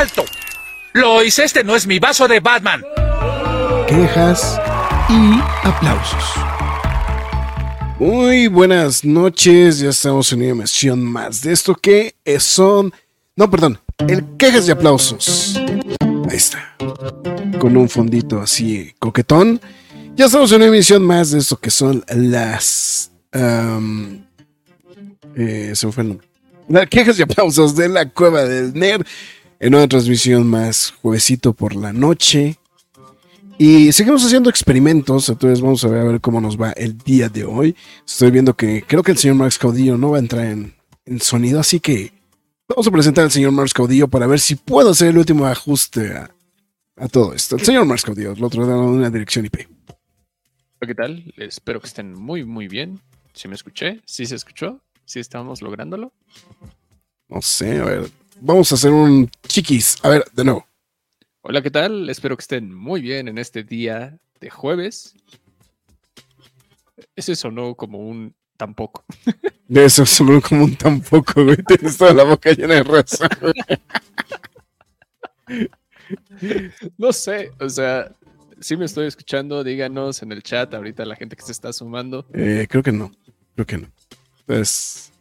¡Alto! Lo hice, este no es mi vaso de Batman. Quejas y aplausos. Muy buenas noches, ya estamos en una emisión más de esto que son... No, perdón, el quejas y aplausos. Ahí está. Con un fondito así coquetón. Ya estamos en una emisión más de esto que son las... eh, se me fue el nombre. Las quejas y aplausos de la cueva del nerd en una transmisión más juevesito por la noche. Y seguimos haciendo experimentos, entonces vamos a ver, a ver cómo nos va el día de hoy. Estoy viendo que creo que el señor Max Caudillo no va a entrar en, sonido, así que vamos a presentar al señor Max Caudillo para ver si puedo hacer el último ajuste a, todo esto. El señor Max Caudillo, el otro de una dirección IP. ¿Qué tal? Espero que estén muy, muy bien. ¿Sí me escuché? ¿Sí se escuchó? ¿Sí estamos lográndolo? No sé, a ver, vamos a hacer un chiquis. A ver, de nuevo. Hola, ¿qué tal? Espero que estén muy bien en este día de jueves. Ese sonó como un tampoco. De eso sonó como un tampoco, güey. Tienes toda la boca llena de razón. No sé, o sea, si me estoy escuchando, díganos en el chat ahorita la gente que se está sumando. Eh, creo que no, creo que no. Pues...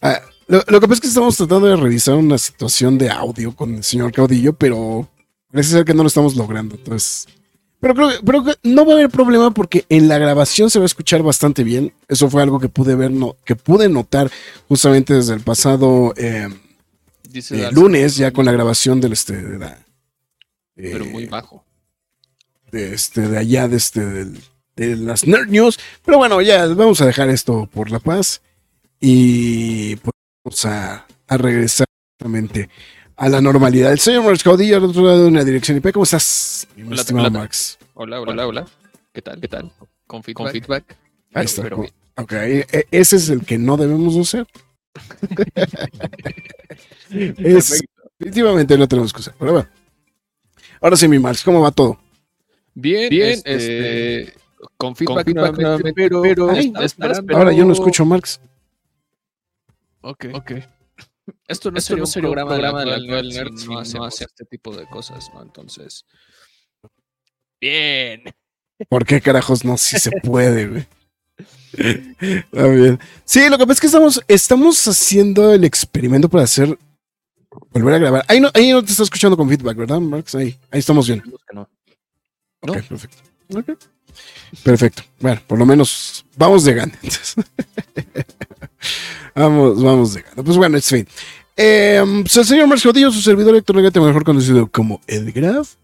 Ah, lo, que pasa es que estamos tratando de revisar una situación de audio con el señor Caudillo, pero parece ser que no lo estamos logrando. Entonces, pero creo, pero que no va a haber problema porque en la grabación se va a escuchar bastante bien. Eso fue algo que pude ver, no, que pude notar justamente desde el pasado eh, eh, lunes, ya con la grabación del este de la, pero muy bajo. De este, de allá, de este, de las Nerd News. Pero bueno, ya vamos a dejar esto por la paz. Y pues vamos a, regresar nuevamente a la normalidad. El señor Max Caudillo al otro lado de una dirección IP. ¿Cómo estás, hola, estimado Max? Hola, hola, hola. ¿Qué tal? ¿Qué tal? Con feedback. Ahí está. Ok, e, ese es el que no debemos es, definitivamente no tenemos que usar. Pero bueno. Ahora sí, mi Max, ¿cómo va todo? Bien, bien, este, este con feedback, pero, pero ahora yo no escucho Max. Ok. Ok. Esto no sería, un programa, de la cual nerd no, hace este tipo de cosas, ¿no? Entonces. Bien. ¿Por qué carajos no? Si se puede, güey. Está bien. Sí, lo que pasa es que estamos, estamos haciendo el experimento para hacer. Volver a grabar. Ahí no, ahí no te está escuchando con feedback, ¿verdad, Marx? Ahí, ahí estamos bien. No. Ok, perfecto. Okay. Perfecto. Bueno, por lo menos vamos de gana. vamos, vamos de gana. Pues bueno, es fin. Eh, pues el señor Marcio Díaz, su servidor Héctor Legate, mejor conocido como El Graf.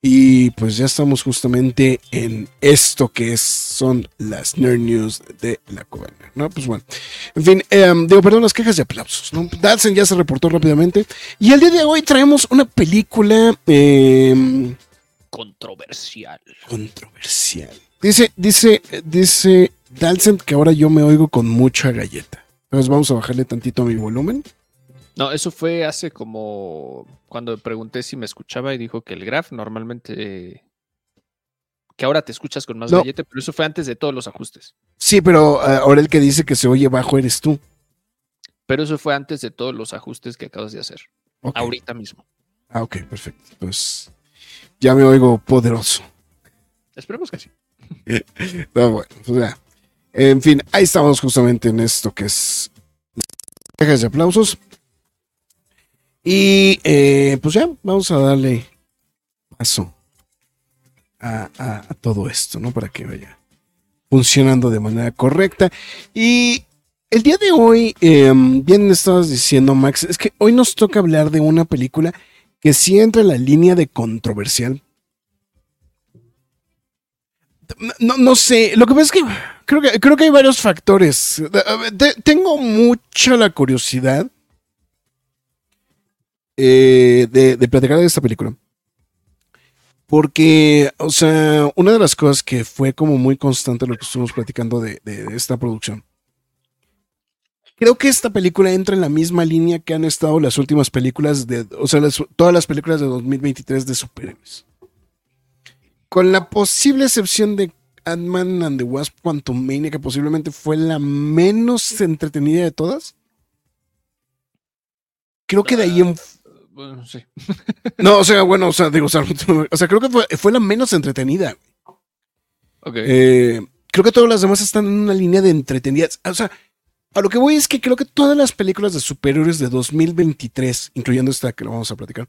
Y pues ya estamos justamente en esto que es, son las Nerd News de la Cubana, ¿no? Pues bueno, en fin, em, digo, perdón, las quejas de aplausos, ¿no? Dadsen ya se reportó rápidamente. Y el día de hoy traemos una película eh, controversial. Controversial. Dice, dice, dice Dalsen que ahora yo me oigo con mucha galleta. Entonces vamos a bajarle tantito a mi volumen. No, eso fue hace como cuando pregunté si me escuchaba y dijo que el graph normalmente que ahora te escuchas con más galleta, pero eso fue antes de todos los ajustes. Sí, pero eh, ahora el que dice que se oye bajo eres tú. Pero eso fue antes de todos los ajustes que acabas de hacer. Ahorita mismo. Ah, ok, perfecto. Pues ya me oigo poderoso. Esperemos que sí. bueno, pues ya. En fin, ahí estamos justamente en esto que es quejas de aplausos. Y eh, pues ya, vamos a darle paso a, todo esto, ¿no? Para que vaya funcionando de manera correcta. Y el día de hoy, em, bien estabas diciendo, Max, es que hoy nos toca hablar de una película que sí entra en la línea de controversial. No, no sé, lo que pasa es que creo que, creo que hay varios factores. tengo mucha la curiosidad eh, de, platicar de esta película. Porque, o sea, una de las cosas que fue como muy constante lo que estuvimos platicando de, esta producción. Creo que esta película entra en la misma línea que han estado las últimas películas de, o sea, todas las películas de 2023 de superhéroes. Con la posible excepción de Ant-Man and the Wasp Quantumania, que posiblemente fue la menos entretenida de todas. Creo que de ahí en Bueno, sí. no, o sea, bueno, o sea, digo, o sea, o sea, creo que fue, fue la menos entretenida. Ok. Eh, creo que todas las demás están en una línea de entretenidas. O sea, a lo que voy es que creo que todas las películas de superhéroes de 2023, incluyendo esta que lo vamos a platicar,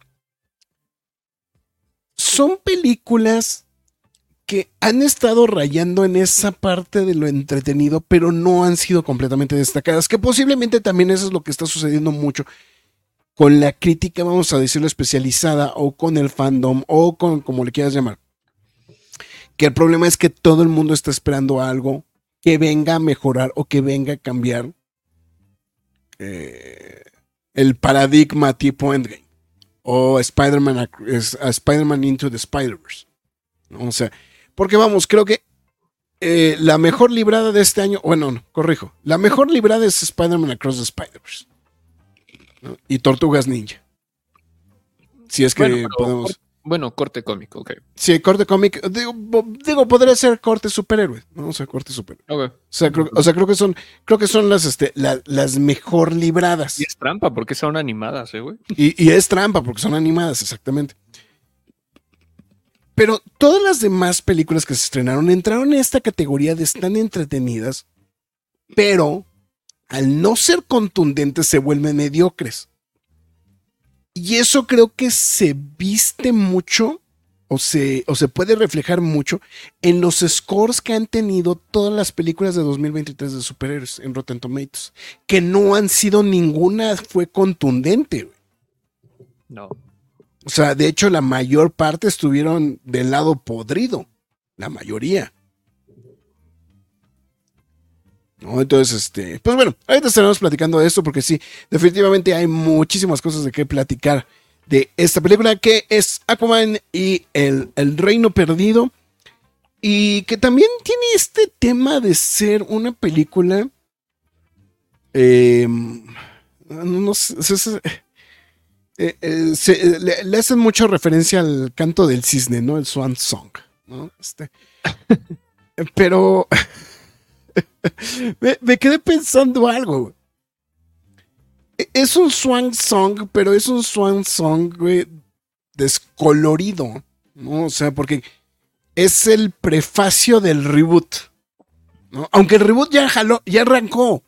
son películas que han estado rayando en esa parte de lo entretenido, pero no han sido completamente destacadas, que posiblemente también eso es lo que está sucediendo mucho con la crítica, vamos a decirlo, especializada o con el fandom o con como le quieras llamar. Que el problema es que todo el mundo está esperando algo que venga a mejorar o que venga a cambiar eh, el paradigma tipo Endgame o Spider-Man Spider-Man Into the Spider-Verse. O sea, porque vamos, creo que eh, la mejor librada de este año, bueno, no, corrijo, la mejor librada es Spider-Man Across the Spider-Verse ¿no? y Tortugas Ninja. Si es que Bueno, pero podemos. Bueno, corte cómico, ok. Sí, corte cómic. Digo, podría ser corte superhéroe, ¿no? O sea, corte superhéroe. Ok. O sea, creo, o sea, creo que son, creo que son las, este, la- las mejor libradas. Y es trampa porque son animadas, eh, güey. Y, y es trampa porque son animadas, exactamente. Pero todas las demás películas que se estrenaron entraron en esta categoría de están entretenidas, pero al no ser contundentes se vuelven mediocres. Y eso creo que se viste mucho o se, o se puede reflejar mucho en los scores que han tenido todas las películas de 2023 de superhéroes en Rotten Tomatoes, que no han sido ninguna fue contundente. No. O sea, de hecho, la mayor parte estuvieron del lado podrido. La mayoría. ¿No? Entonces, este, pues bueno, ahorita estaremos platicando de esto porque sí, definitivamente hay muchísimas cosas de qué platicar de esta película que es Aquaman y el, el Reino Perdido y que también tiene este tema de ser una película, eh, no sé, es- es- eh, eh, eh, le, hacen mucho referencia al canto del cisne, ¿no? El Swan Song, ¿no? Este, pero me, quedé pensando algo. E- Es un Swan Song, pero es un Swan Song, güey, descolorido, ¿no? O sea, porque es el prefacio del reboot, ¿no? Aunque el reboot ya jaló, ya arrancó.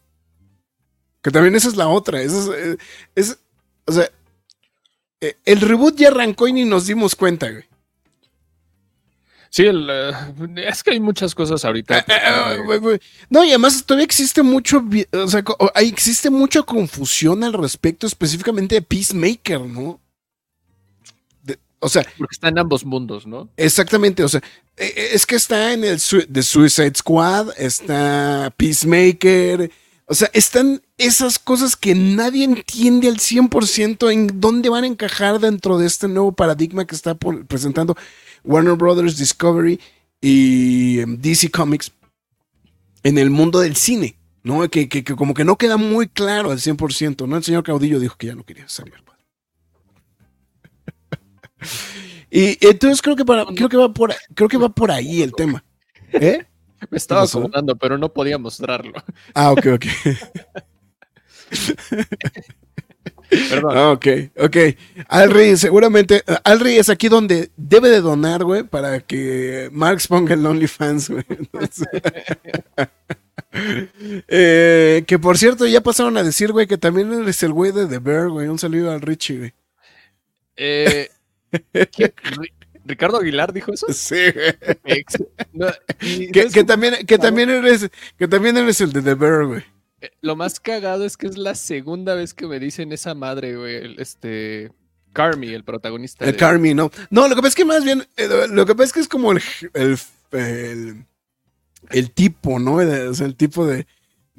Que también esa es la otra. esa es, es- o sea, eh, el reboot ya arrancó y ni nos dimos cuenta, güey. Sí, el, eh, es que hay muchas cosas ahorita. Eh, eh. No, y además todavía existe mucho, o sea, existe mucha confusión al respecto, específicamente de Peacemaker, ¿no? De- o sea, Porque está en ambos mundos, ¿no? exactamente, o sea, es que está en el The Suicide Squad, está Peacemaker, o sea, están esas cosas que nadie entiende al 100% en dónde van a encajar dentro de este nuevo paradigma que está presentando Warner Brothers Discovery y em, DC Comics en el mundo del cine, ¿no? Que, que- que como que no queda muy claro al 100%, ¿no? El señor Caudillo dijo que ya no quería salir. y entonces creo que para, creo que va por creo que va por ahí el tema. ¿Eh? Me estaba pasó? acomodando, pero no podía mostrarlo. Ah, ok, ok. Perdón. Ah, ok, ok. Alri, seguramente, Alri es aquí donde debe de donar, güey, para que Marx ponga el OnlyFans, güey. Entonces- Eh, que por cierto, ya pasaron a decir, güey, que también eres el güey de The Bear, güey. Un saludo al Richie, güey. Eh. Ri- ¿Ricardo Aguilar dijo eso? Sí, no, Que, también, que también eres, que también eres el de The Bear, güey. Eh, Lo más cagado es que es la segunda vez que me dicen esa madre, güey. Este. Carmi, el protagonista. El de- Carmi, ¿no? No, lo que pasa es que más bien, eh, lo que pasa es que es como el, el, el, el tipo, ¿no? El, o sea, el tipo de,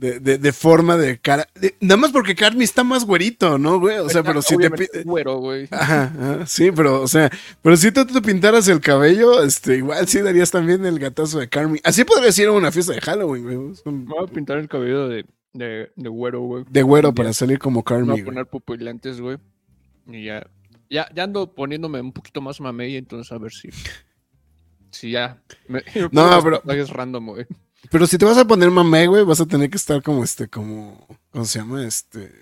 de, de- de forma de cara. de- nada más porque Carmi está más güerito, ¿no, güey? O sea, pero si te es güero, güey. Ajá, ajá, sí, pero, o sea, pero si tú te pintaras el cabello, este, igual sí darías también el gatazo de Carmi. Así podrías ir a una fiesta de Halloween, güey. Es un- Me voy a pintar el cabello de, de, güero, güey. De güero para salir como Carmi. voy a poner pupilantes, güey. Y ya, ya, ya ando poniéndome un poquito más mamey, entonces a ver si. Si ya. Me, No, pero- tatuajes random, güey. Pero si te vas a poner mamé, güey, vas a tener que estar como este, como, ¿cómo se llama? Este.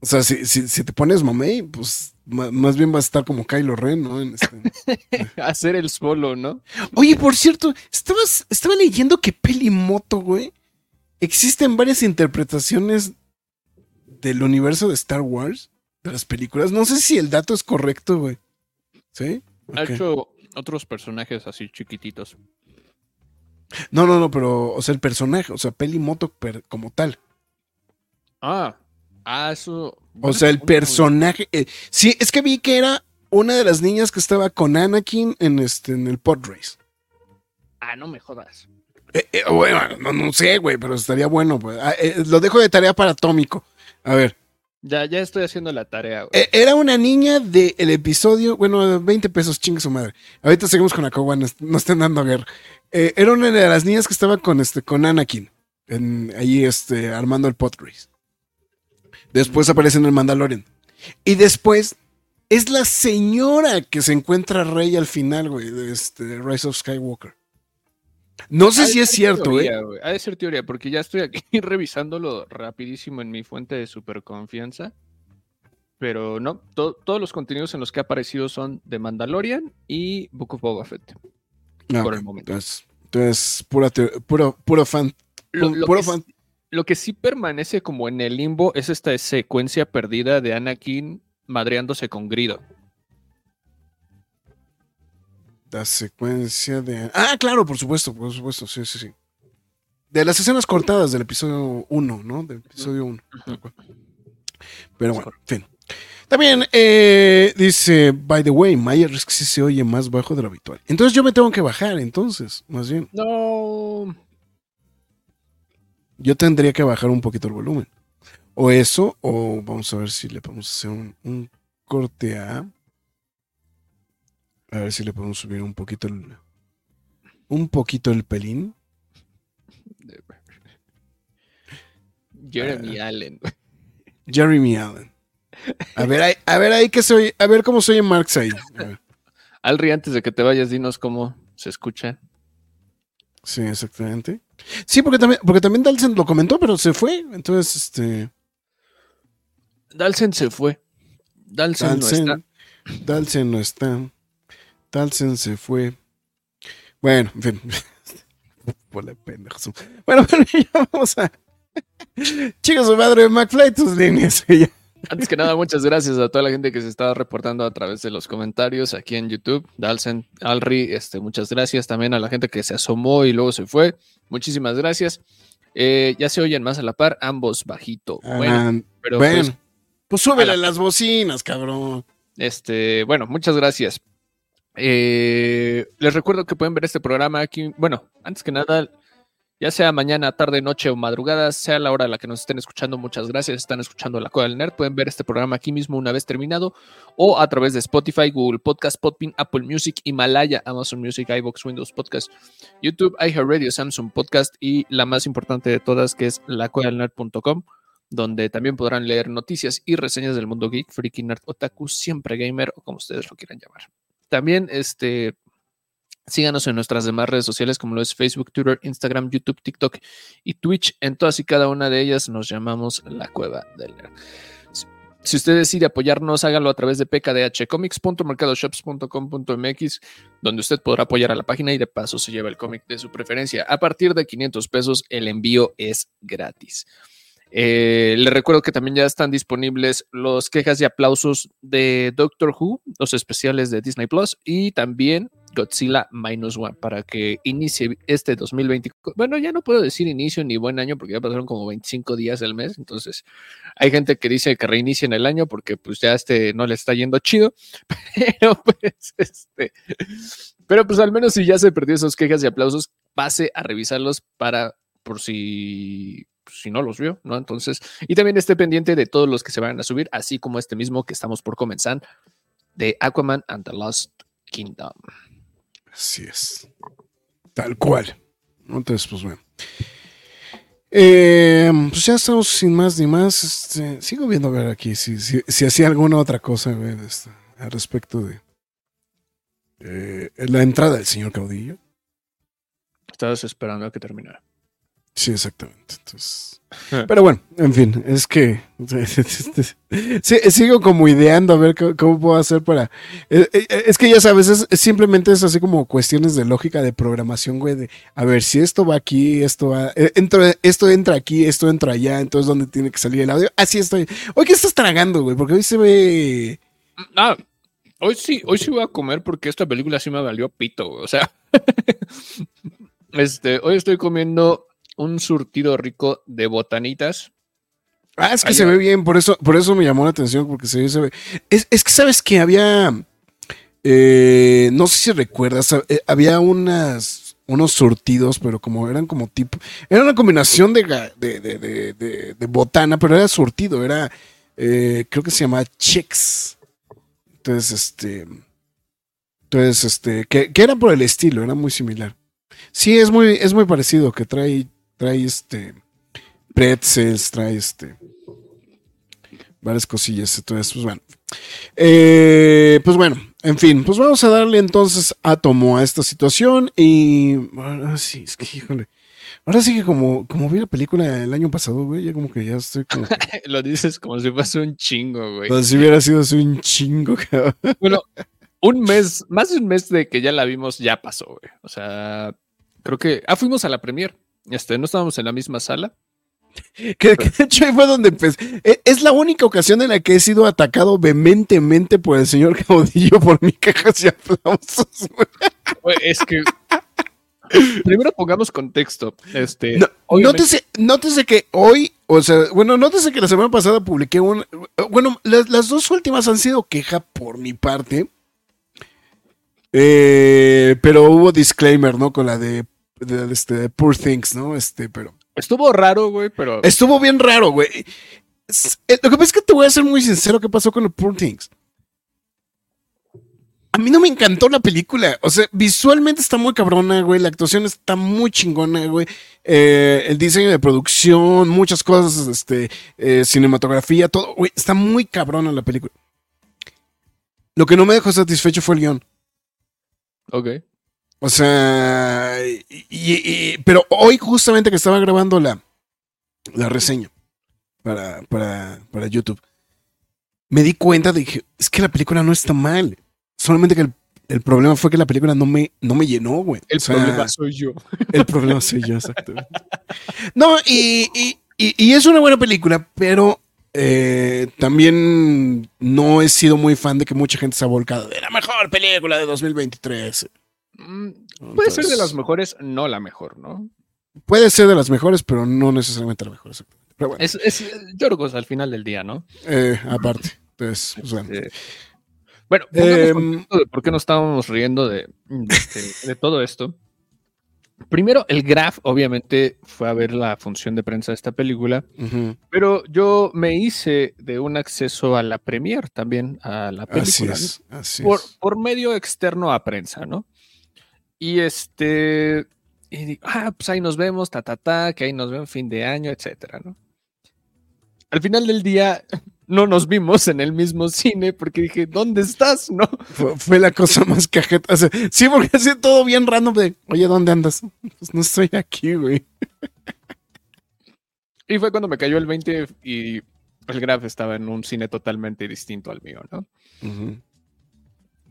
O sea, si, si, si te pones mamey, pues más bien vas a estar como Kylo Ren, ¿no? En este- Hacer el solo, ¿no? Oye, por cierto, estabas, estaba leyendo que Pelimoto, güey, existen varias interpretaciones del universo de Star Wars, de las películas. No sé si el dato es correcto, güey. ¿Sí? Ha hecho otros personajes así chiquititos. No, no, no, pero, o sea, el personaje, o sea, Pelimoto per- como tal. Ah, ah, eso. O sea, el personaje. eh, sí, es que vi que era una de las niñas que estaba con Anakin en, este, en el pod race. Ah, no me jodas. Eh, eh, bueno, no, no sé, güey, pero estaría bueno. pues. Ah, eh, lo dejo de tarea para Atómico. A ver. Ya, ya estoy haciendo la tarea, güey. eh, era una niña del episodio. Bueno, 20 pesos, chingue su madre. Ahorita seguimos con Acowa, no, no estén dando guerra. Eh, era una de las niñas que estaba con, este, con Anakin. En, ahí este, armando el pod race. Después aparece en el Mandalorian. Y después es la señora que se encuentra Rey al final, güey, de este Rise of Skywalker. No sé si es cierto, teoría, güey. Ha de ser teoría, porque ya estoy aquí revisándolo rapidísimo en mi fuente de super confianza. Pero no, to- todos los contenidos en los que ha aparecido son de Mandalorian y Book of Boba Fett. Ah, por el momento. Entonces, entonces pura teo- puro, puro fan. Lo, lo puro que, fan. sí- lo que sí permanece como en el limbo es esta secuencia perdida de Anakin madreándose con Grido. La secuencia de. Ah, claro, por supuesto, por supuesto, sí, sí, sí. De las escenas cortadas del episodio 1, ¿no? Del episodio 1. Pero bueno, en fin. También eh, dice, by the way, que sí se oye más bajo de lo habitual. Entonces yo me tengo que bajar, entonces, más bien. No. Yo tendría que bajar un poquito el volumen. O eso, o vamos a ver si le podemos hacer un, un corte a. A ver si le podemos subir un poquito el. Un poquito el pelín. Jeremy Allen. Jeremy Allen. A ver, a ver ahí que soy, a ver cómo soy en Marx ahí. Alri, antes de que te vayas, dinos cómo se escucha. Sí, exactamente. Sí, porque también, porque también Dalsen lo comentó, pero se fue. Entonces, este. Dalsen se fue. Dalsen, no Dalsen, está. Dalsen no está. Dalsen se fue. Bueno, en fin. Por la pendejos. Bueno, pero ya vamos a. Chicos, su madre, McFly, tus líneas. Antes que nada, muchas gracias a toda la gente que se estaba reportando a través de los comentarios aquí en YouTube. Dalsen, Alri, este, muchas gracias. También a la gente que se asomó y luego se fue. Muchísimas gracias. Eh, ya se oyen más a la par, ambos bajito. Bueno, Ah, pero bueno. pues, Pues súbele la- las bocinas, cabrón. Este, bueno, muchas gracias. Eh, les recuerdo que pueden ver este programa aquí. Bueno, antes que nada, ya sea mañana, tarde, noche o madrugada, sea la hora a la que nos estén escuchando, muchas gracias. Están escuchando La Cueva del Nerd. Pueden ver este programa aquí mismo una vez terminado o a través de Spotify, Google Podcast, Podbean, Apple Music, Himalaya, Amazon Music, iBox, Windows Podcast, YouTube, iHeartRadio, Samsung Podcast y la más importante de todas que es lacuedadelnerd.com donde también podrán leer noticias y reseñas del mundo geek, freaky, nerd, otaku, siempre gamer o como ustedes lo quieran llamar. También este, síganos en nuestras demás redes sociales como lo es Facebook, Twitter, Instagram, YouTube, TikTok y Twitch. En todas y cada una de ellas nos llamamos La Cueva del Nerd. Si- usted decide apoyarnos, hágalo a través de pkdh.comics.mercadoshops.com.mx, donde usted podrá apoyar a la página y de paso se lleva el cómic de su preferencia. A partir de 500 pesos, el envío es gratis. Eh, les recuerdo que también ya están disponibles los quejas y aplausos de Doctor Who, los especiales de Disney Plus y también Godzilla Minus One para que inicie este 2024. Bueno, ya no puedo decir inicio ni buen año porque ya pasaron como 25 días del mes. Entonces, hay gente que dice que reinicien el año porque pues ya este no le está yendo chido. Pero pues este. Pues al menos si ya se perdió esos quejas y aplausos, pase a revisarlos para por si, si no los vio, ¿no? Entonces, y también esté pendiente de todos los que se van a subir, así como este mismo que estamos por comenzar, de Aquaman and the Lost Kingdom. Así es. Tal cual. Entonces, pues bueno. Eh, pues ya estamos sin más ni más. Este, sigo viendo a ver aquí si, si, si hacía alguna otra cosa este, al respecto de eh, la entrada del señor Caudillo. Estabas esperando a que terminara. Sí, exactamente. Entonces, pero bueno, en fin, es que sí, sigo como ideando a ver cómo, puedo hacer para. eh, eh, Es que ya sabes, es, simplemente es así como cuestiones de lógica de programación, güey. De a ver si esto va aquí, esto va. eh, entro- esto entra aquí, esto entra allá, entonces dónde tiene que salir el audio. Así estoy. Oye, ¿qué estás tragando, güey? Porque hoy se ve. Ah, hoy sí, hoy sí voy a comer porque esta película sí me valió pito, güey, O sea, este, hoy estoy comiendo un surtido rico de botanitas. Ah, es que se ve bien, por eso, por eso me llamó la atención, porque se ve, se ve. Es, es que sabes que había, eh, no sé si recuerdas, eh, había unas, unos surtidos, pero como eran como tipo, era una combinación de, de, de, de, botana, pero era surtido, era, eh, creo que se llamaba Chex. Entonces, este, entonces, este, que, que era por el estilo, era muy similar. Sí, es muy, es muy parecido, que trae, trae este pretzels, trae este varias cosillas. Entonces, pues bueno. Eh, pues bueno, en fin, pues vamos a darle entonces átomo a esta situación. Y ahora sí, es que híjole. Ahora sí que como, como vi la película el año pasado, güey, ya como que ya estoy como que, Lo dices como si fuese un chingo, güey. como si hubiera sido así un chingo, cabrón. Bueno, un mes, más de un mes de que ya la vimos, ya pasó, güey. O sea, creo que. Ah, fuimos a la premier. Este, no estábamos en la misma sala. Que, que de hecho ahí fue donde empecé. E- Es la única ocasión en la que he sido atacado vehementemente por el señor Caudillo por mi cajas y aplausos, es que. Primero pongamos contexto. Este, No, obviamente- nótese, nótese que hoy, o sea, bueno, nótese que la semana pasada publiqué un. Bueno, las, las dos últimas han sido queja por mi parte. Eh, pero hubo disclaimer, ¿no? Con la de, de, este, de Poor Things, ¿no? Este, pero. Estuvo raro, güey, pero. Estuvo bien raro, güey. Eh, Lo que pasa es que te voy a ser muy sincero qué pasó con el Poor Things. A mí no me encantó la película. O sea, visualmente está muy cabrona, güey. La actuación está muy chingona, güey. Eh, el diseño de producción, muchas cosas, este, eh, cinematografía, todo, güey. Está muy cabrona la película. Lo que no me dejó satisfecho fue el guion. Ok. O sea, y- pero hoy justamente que estaba grabando la, la reseña para, para, para YouTube, me di cuenta de que es que la película no está mal. Solamente que el, el problema fue que la película no me, no me llenó, güey. El O sea, problema soy yo. el problema soy yo, exactamente. No, y, y- y- y es una buena película, pero eh, también no he sido muy fan de que mucha gente se ha volcado de la mejor película de 2023. Mm, Puede ser de las mejores, no la mejor, ¿no? Puede ser de las mejores, pero no necesariamente la mejor. Pero bueno, Es, es Yorgos al final del día, ¿no? eh, aparte. Entonces, pues bueno. Eh, bueno, Em, de por qué nos estábamos riendo de, de- de todo esto. Primero, el Graf, obviamente, fue a ver la función de prensa de esta película, pero yo me hice de un acceso a la premier también, a la Así película, es, así por, es. por medio externo a prensa, ¿no? Y este, y digo, ah, pues ahí nos vemos, ta, ta, ta, que ahí nos vemos fin de año, etcétera, ¿no? Al final del día no nos vimos en el mismo cine porque dije, ¿dónde estás? No, Fue, fue la cosa más cajeta. o sea, sí, porque así todo bien random de, oye, ¿dónde andas? Pues no estoy aquí, güey. Y fue cuando me cayó el 20 y el Graf estaba en un cine totalmente distinto al mío, ¿no?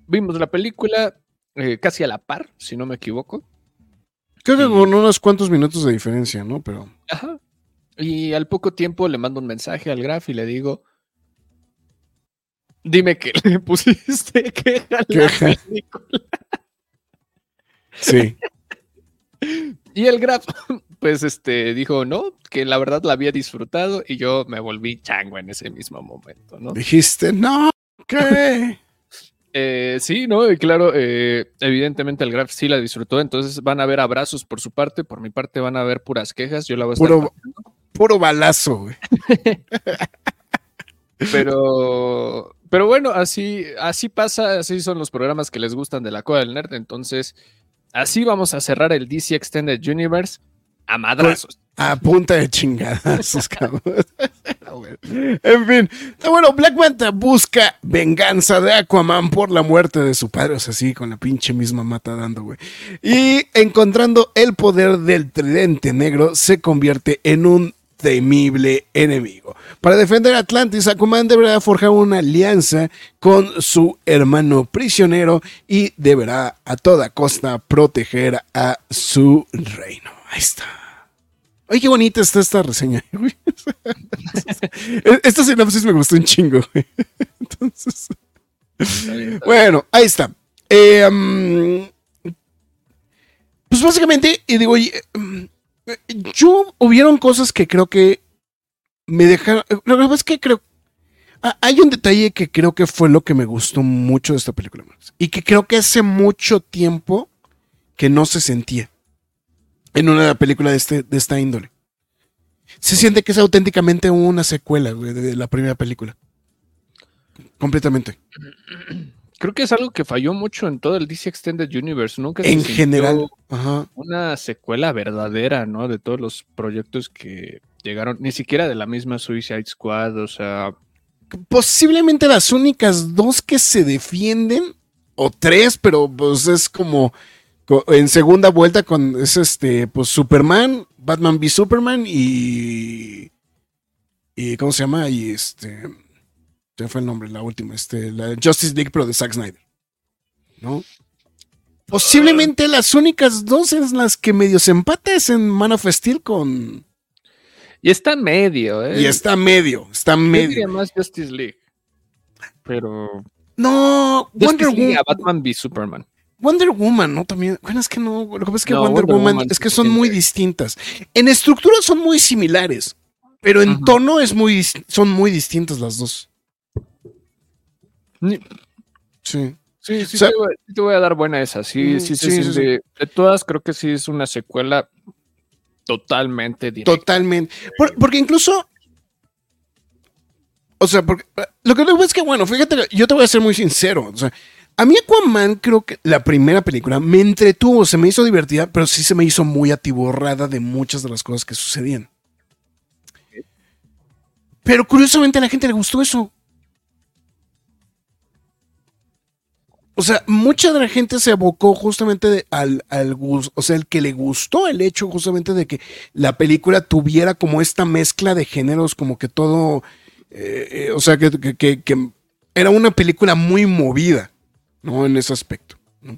Vimos la película eh, casi a la par, si no me equivoco. Creo que Y- con unos cuantos minutos de diferencia, ¿no? Pero. Ajá. Y al poco tiempo le mando un mensaje al Graf y le digo, dime que le pusiste queja a la película. Sí. Y el Graf, pues este, dijo, no, que la verdad la había disfrutado y yo me volví chango en ese mismo momento, ¿no? Dijiste, no, ¿qué? Eh, sí, ¿no? Y claro, eh, evidentemente el Graf sí la disfrutó, entonces van a haber abrazos por su parte, por mi parte van a haber puras quejas, yo la voy a estar Puro, puro balazo, güey. Pero, pero bueno, así, así pasa, así son los programas que les gustan de la Cueva del Nerd. Entonces, así vamos a cerrar el DC Extended Universe a madrazos. A punta de chingadazos, cabrón. en fin. Bueno, Black Manta busca venganza de Aquaman por la muerte de su padre. O sea, sí, con la pinche misma mata dando, güey. Y encontrando el poder del tridente negro, se convierte en un temible enemigo. Para defender Atlantis, Aquaman deberá forjar una alianza con su hermano prisionero y deberá a toda costa proteger a su reino. Ahí está. Ay, qué bonita está esta reseña. güey. esta sinopsis me gustó un chingo. Entonces, bueno, ahí está. Eh, pues básicamente, y digo, yo hubieron cosas que creo que me dejaron. Lo que pasa es que creo. ah, Hay un detalle que creo que fue lo que me gustó mucho de esta película. Max, Y que creo que hace mucho tiempo que no se sentía en una película de, este, de esta índole. Se siente que es auténticamente una secuela güey, de la primera película. Completamente. Creo que es algo que falló mucho en todo el DC Extended Universe, nunca se En general. Ajá. Una secuela verdadera, ¿no? De todos los proyectos que llegaron, ni siquiera de la misma Suicide Squad, o sea, Posiblemente las únicas dos que se defienden, o tres, pero pues es como co- en segunda vuelta con es este, pues Superman, Batman v Superman y. y ¿Cómo se llama? Y este. Ya fue el nombre, la última, este, la Justice League, pero de Zack Snyder. ¿No? Posiblemente las únicas dos en las que medio se empata es en Man of Steel con. y está medio, ¿eh? Y está medio, está medio. más Justice League. Pero No, Wonder Justice League Woman. a Batman v Superman. Wonder Woman, ¿no? También. Bueno, es que no. Lo que pasa es que No, Wonder, Wonder Woman, Woman es que son muy distintas. En estructura son muy similares, pero en tono es muy, son muy distintas las dos. Sí. Sí, sí, O sea- te, voy, sí te voy a dar buena esa. Sí, Mm, sí, sí, De todas, creo que sí es una secuela totalmente directa. Totalmente. Por- porque incluso. O sea, porque. Lo que digo es que, bueno, fíjate, yo te voy a ser muy sincero. O sea, a mí Aquaman creo que la primera película me entretuvo, se me hizo divertida, pero sí se me hizo muy atiborrada de muchas de las cosas que sucedían. Pero curiosamente a la gente le gustó eso. O sea, mucha de la gente se abocó justamente al, al gus- o sea, el que le gustó el hecho justamente de que la película tuviera como esta mezcla de géneros, como que todo, eh, eh, o sea, que- que era una película muy movida, ¿no? En ese aspecto. ¿no?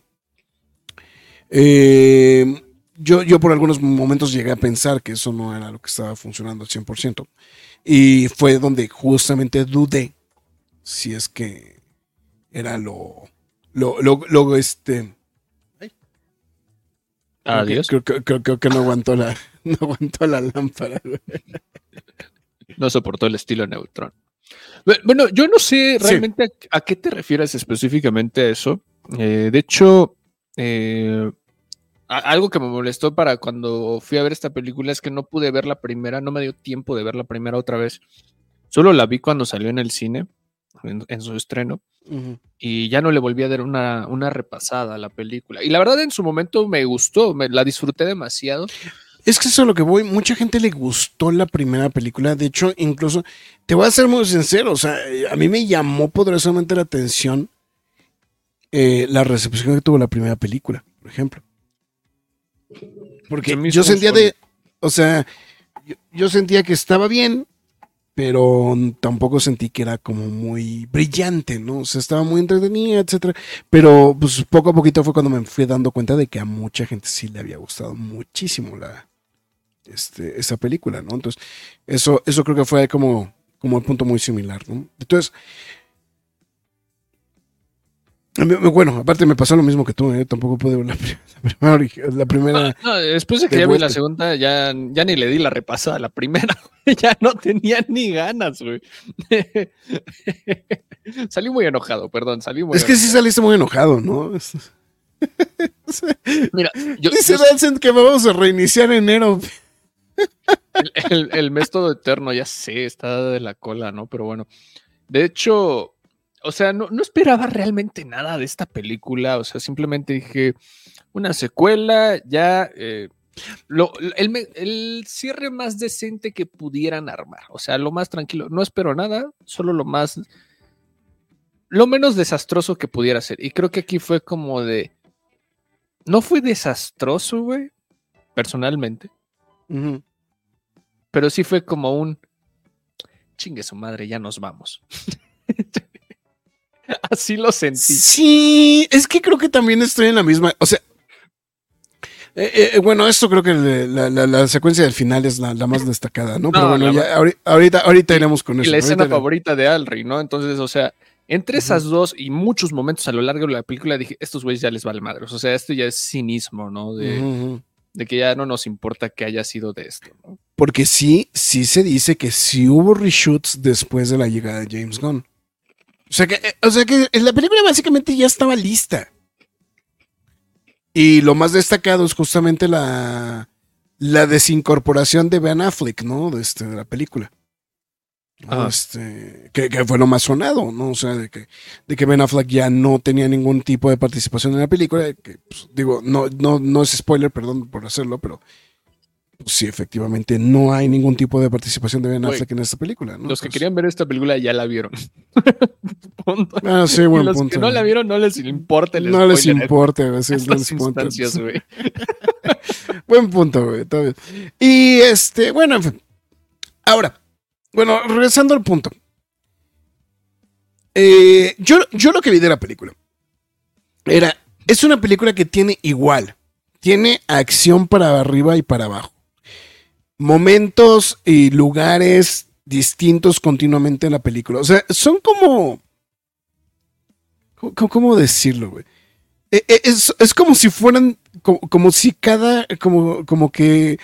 Eh, yo, yo por algunos momentos llegué a pensar que eso no era lo que estaba funcionando al 100%. Y fue donde justamente dudé si es que era lo, lo, lo, lo, este, Adiós. Creo, que- creo- creo que no aguantó la, no aguantó la lámpara. güey. No soportó el estilo Neutron. Bu- Bueno, yo no sé Sí. realmente a, a qué te refieres específicamente a eso. Eh, de hecho, eh, algo que me molestó para cuando fui a ver esta película es que no pude ver la primera, no me dio tiempo de ver la primera otra vez. Solo la vi cuando salió en el cine, en, en su estreno, y ya no le volví a dar una, una repasada a la película. Y la verdad, en su momento me gustó, me, la disfruté demasiado. Es que eso es lo que voy. Mucha gente le gustó la primera película. De hecho, incluso, te voy a ser muy sincero. O sea, a mí me llamó poderosamente la atención eh, la recepción que tuvo la primera película, por ejemplo. Porque yo sentía de. O sea, yo, yo sentía que estaba bien, pero tampoco sentí que era como muy brillante, ¿no? O sea, estaba muy entretenida, etcétera. Pero pues poco a poquito fue cuando me fui dando cuenta de que a mucha gente sí le había gustado muchísimo la este, esa película, ¿no? Entonces, eso, eso creo que fue como, como el punto muy similar, ¿no? Entonces, bueno, aparte me pasó lo mismo que tú, ¿eh? Tampoco pude ver la, pri- la primera, la primera No, después de que de ya vi la segunda, ya, ya ni le di la repasada a la primera. güey, ya no tenía ni ganas, güey. Salí muy enojado, perdón, salí muy Es que sí saliste muy enojado, ¿no? Mira, yo, Dice yo- que vamos a reiniciar enero. El, el- eterno, ya sé, está de la cola, ¿no? Pero bueno, de hecho, o sea, no, no esperaba realmente nada de esta película, o sea, simplemente dije, una secuela, ya, eh, el, el cierre más decente que pudieran armar, o sea, lo más tranquilo, no espero nada, solo lo más, lo menos desastroso que pudiera ser, y creo que aquí fue como de, no fue desastroso, güey, personalmente Ujú. Pero sí fue como un chingue su madre, ya nos vamos. Así lo sentí. Sí, es que creo que también estoy en la misma. O sea, eh, eh, bueno, esto creo que la, la- la secuencia del final es la, la más destacada, ¿no? Pero No, bueno, ya, ahori- ahorita, ahorita iremos con Y eso. la escena favorita de Alri, ¿no? Entonces, o sea, entre esas dos y muchos momentos a lo largo de la película dije, estos güeyes ya les vale madres. O sea, esto ya es cinismo, ¿no? De, de que ya no nos importa que haya sido de esto, ¿no? Porque sí, sí se dice que sí hubo reshoots después de la llegada de James Gunn. O sea que, eh, o sea que la película básicamente ya estaba lista. Y lo más destacado es justamente la, la desincorporación de Ben Affleck, ¿no? De, este, de la película. Ajá. Este, que, que fue lo más sonado, ¿no? O sea, de que, de que Ben Affleck ya no tenía ningún tipo de participación en la película. Que, pues, digo, no, no, no es spoiler, perdón por hacerlo, pero sí, efectivamente, no hay ningún tipo de participación de Ben Affleck en esta película. ¿no? Los que Pues, querían ver esta película ya la vieron. Punto. Ah, sí, Y buen los punto. que no la vieron no les importa el No les importa, les importa. instancias, güey. Buen punto, güey. Y este, bueno, en fin. Ahora, bueno, regresando al punto. Eh, yo, yo lo que vi de la película era, es una película que tiene igual, tiene acción para arriba y para abajo. Momentos y lugares distintos continuamente en la película. O sea, son como... ¿Cómo, decirlo, güey? Eh, eh, Es, es como si fueran, como, como si cada, como, como que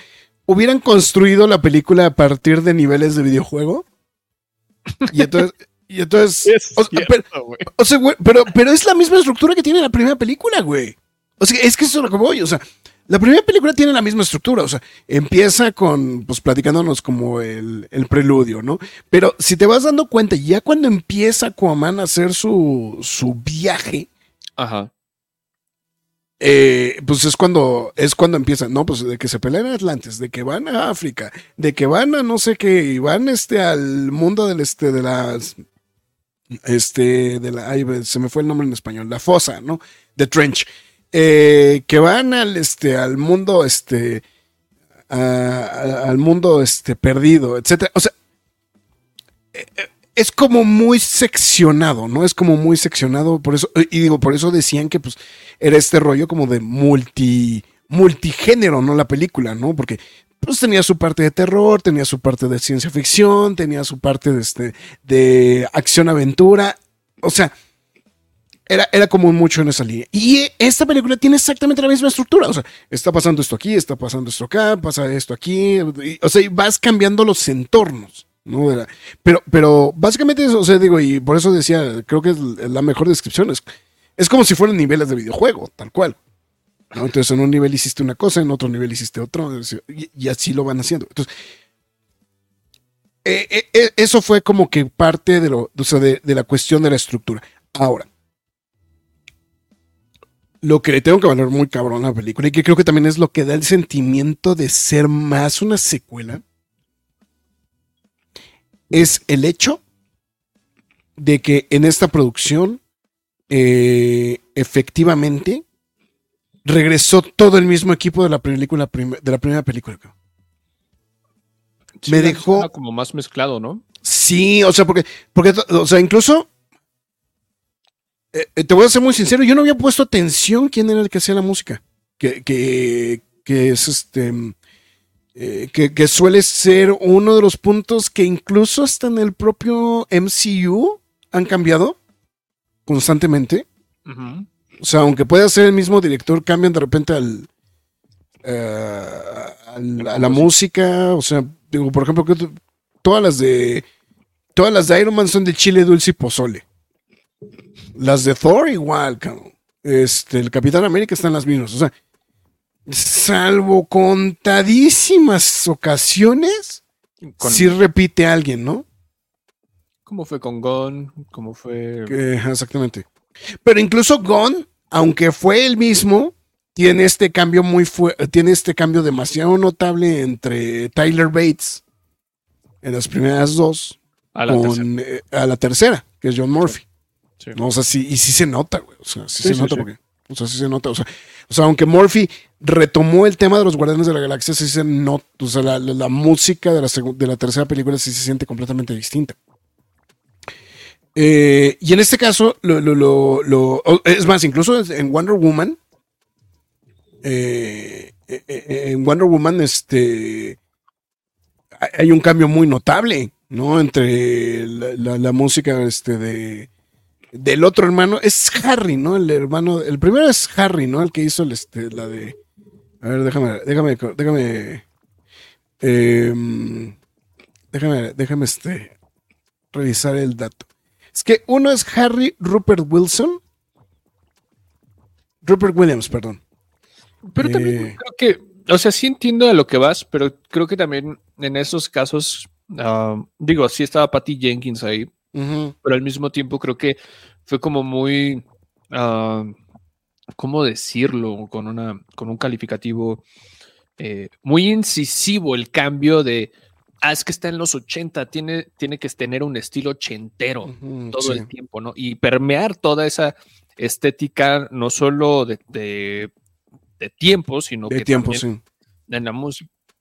hubieran construido la película a partir de niveles de videojuego. Y entonces, y entonces, Es o, sea, pero, cierto, güey. o sea, güey, pero, pero es la misma estructura que tiene la primera película, güey. O sea, es que eso es lo que voy, o sea, la primera película tiene la misma estructura, o sea, empieza con, pues, platicándonos como el, el preludio, ¿no? Pero si te vas dando cuenta, ya cuando empieza Aquaman a hacer su, su viaje, Ajá. eh, pues es cuando es cuando empiezan, ¿no? Pues de que se pelean en Atlantis, de que van a África, de que van a no sé qué, y van este al mundo del este de las este de la ay, se me fue el nombre en español, la fosa, ¿no? The Trench. Eh, que van al este al mundo este al mundo este perdido, etcétera. O sea, eh, eh, es como muy seccionado, ¿no? Es como muy seccionado, por eso, y digo, por eso decían que pues era este rollo como de multi, multigénero, ¿no? La película, ¿no? Porque pues tenía su parte de terror, tenía su parte de ciencia ficción, tenía su parte de, este, de acción-aventura, o sea, era, era como mucho en esa línea. Y esta película tiene exactamente la misma estructura, o sea, está pasando esto aquí, está pasando esto acá, pasa esto aquí, o sea, y vas cambiando los entornos. ¿no? De la- pero, pero básicamente eso, o sea, digo, y por eso decía, creo que es la mejor descripción, es, es como si fueran niveles de videojuego, tal cual. ¿no? Entonces, en un nivel hiciste una cosa, en otro nivel hiciste otro, y, así lo van haciendo. Entonces, eh, eh, eh, eso fue como que parte de, lo, de la cuestión de la estructura. Ahora, lo que le tengo que valorar muy cabrón a la película, y que creo que también es lo que da el sentimiento de ser más una secuela, es el hecho de que en esta producción eh, efectivamente regresó todo el mismo equipo de la película de la primera película. Sí, Me dejó- como más mezclado, ¿no? Sí, o sea, porque, porque o sea, incluso eh, eh, te voy a ser muy sincero, yo no había puesto atención quién era el que hacía la música, que, que, que es este, eh, que, que suele ser uno de los puntos que incluso hasta en el propio MCU han cambiado constantemente. O sea, aunque pueda ser el mismo director, cambian de repente al, al- a la música. O sea, digo, por ejemplo, que todas las de todas las de Iron Man son de chile, dulce y pozole. Las de Thor igual, cabrón. Este, el Capitán América están las mismas. O sea, salvo contadísimas ocasiones, Con- sí repite a alguien, ¿no? ¿Cómo fue con Gon? ¿Cómo fue? Exactamente. Pero incluso Gon, aunque fue el mismo, tiene este cambio muy fue- tiene este cambio demasiado notable entre Tyler Bates en las primeras dos A la con tercera. eh, a la tercera, que es John Murphy. Sí. No, o sea, sí, y sí se nota, güey. O sea, sí, Sí, se sí, nota porque. O sea, sí se nota. O sea, o sea, aunque Murphy retomó el tema de los Guardianes de la Galaxia, sí se nota. O sea, la, la- la música de la, de la tercera película sí se siente completamente distinta. Eh, y en este caso, lo, lo- lo- es más, incluso en Wonder Woman, eh, eh, en Wonder Woman, este, hay- un cambio muy notable, ¿no? Entre la, la- la música este, de, del otro hermano. Es Harry, ¿no? El hermano, el primero es Harry, ¿no? El que hizo el, este, la de... A ver, déjame, déjame, déjame... em, déjame, déjame, este, revisar el dato. Es que uno es Harry Rupert Wilson. Rupert Williams, perdón. Pero también Eh. creo que, o sea, sí entiendo a lo que vas, pero creo que también en esos casos, ah, digo, sí estaba Patty Jenkins ahí, Ujú. pero al mismo tiempo creo que fue como muy, ah, ¿cómo decirlo? Con, una, con un calificativo eh, muy incisivo el cambio de, ah, es que está en los 80, tiene, tiene que tener un estilo ochentero todo sí. el tiempo, ¿no? Y permear toda esa estética, no solo de, de, de tiempo, sino De que tiempo, sí. en la,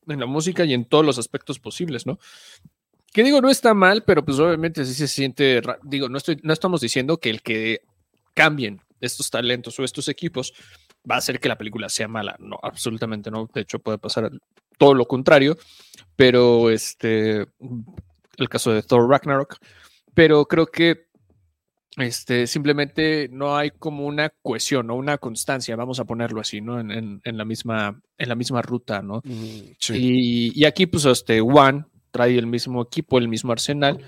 en la música y en todos los aspectos posibles, ¿no? Que digo, no está mal, pero pues obviamente sí se siente, digo, no, estoy, no estamos diciendo que el que cambien estos talentos o estos equipos va a hacer que la película sea mala, no, absolutamente no, de hecho puede pasar todo lo contrario, pero este, el caso de Thor Ragnarok, pero creo que este, simplemente no hay como una cohesión o una constancia, vamos a ponerlo así, ¿no? En, en- en la, misma, en la misma ruta, ¿no? Ujú, sí. Y, y aquí, pues, este, One trae el mismo equipo, el mismo arsenal,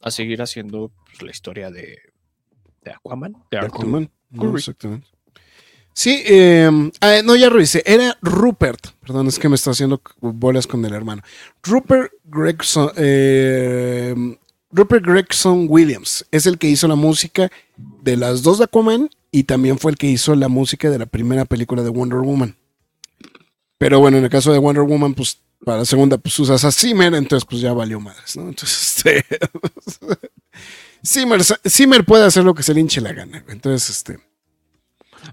a seguir haciendo pues, la historia de, de Aquaman, de Aquaman, ¿no? Exactamente. Sí, eh, ah, no, ya revisé. Era Rupert. Perdón, es que me está haciendo bolas con el hermano. Rupert Gregson. eh, Rupert Gregson Williams es el que hizo la música de las dos de Aquaman y también fue el que hizo la música de la primera película de Wonder Woman. Pero bueno, en el caso de Wonder Woman, pues para la segunda, pues usas a Zimmer, entonces pues ya valió madres, ¿no? Entonces, este. Zimmer, Zimmer puede hacer lo que se le hinche la gana. Entonces, este.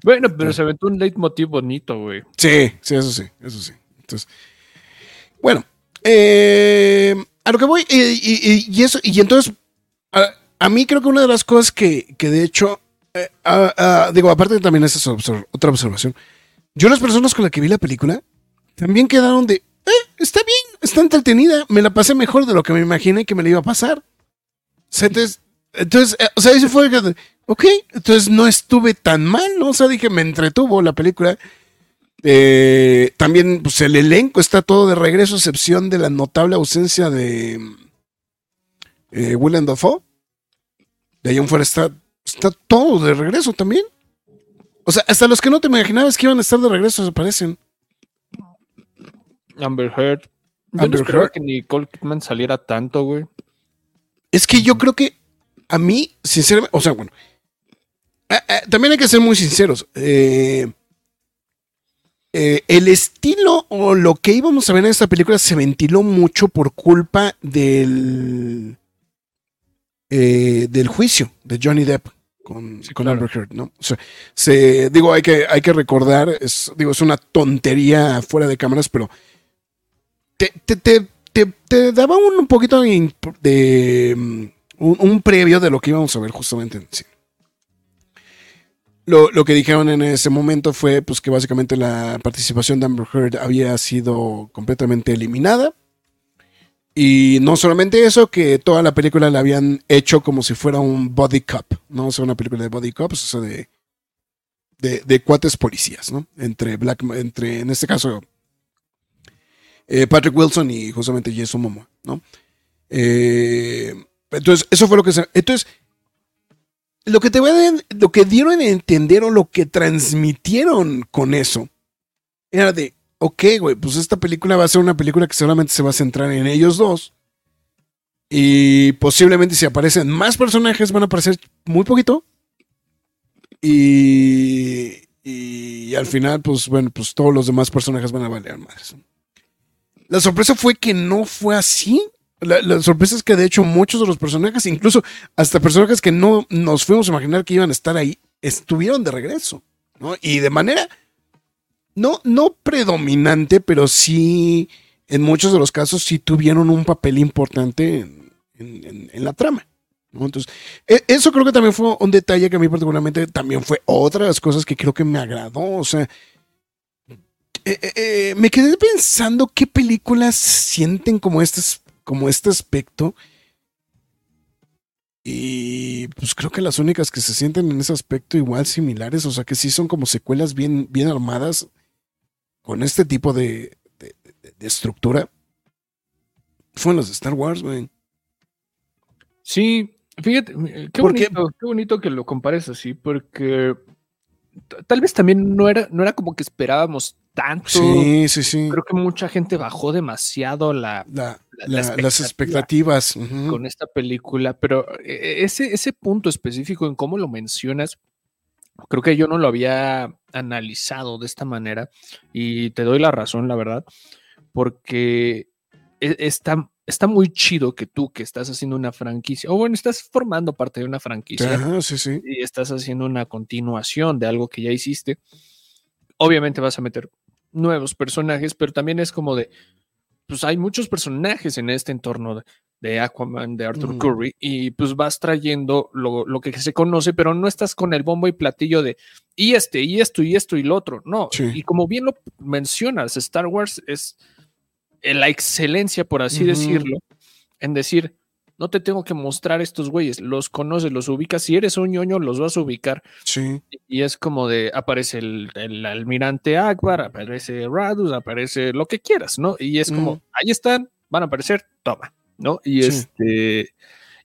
Bueno, pero se aventó un leitmotiv bonito, güey. Sí, sí, eso sí, eso sí. Entonces, bueno, eh, a lo que voy, y, y- y- y eso, y entonces, a, a mí creo que una de las cosas que, que de hecho, eh, digo, aparte también esa es otra observación, yo las personas con las que vi la película también quedaron de, eh, está bien, está entretenida, me la pasé mejor de lo que me imaginé que me la iba a pasar. Entonces, entonces, eh, o sea, eso fue, ok, entonces no estuve tan mal, ¿no? O sea, dije, me entretuvo la película. Eh, también, pues el elenco está todo de regreso, excepción de la notable ausencia de eh, Willem Dafoe. De ahí en fuera está, está todo de regreso también. O sea, hasta los que no te imaginabas que iban a estar de regreso aparecen. Amber Heard. Yo Amber no esperaba Heard. que Nicole Kidman saliera tanto, güey. Es que yo creo que a mí, sinceramente, o sea, bueno, ah, ah, también hay que ser muy sinceros. eh, eh, el estilo o lo que íbamos a ver en esta película se ventiló mucho por culpa del eh, del juicio de Johnny Depp con, Sí, con claro. Heard, ¿no? O sea, se, digo, hay que, hay que recordar, es, digo, es una tontería fuera de cámaras, pero te, te, te, te- daba un, poquito de, mm, un, previo de lo que íbamos a ver justamente en cine. Lo, lo que dijeron en ese momento fue pues, que básicamente la participación de Amber Heard había sido completamente eliminada. Y no solamente eso, que toda la película la habían hecho como si fuera un body cop, ¿no? O sea, una película de body cops, o sea, de, de, de cuates policías, ¿no? Entre Black, entre, en este caso, eh, Patrick Wilson y justamente Jason Momoa, ¿no? Eh, entonces, eso fue lo que se. Entonces, lo que te voy a lo que dieron a entender o lo que transmitieron con eso era de, ok, güey, pues esta película va a ser una película que solamente se va a centrar en ellos dos. Y posiblemente si aparecen más personajes van a aparecer muy poquito. Y, y al final, pues bueno, pues todos los demás personajes van a valer madres. La sorpresa fue que no fue así. La, la sorpresa es que de hecho muchos de los personajes, incluso hasta personajes que no nos fuimos a imaginar que iban a estar ahí, estuvieron de regreso. ¿no? Y de manera no, no predominante, pero sí, en muchos de los casos, sí tuvieron un papel importante en, en- la trama. ¿no? Entonces, e- eso creo que también fue un detalle que a mí particularmente también fue otra de las cosas que creo que me agradó. O sea, eh, eh, eh, me quedé pensando qué películas sienten como este, como este aspecto. Y pues creo que las únicas que se sienten en ese aspecto igual similares, o sea que sí son como secuelas bien, bien armadas con este tipo de, de- de- de estructura, fueron las de Star Wars, güey. Sí, fíjate, qué bonito, qué bonito que lo compares así, porque tal vez también no era, no era como que esperábamos tanto. Sí, sí, sí. Creo que mucha gente bajó demasiado la, La- la- la- la las expectativa expectativas. con esta película, pero eh, ese, ese punto específico en cómo lo mencionas, creo que yo no lo había analizado de esta manera y te doy la razón, la verdad, porque e- está, está muy chido que tú que estás haciendo una franquicia, o bueno, estás formando parte de una franquicia Ajá, sí, sí. y estás haciendo una continuación de algo que ya hiciste, obviamente vas a meter nuevos personajes, pero también es como de, pues hay muchos personajes en este entorno de, de Aquaman, de Arthur. Curry, y pues vas trayendo lo, lo que se conoce, pero no estás con el bombo y platillo de, y este, y esto, y esto, y lo otro, no. Sí. Y como bien lo mencionas, Star Wars es eh, la excelencia, por así decirlo, en decir, no te tengo que mostrar estos güeyes, los conoces, los ubicas, si eres un ñoño, los vas a ubicar. Sí. Y es como de, aparece el, el almirante Akbar, aparece Radus, aparece lo que quieras, ¿no? Y es como, Ujú. ahí están, van a aparecer, toma, ¿no? Y Sí. este,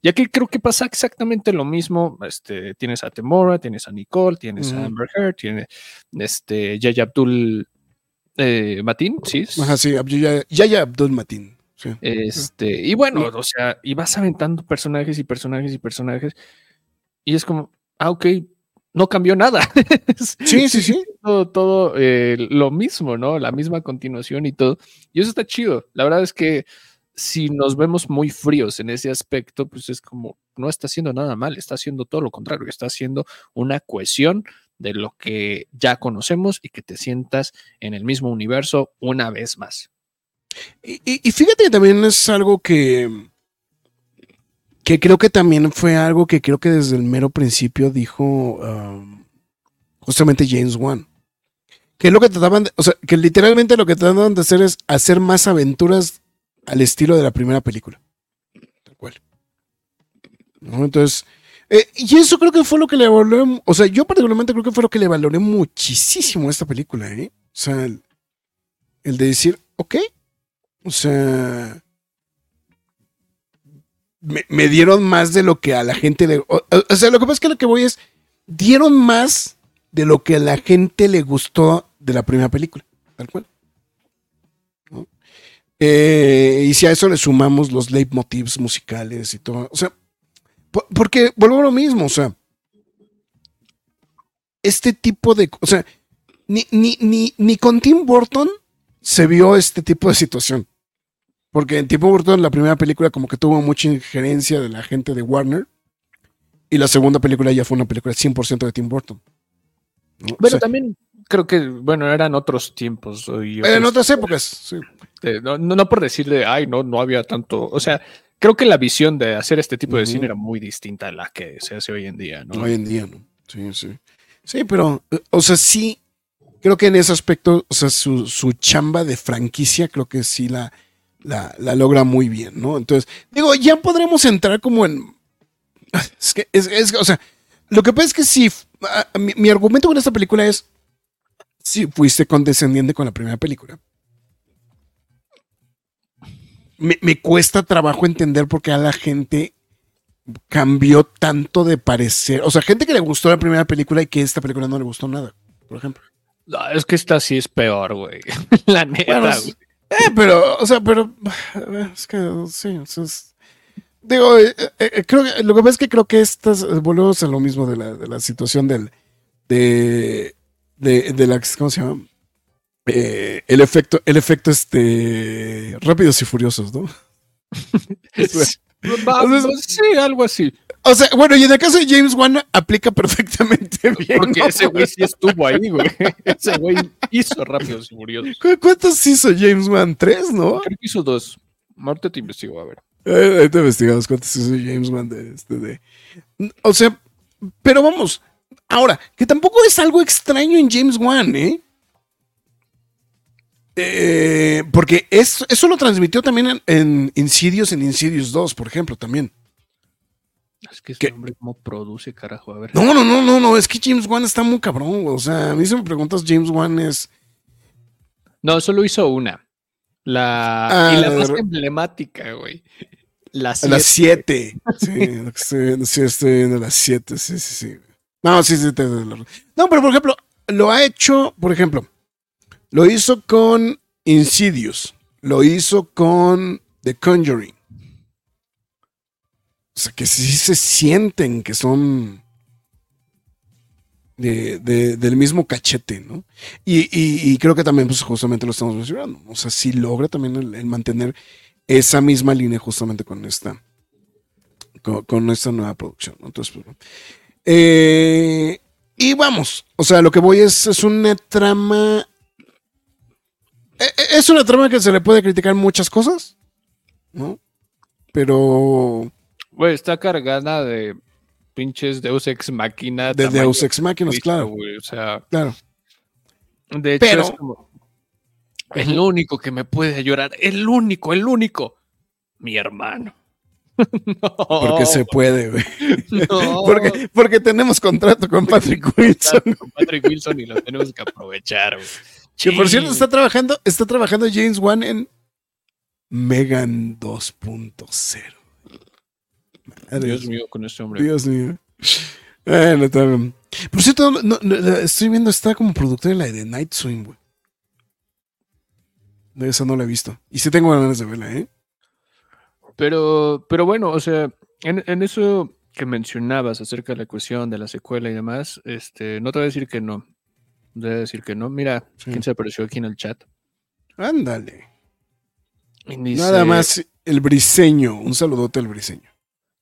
ya que creo que pasa exactamente lo mismo, este, tienes a Temora, tienes a Nicole, tienes a Ujú. Amber Heard, tienes este, Yaya Abdul eh, Matin, ¿sí? Ajá, sí. Yaya Abdul Matin. Sí. Este, y bueno, o sea, y vas aventando personajes y personajes y personajes, y es como, ah, ok, no cambió nada. Sí, sí, sí. todo, todo eh, lo mismo, ¿no? La misma continuación y todo. Y eso está chido. La verdad es que si nos vemos muy fríos en ese aspecto, pues es como, no está haciendo nada mal, está haciendo todo lo contrario, está haciendo una cohesión de lo que ya conocemos y que te sientas en el mismo universo una vez más. Y, y- y fíjate que también es algo que, que creo que también fue algo que creo que desde el mero principio dijo um, justamente James Wan. Que lo que trataban de, o sea, que literalmente lo que trataban de hacer es hacer más aventuras al estilo de la primera película. Tal cual. ¿No? Entonces, eh, y eso creo que fue lo que le valoré, o sea, yo particularmente creo que fue lo que le valoré muchísimo a esta película, ¿eh? O sea, el, el de decir, ok, o sea, me, dieron más de lo que a la gente le... O, o- sea, lo que pasa es que lo que voy es, dieron más de lo que a la gente le gustó de la primera película, tal cual. Eh, y si a eso le sumamos los leitmotivs musicales y todo, o sea, po- porque vuelvo a lo mismo, o sea, este tipo de... O sea, ni, ni, ni, ni con Tim Burton se vio este tipo de situación. Porque en Tim Burton la primera película como que tuvo mucha injerencia de la gente de Warner. Y la segunda película ya fue una película 100% de Tim Burton. ¿no? O Pero sea, también creo que, bueno, eran otros tiempos. y en otras épocas, sí. eh, no, no, por decirle, ay, no, no había tanto. O sea, creo que la visión de hacer este tipo de cine era muy distinta a la que se hace hoy en día, ¿no? Hoy en día, ¿no? Sí, sí. Sí, pero, o sea, sí, creo que en ese aspecto, o sea, su, su chamba de franquicia, creo que sí la, la, la logra muy bien, ¿no? Entonces, digo, ya podremos entrar como en. Es que, es, es- o sea, lo que pasa es que sí, ah, mi, mi argumento con esta película es. Si fuiste condescendiente con la primera película. Me, me cuesta trabajo entender por qué a la gente cambió tanto de parecer. O sea, gente que le gustó la primera película y que esta película no le gustó nada, por ejemplo. No, es que esta sí es peor, güey. La neta, Bueno, güey. Eh, pero, o sea, pero es que sí, es- digo, eh, eh, eh, creo que lo que pasa es que creo que estas volvemos a lo mismo de la, de la situación del de, de, de la ¿cómo se llama? Eh, el efecto, el efecto este rápidos y furiosos, ¿no? Entonces- sí, algo así. O sea, bueno, y en el caso de James Wan aplica perfectamente bien. Porque ¿no? ese güey sí estuvo ahí, güey. Ese güey hizo Rápidos y Furiosos. ¿Cu- ¿Cuántos hizo James Wan? ¿Tres, no? Creo que hizo dos. Ahorita te investigo, a ver. Eh, ahorita investigamos cuántos hizo James Wan de, este, de- O sea, pero vamos. Ahora, que tampoco es algo extraño en James Wan, ¿eh? Eh, porque es- eso lo transmitió también en, en Insidious, en Insidious 2, por ejemplo, también. Es que ese hombre cómo produce, carajo. A ver. No, no, no, no, no, es que James Wan está muy cabrón. güey. O sea, a mí si me preguntas, James Wan es. No, solo hizo una. La, Ah, y la más emblemática, güey. La A las siete. 7. Sí, lo que estoy viendo, sí, estoy viendo las 7. Sí, sí, sí. No, sí, sí. te- te- lo- No, pero por ejemplo, lo ha hecho, por ejemplo, lo hizo con Insidious. Lo hizo con The Conjuring. O sea, que sí se sienten que son de, de- del mismo cachete, ¿no? Y, y- creo que también, pues justamente lo estamos mencionando. O sea, sí logra también el- mantener esa misma línea justamente con esta con, esta nueva producción. ¿no? Entonces, pues. Eh, y vamos, o sea, lo que voy es, es una trama. eh, eh, Es una trama que se le puede criticar muchas cosas, ¿no? Pero Güey, está cargada de pinches Deus Ex Máquina. de Deus Ex Máquinas, Cristo, claro, O sea, claro. de hecho Pero- es como... El único que me puede llorar, el único, el único, mi hermano. no, Porque se puede, güey. no. Porque, porque tenemos contrato con Patrick Wilson. con Patrick Wilson y lo tenemos que aprovechar, güey. Que por cierto está trabajando, está trabajando James Wan en Megan 2.0. Dios mío, con este hombre. Dios mío. Bueno, está bien. Por cierto, no- no- no, estoy viendo, está como productora de la de Night Swim, güey. De esa no la he visto. Y sí tengo ganas de verla, ¿eh? Pero, pero bueno, o sea, en, en eso que mencionabas acerca de la cuestión de la secuela y demás, este, no te voy a decir que no. Te voy a decir que no. Mira, Sí. quién se apareció aquí en el chat. Ándale. Dice, Nada más el briseño. Un saludote al briseño.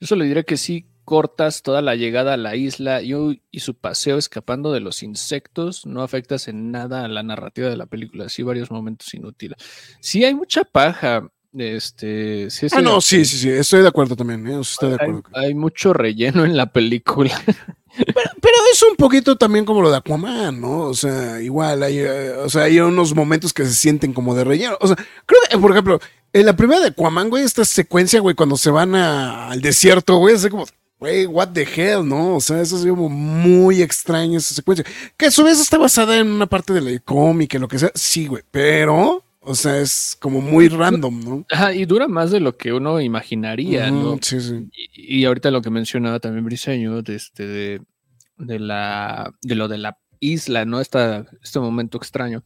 Yo solo diré que sí cortas toda la llegada a la isla y, y su paseo escapando de los insectos, no afectas en nada a la narrativa de la película. Sí, varios momentos inútiles. Sí, hay mucha paja. Este, sí, Ah, no, sí, sí, sí. Estoy de acuerdo también, ¿eh? Estoy de Hay, acuerdo. hay mucho relleno en la película. Pero, es un poquito también como lo de Aquaman, ¿no? O sea, igual hay, eh, o sea, hay unos momentos que se sienten como de relleno. O sea, creo que, por ejemplo, en la primera de Aquaman, güey, esta secuencia, güey, cuando se van al desierto, güey, es como, güey, what the hell, ¿no? O sea, eso es como muy extraño esa secuencia. Que a su vez está basada en una parte del cómic, en lo que sea. Sí, güey, pero, o sea, es como muy random, ¿no? Ajá, y dura más de lo que uno imaginaría, ¿no? Ujú, Sí, sí. Y, y ahorita lo que mencionaba también Briseño, de, este, de, de, la, de lo de la isla, ¿no? Esta, este momento extraño.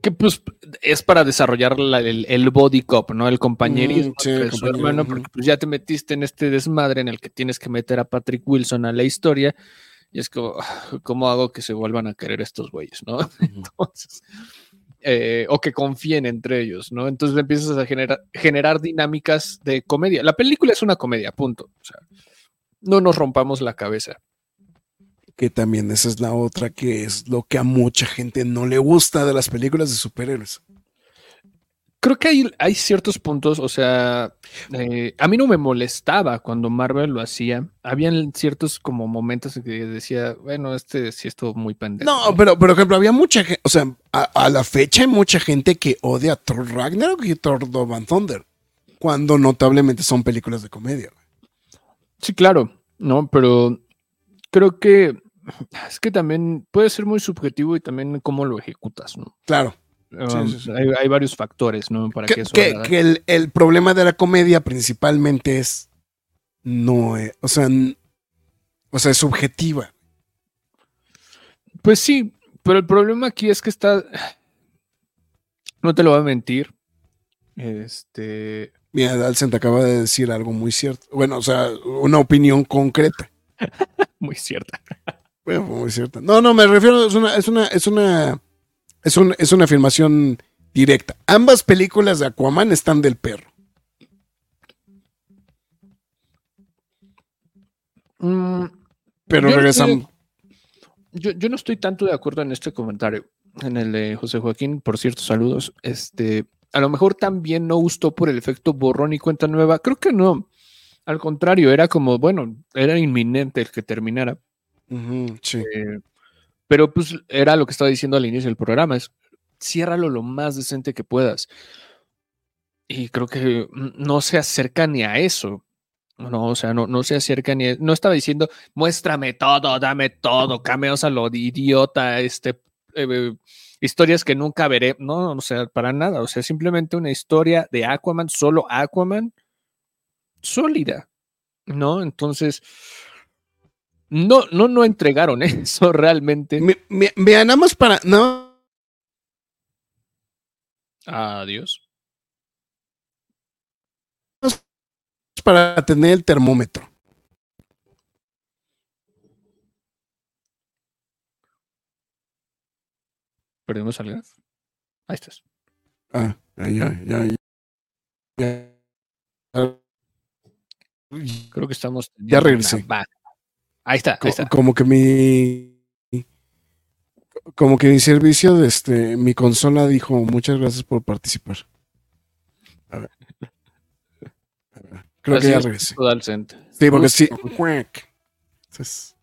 Que pues es para desarrollar la- el, el body cop, ¿no? El compañerismo sí, el su hermano, porque pues ya te metiste en este desmadre en el que tienes que meter a Patrick Wilson a la historia. Y es como, "Ah, ¿cómo hago que se vuelvan a querer estos güeyes, no? Entonces, eh, o que confíen entre ellos, ¿no? Entonces empiezas a generar, generar dinámicas de comedia. La película es una comedia, punto. O sea, no nos rompamos la cabeza. Que también esa es la otra, que es lo que a mucha gente no le gusta de las películas de superhéroes. Creo que hay, hay ciertos puntos, o sea, eh, a mí no me molestaba cuando Marvel lo hacía. Habían ciertos como momentos en que decía, bueno, este sí estuvo muy pendejo. No, pero por ejemplo, había mucha gente, o sea, a, a la fecha hay mucha gente que odia a Thor Ragnarok y Thor Love and Thunder, cuando notablemente son películas de comedia. Sí, claro, no, pero creo que es que también puede ser muy subjetivo y también cómo lo ejecutas, ¿no? Claro. Um, sí, sí. Hay, hay varios factores, ¿no? Para que, Que, eso que- el, el problema de la comedia principalmente es no es, o sea, n- o sea, es subjetiva. Pues sí, pero el problema aquí es que está. No te lo voy a mentir. Este. Mira, Dalsen te acaba de decir algo muy cierto. Bueno, o sea, una opinión concreta. Muy cierta. Bueno, muy cierta. No, no, me refiero, es una, es una, es una, es un- es una afirmación directa. Ambas películas de Aquaman están del perro. Mm, Pero Yo regresamos. yo, yo no estoy tanto de acuerdo en este comentario. En el de José Joaquín, por cierto, saludos. Este, a lo mejor también no gustó por el efecto borrón y cuenta nueva. Creo que no. Al contrario, era como, bueno, era inminente el que terminara. Sí. Eh, pero pues era lo que estaba diciendo al inicio del programa, es ciérralo lo más decente que puedas. Y creo que mm, no se acerca ni a eso. No, o sea, no, no se acerca ni a, no estaba diciendo, muéstrame todo, dame todo, cameos a lo idiota, este, eh, historias que nunca veré. No, o sea, para nada. O sea, simplemente una historia de Aquaman, solo Aquaman, sólida. ¿No? Entonces, no, no, no entregaron eso realmente. Mira, nada más para, nada Adiós. para tener el termómetro. Perdimos al gas. Ahí estás. Ah, ya, ya, ya. ya. Creo que estamos. Ya regresé. una Ahí está, ahí está. Como que mi. Como que mi servicio de este, mi consola dijo muchas gracias por participar. A ver. A ver, Creo Así que ya es, regresé. todo al centro. Sí, porque sí. Entonces-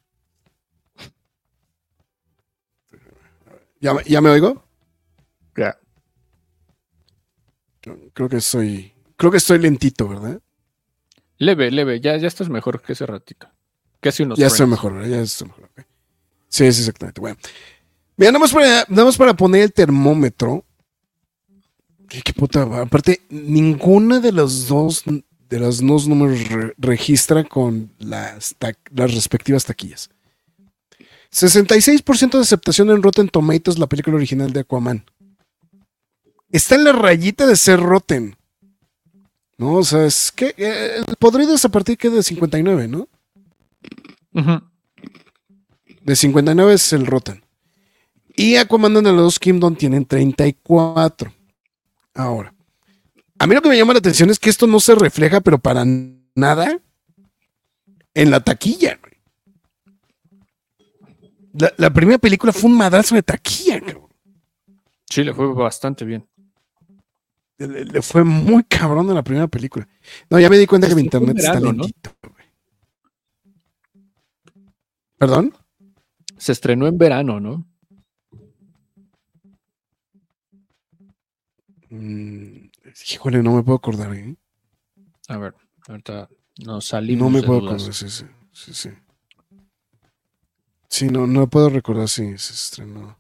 ¿Ya, me- ¿Ya me oigo? Ya. Creo que soy. Creo que estoy lentito, ¿verdad? Leve, leve. Ya, ya estás mejor que ese ratito. Hace unos Ya estoy mejor, ¿verdad? Ya estoy mejor. ok. Sí, sí, exactamente. Bueno. Mira, nada más para, nada más para poner el termómetro. Qué, qué puta. Aparte, ninguna de los dos de los dos números re- registra con las, las respectivas taquillas. 66% de aceptación en Rotten Tomatoes la película original de Aquaman. Está en la rayita de ser Rotten. No, o sea, es que eh, el podrido es a partir que de 59, ¿no? Ujú. De 59 es el Rotten. Y Aquaman and the Lost Kingdom tienen 34. Ahora, a mí lo que me llama la atención es que esto no se refleja, pero para nada, en la taquilla. güey. La, la primera película fue un madrazo de taquilla, cabrón. Sí, le fue bastante bien. Le, le fue muy cabrón en la primera película. No, ya me di cuenta que mi internet está lentito. ¿Perdón? Se estrenó en verano, ¿no? Mm, híjole, no me puedo acordar. ¿eh? A ver, ahorita nos salimos. No me de puedo dudas. acordar, sí, sí, sí, sí. Sí, no, no puedo recordar si se estrenó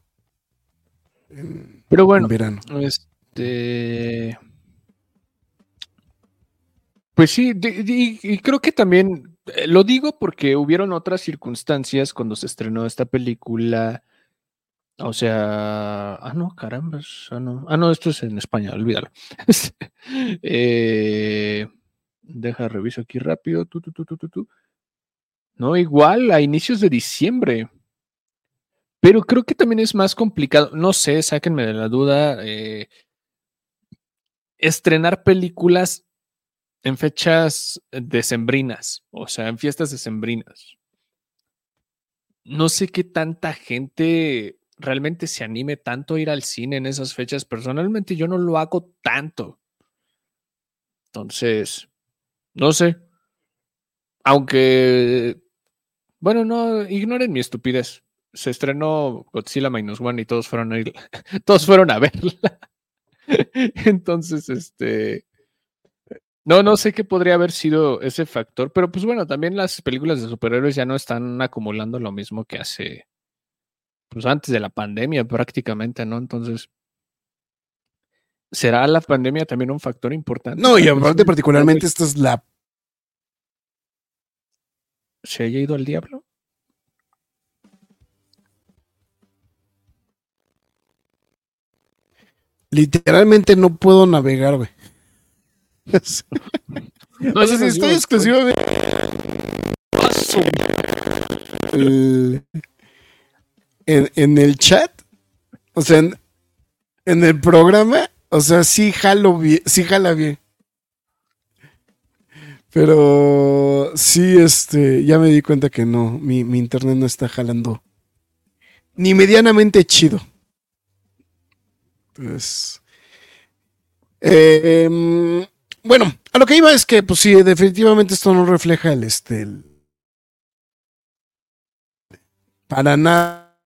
en, Pero en bueno, verano. Este. Pues sí, y, y creo que también lo digo porque hubieron otras circunstancias cuando se estrenó esta película. O sea, ah, no, caramba, ah, no, ah, no, esto es en España, olvídalo. Eh, deja, reviso aquí rápido. No, igual a inicios de diciembre. Pero creo que también es más complicado. No sé, sáquenme de la duda. eh, estrenar películas en fechas decembrinas, o sea, en fiestas decembrinas. No sé qué tanta gente realmente se anime tanto a ir al cine en esas fechas. Personalmente yo no lo hago tanto. Entonces, no sé. Aunque, bueno, no, ignoren mi estupidez. Se estrenó Godzilla Minus One y todos fueron a ir, todos fueron a verla. Entonces, este, no, no sé qué podría haber sido ese factor, pero pues bueno, también las películas de superhéroes ya no están acumulando lo mismo que hace, pues antes de la pandemia prácticamente, ¿no? Entonces, ¿será la pandemia también un factor importante? No, y que aparte particularmente esta es la se haya ido al diablo. Literalmente no puedo navegar, güey. No, o sea, si estoy exclusivamente. El- en, en el chat, o sea, en, en el programa, o sea, sí jalo bien, sí jala bien. Pero sí, este, ya me di cuenta que no, mi, mi internet no está jalando ni medianamente chido. Entonces, eh, bueno, a lo que iba es que, pues sí, definitivamente esto no refleja el, este, el- para nada,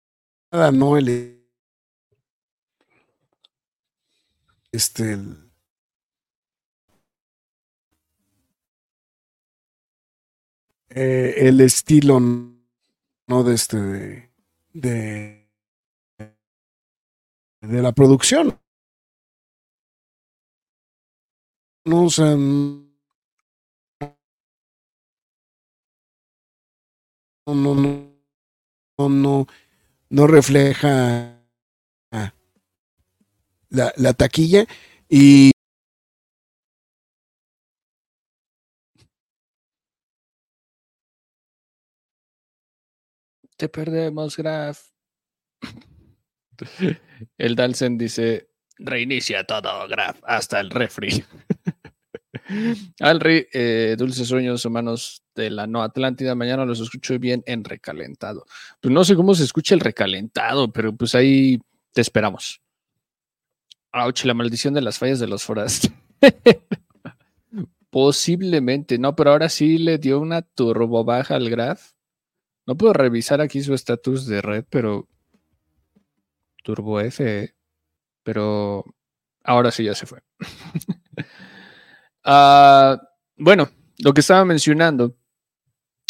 no el, este, el, eh, estilo, no de este, de, de la producción. No, no, no, no, no refleja la, la taquilla y Te perdemos, Graf. El Dalsen dice: reinicia todo, Graf, hasta el refri. Alri, eh, dulces sueños humanos de la no Atlántida. Mañana los escucho bien en recalentado. Pues no sé cómo se escucha el recalentado, pero pues ahí te esperamos. Ouch, la maldición de las fallas de los foras. Posiblemente, no, pero ahora sí le dio una turbo baja al Graf. No puedo revisar aquí su estatus de red, pero Turbo F, ¿eh? pero ahora sí ya se fue. Ah, bueno, lo que estaba mencionando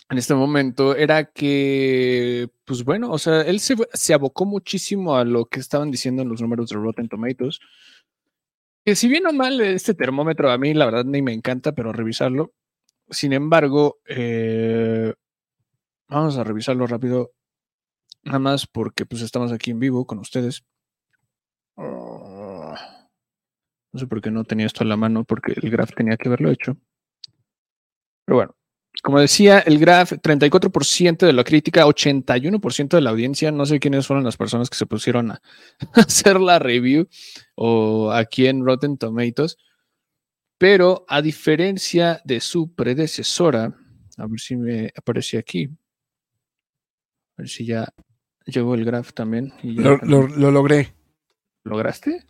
en este momento era que, pues bueno, o sea, él se, abocó muchísimo a lo que estaban diciendo en los números de Rotten Tomatoes. Que si bien o mal, este termómetro a mí la verdad ni me encanta, pero revisarlo. Sin embargo, eh, Vamos a revisarlo rápido. Nada más porque pues estamos aquí en vivo con ustedes. Oh, no sé por qué no tenía esto a la mano, porque el graph tenía que haberlo hecho. Pero bueno, como decía, el graph, 34% de la crítica, 81% de la audiencia. No sé quiénes fueron las personas que se pusieron a hacer la review o aquí en Rotten Tomatoes. Pero a diferencia de su predecesora, a ver si me aparece aquí. A ver si ya llegó el graph también. y ya lo, con- lo- lo logré. ¿Lograste?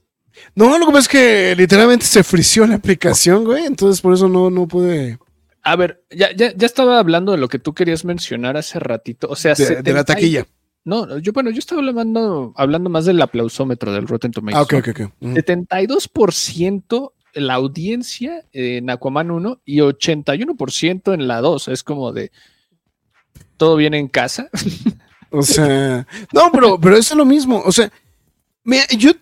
No, lo que pasa es que literalmente se frició la aplicación, güey, entonces por eso no, no pude... A ver, ya, ya, ya estaba hablando de lo que tú querías mencionar hace ratito. O sea, De, de la 70 y- taquilla. No, yo, bueno, yo estaba hablando, hablando más del aplausómetro del Rotten Tomatoes. Ah, ok, ok, ok. Ujú. 72% la audiencia en Aquaman 1 y 81% en la 2. Es como de todo viene en casa. O sea, no, pero, pero eso es lo mismo. O sea, mira, yo,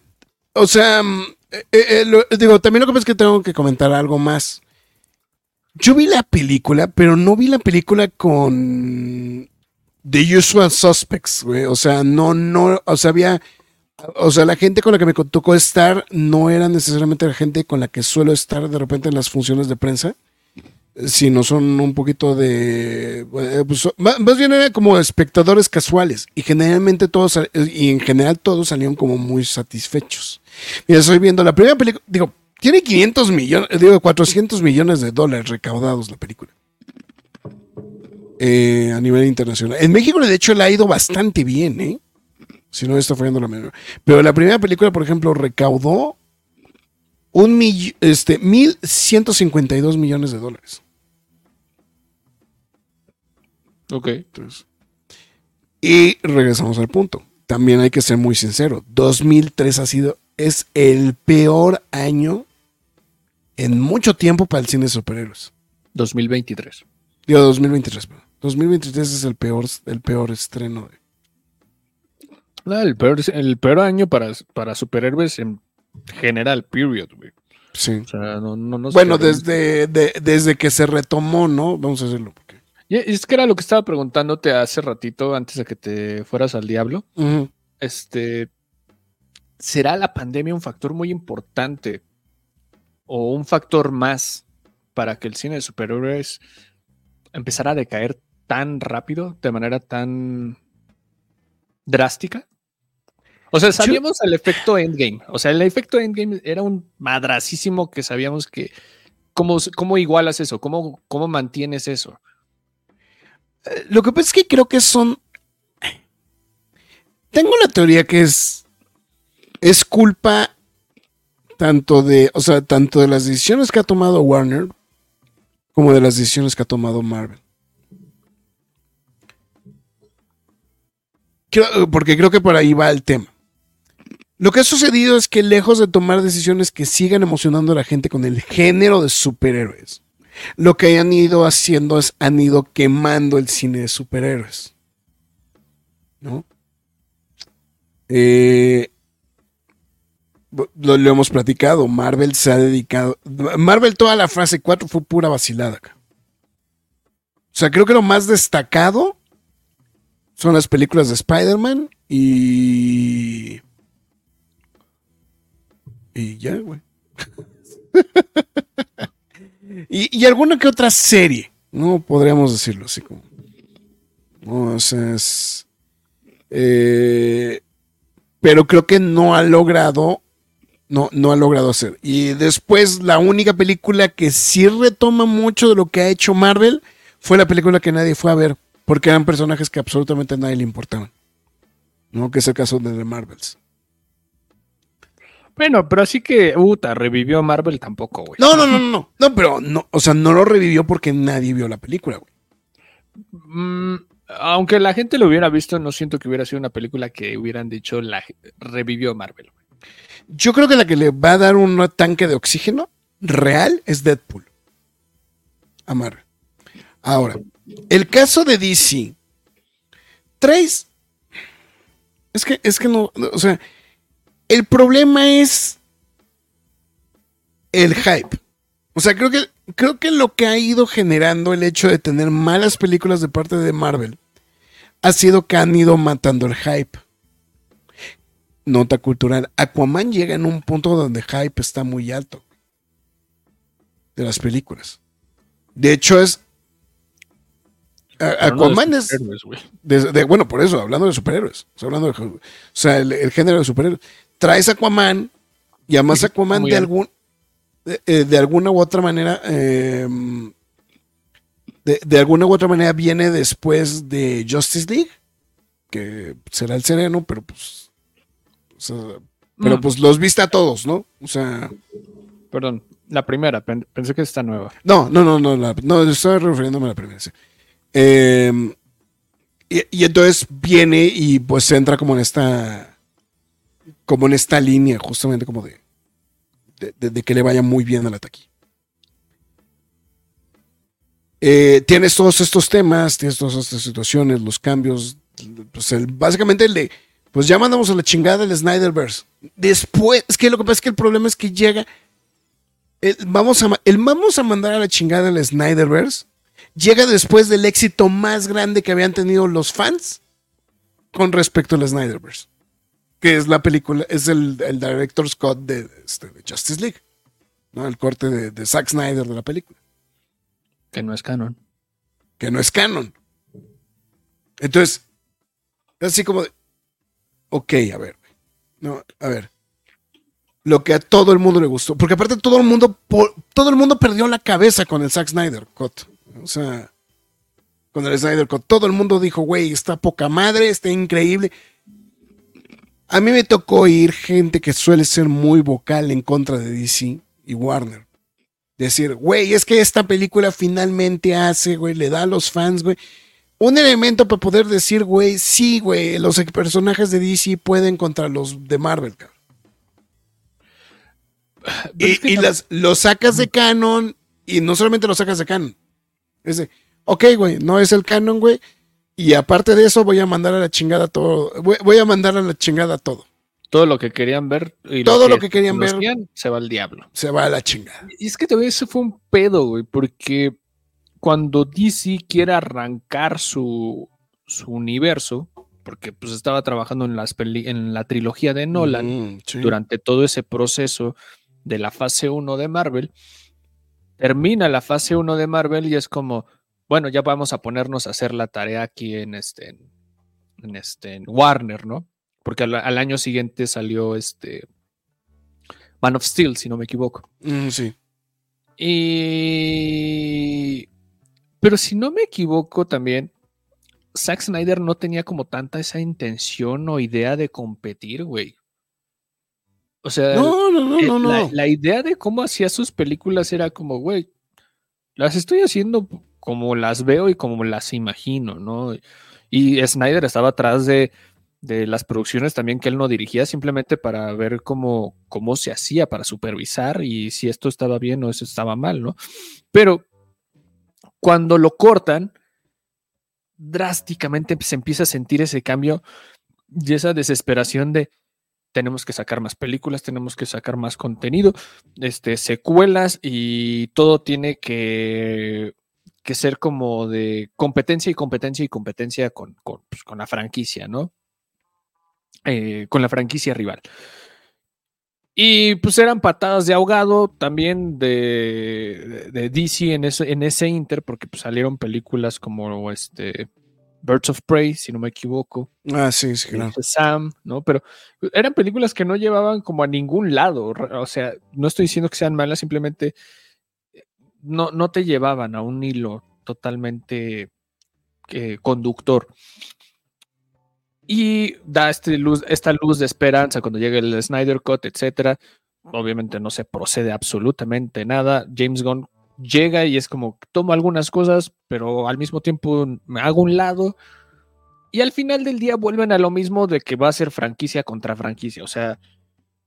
o sea, mm, eh, eh, lo- digo, también lo que pasa es que tengo que comentar algo más. Yo vi la película, pero no vi la película con The Usual Suspects, güey. O sea, no, no, o sea, había, o sea, la gente con la que me tocó estar no era necesariamente la gente con la que suelo estar de repente en las funciones de prensa sino son un poquito de. eh, pues, más, bien eran como espectadores casuales. Y generalmente todos, y en general todos salieron como muy satisfechos. Mira, estoy viendo la primera película. Digo, tiene 500 millones, digo, 400 millones de dólares recaudados la película. Eh, a nivel internacional. En México, de hecho, le ha ido bastante bien, ¿eh? Si no está fallando la memoria. Pero la primera película, por ejemplo, recaudó un mill- este, 1.152 millones de dólares. Ok. Entonces, y regresamos al punto. También hay que ser muy sincero. 2003 ha sido, es el peor año en mucho tiempo para el cine de superhéroes. 2023. Digo, 2023, perdón. 2023 es el peor, el peor estreno. de- Ah, el, peor, el peor año para, para superhéroes en general, period, güey. Sí. O sea, no, no Bueno, desde, de- desde que se retomó, ¿no? Vamos a hacerlo. porque- Y es que era lo que estaba preguntándote hace ratito, antes de que te fueras al diablo. Este, ¿será la pandemia un factor muy importante o un factor más para que el cine de superhéroes empezara a decaer tan rápido, de manera tan drástica? O sea, sabíamos el efecto Endgame. O sea, el efecto Endgame era un madracísimo que sabíamos que. ¿Cómo, cómo igualas eso? ¿Cómo, ¿Cómo mantienes eso? Eh, Lo que pasa es que creo que son. Tengo la teoría que es. Es culpa tanto de. O sea, tanto de las decisiones que ha tomado Warner. Como de las decisiones que ha tomado Marvel. Porque creo que por ahí va el tema. Lo que ha sucedido es que lejos de tomar decisiones que sigan emocionando a la gente con el género de superhéroes, lo que han ido haciendo es han ido quemando el cine de superhéroes. ¿No? Eh, lo, hemos platicado. Marvel se ha dedicado. Marvel, toda la fase 4 fue pura vacilada. O sea, creo que lo más destacado son las películas de Spider-Man y. Y ya, güey. y, y alguna que otra serie, ¿no? Podríamos decirlo así como. O sea, eh, pero creo que no ha logrado. No, no ha logrado hacer. Y después, la única película que sí retoma mucho de lo que ha hecho Marvel fue la película que nadie fue a ver. Porque eran personajes que absolutamente a nadie le importaban. ¿No? Que es el caso de The Marvels. Bueno, pero así que, puta, revivió Marvel tampoco, güey. No, no, no, no, no. Pero no, o sea, no lo revivió porque nadie vio la película, güey. Mm, aunque la gente lo hubiera visto, no siento que hubiera sido una película que hubieran dicho la revivió Marvel. güey. Yo creo que la que le va a dar un tanque de oxígeno real es Deadpool. A Marvel. Ahora, el caso de DC. Traes. Es que, es que no. O sea, el problema es el hype. O sea, creo que, creo que lo que ha ido generando el hecho de tener malas películas de parte de Marvel ha sido que han ido matando el hype. Nota cultural. Aquaman llega en un punto donde hype está muy alto. De las películas. De hecho, es. a- no Aquaman es. de- de- bueno, por eso, hablando de superhéroes. Hablando de, o sea, el, el género de superhéroes. Traes Aquaman y además Aquaman de algún de, eh, de alguna u otra manera eh, de, alguna u otra manera viene después de Justice League que será el sereno pero pues sea, pero Mm, pues los viste a todos no o sea Perdón, la primera, pen- pensé que está nueva. no no no no la- no estoy refiriéndome a la primera sí. Eh, y, y entonces viene y pues entra como en esta como en esta línea justamente como de de, de- de que le vaya muy bien a la taquilla. Eh, tienes todos estos temas, tienes todas estas situaciones, los cambios, pues el- básicamente el de, pues ya mandamos a la chingada el Snyderverse. Después, es que lo que pasa es que el problema es que llega, el vamos a, el vamos a mandar a la chingada el Snyderverse, llega después del éxito más grande que habían tenido los fans con respecto al Snyderverse que es la película, es el, el director Scott de, este, de Justice League, ¿no? El corte de, de Zack Snyder de la película, Que no es canon. que no es canon. Entonces, es así como de, ok, a ver, no, a ver, lo que a todo el mundo le gustó, porque aparte todo el mundo, todo el mundo perdió la cabeza con el Zack Snyder Cut, o sea, con el Snyder Cut, todo el mundo dijo, güey, está poca madre, está increíble. A mí me tocó oír gente que suele ser muy vocal en contra de DC y Warner. Decir, güey, es que esta película finalmente hace, güey, le da a los fans, güey, un elemento para poder decir, güey, sí, güey, los personajes de DC pueden contra los de Marvel, cabrón. Y, es que y tam- las, lo sacas de canon y no solamente lo sacas de canon. Es de, ok, güey, no es el canon, güey. Y aparte de eso voy a mandar a la chingada todo. Voy, voy a mandar a la chingada todo. todo lo que querían ver y Todo lo que querían ver. se va al diablo. Se va a la chingada. Y es que también eso fue un pedo, güey, porque cuando DC quiere arrancar su, su universo, porque pues estaba trabajando en, las peli- en la trilogía de Nolan, Mm, sí. durante todo ese proceso de la fase 1 de Marvel, termina la fase 1 de Marvel y es como, bueno, ya vamos a ponernos a hacer la tarea aquí en este, en, este, en Warner, ¿no? Porque al, al año siguiente salió este Man of Steel, si no me equivoco. Mm, sí. Y... Pero si no me equivoco también, Zack Snyder no tenía como tanta esa intención o idea de competir, güey. O sea, No, no, no, eh, no, La, no. la idea de cómo hacía sus películas era como, güey, las estoy haciendo como las veo y como las imagino, ¿no? Y Snyder estaba atrás de, de las producciones también que él no dirigía, simplemente para ver cómo, cómo se hacía, para supervisar y si esto estaba bien o eso estaba mal, ¿no? Pero cuando lo cortan, drásticamente se empieza a sentir ese cambio y esa desesperación de tenemos que sacar más películas, tenemos que sacar más contenido, este, secuelas y todo tiene que, que ser como de competencia y competencia y competencia con, con, pues, con la franquicia, ¿no? Eh, con la franquicia rival. Y pues eran patadas de ahogado también de, de, de DC en ese, en ese Inter, porque pues, salieron películas como este Birds of Prey, si no me equivoco. Ah, sí, sí, claro. Sam, ¿no? Pero eran películas que no llevaban como a ningún lado. O sea, no estoy diciendo que sean malas, simplemente eh, no, no te llevaban a un hilo totalmente eh, conductor. Y da este luz, esta luz de esperanza cuando llega el Snyder Cut, etcétera. Obviamente no se procede absolutamente nada. James Gunn llega y es como tomo algunas cosas, pero al mismo tiempo me hago un lado. Y al final del día vuelven a lo mismo de que va a ser franquicia contra franquicia. O sea,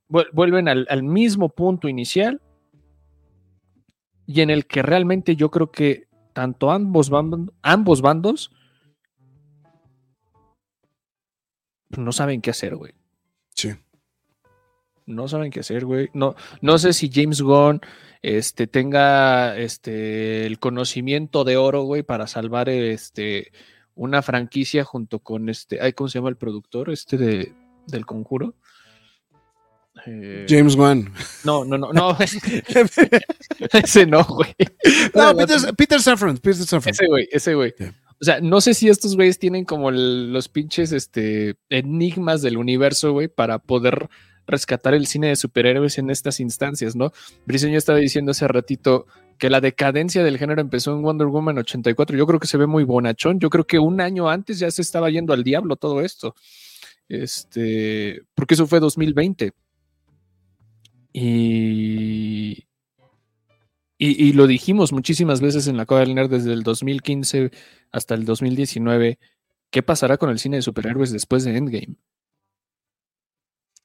vuel- vuelven al, al mismo punto inicial y en el que realmente yo creo que tanto ambos, ambos bandos no saben qué hacer, güey. Sí. No saben qué hacer, güey. No, no sé si James Gunn este, tenga este, el conocimiento de oro, güey, para salvar este, una franquicia junto con este. ay, ¿Cómo se llama el productor? Este de, del conjuro. Eh, James Wan. no, no, no, no. ese no, güey. No, Peter, Peter Safran. Peter Safran. Ese güey, ese güey. O sea, no sé si estos güeyes tienen como los pinches este, enigmas del universo, güey, para poder rescatar el cine de superhéroes en estas instancias, ¿no? Briseño estaba diciendo hace ratito que la decadencia del género empezó en Wonder Woman 84. Yo creo que se ve muy bonachón. Yo creo que un año antes ya se estaba yendo al diablo todo esto. Este, porque eso fue 2020. Y, y, y lo dijimos muchísimas veces en la Cueva del Nerd desde el 2015 hasta el 2019. ¿Qué pasará con el cine de superhéroes después de Endgame?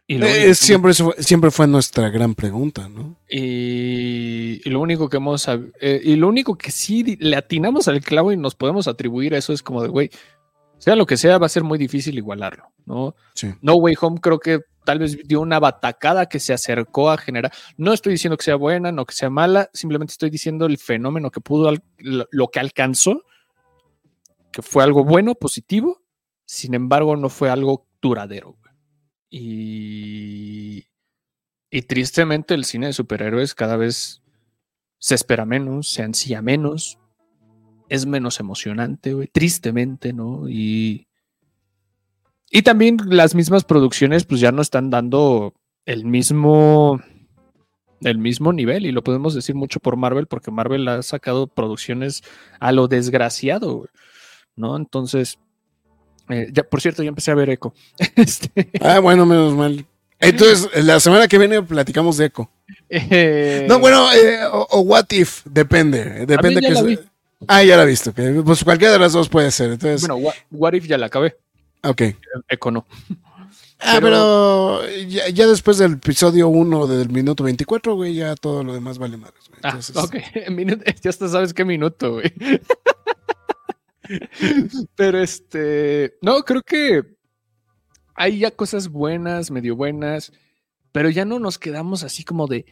Y lo, Eh, único- siempre, fue, siempre fue nuestra gran pregunta, ¿no? y, y lo único que hemos eh, y lo único que sí le atinamos al clavo y nos podemos atribuir a eso es como de güey, sea lo que sea, va a ser muy difícil igualarlo, ¿no? Sí. No Way Home creo que tal vez dio una batacada que se acercó a generar. No estoy diciendo que sea buena, no que sea mala, simplemente estoy diciendo el fenómeno que pudo, lo, que alcanzó, que fue algo bueno, positivo, sin embargo no fue algo duradero. Y, y tristemente el cine de superhéroes cada vez se espera menos, se ansía menos, es menos emocionante, güey, tristemente, ¿no? Y, y también las mismas producciones pues ya no están dando el mismo el mismo nivel y lo podemos decir mucho por Marvel porque Marvel ha sacado producciones a lo desgraciado, güey, ¿no? Entonces, eh, ya por cierto, ya empecé a ver Echo. Este, Ah, bueno, menos mal. Entonces, la semana que viene platicamos de Echo. eh, No, bueno, eh, o, o What If, depende. Depende que. Ah, ya la viste. ok. Pues cualquiera de las dos puede ser. Entonces, bueno, what, What If ya la acabé, ok. Echo no. Ah, pero, ya, ya después del episodio 1 del minuto 24, güey, ya todo lo demás vale madres. güey. Ah, Entonces, ok. Minuto- ya hasta sabes qué minuto, güey. Pero este. No, creo que hay ya cosas buenas, medio buenas, pero ya no nos quedamos así como de.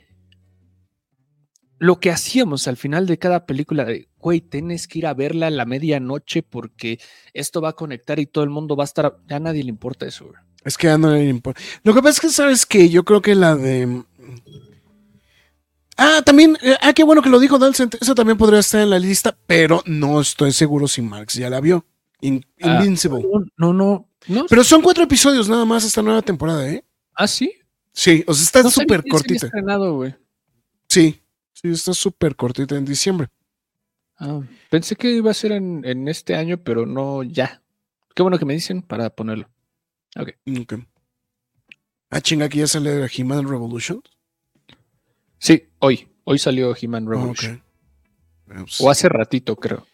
Lo que hacíamos al final de cada película, de, güey, tienes que ir a verla a la medianoche porque esto va a conectar y todo el mundo va a estar, ya a nadie le importa eso, güey. Es que ya no le importa. Lo que pasa es que, ¿sabes que Yo creo que la de... Ah, también, eh, ah, qué bueno que lo dijo Dalcent, eso también podría estar en la lista, pero no estoy seguro si Marx ya la vio. In- Ah, Invincible. No, no, no. Pero son cuatro episodios nada más esta nueva temporada, ¿eh? ah, sí. Sí, o sea, está No súper cortita. estrenado, güey. Sí, sí, está súper cortita en diciembre. Ah, pensé que iba a ser en, en este año, pero no ya. Qué bueno que me dicen para ponerlo. Ok. Ah, chinga, aquí ya sale He-Man Revolution. Sí, hoy. Hoy salió He-Man Ah, Revolution. ok. Bueno, pues, O hace ratito, creo.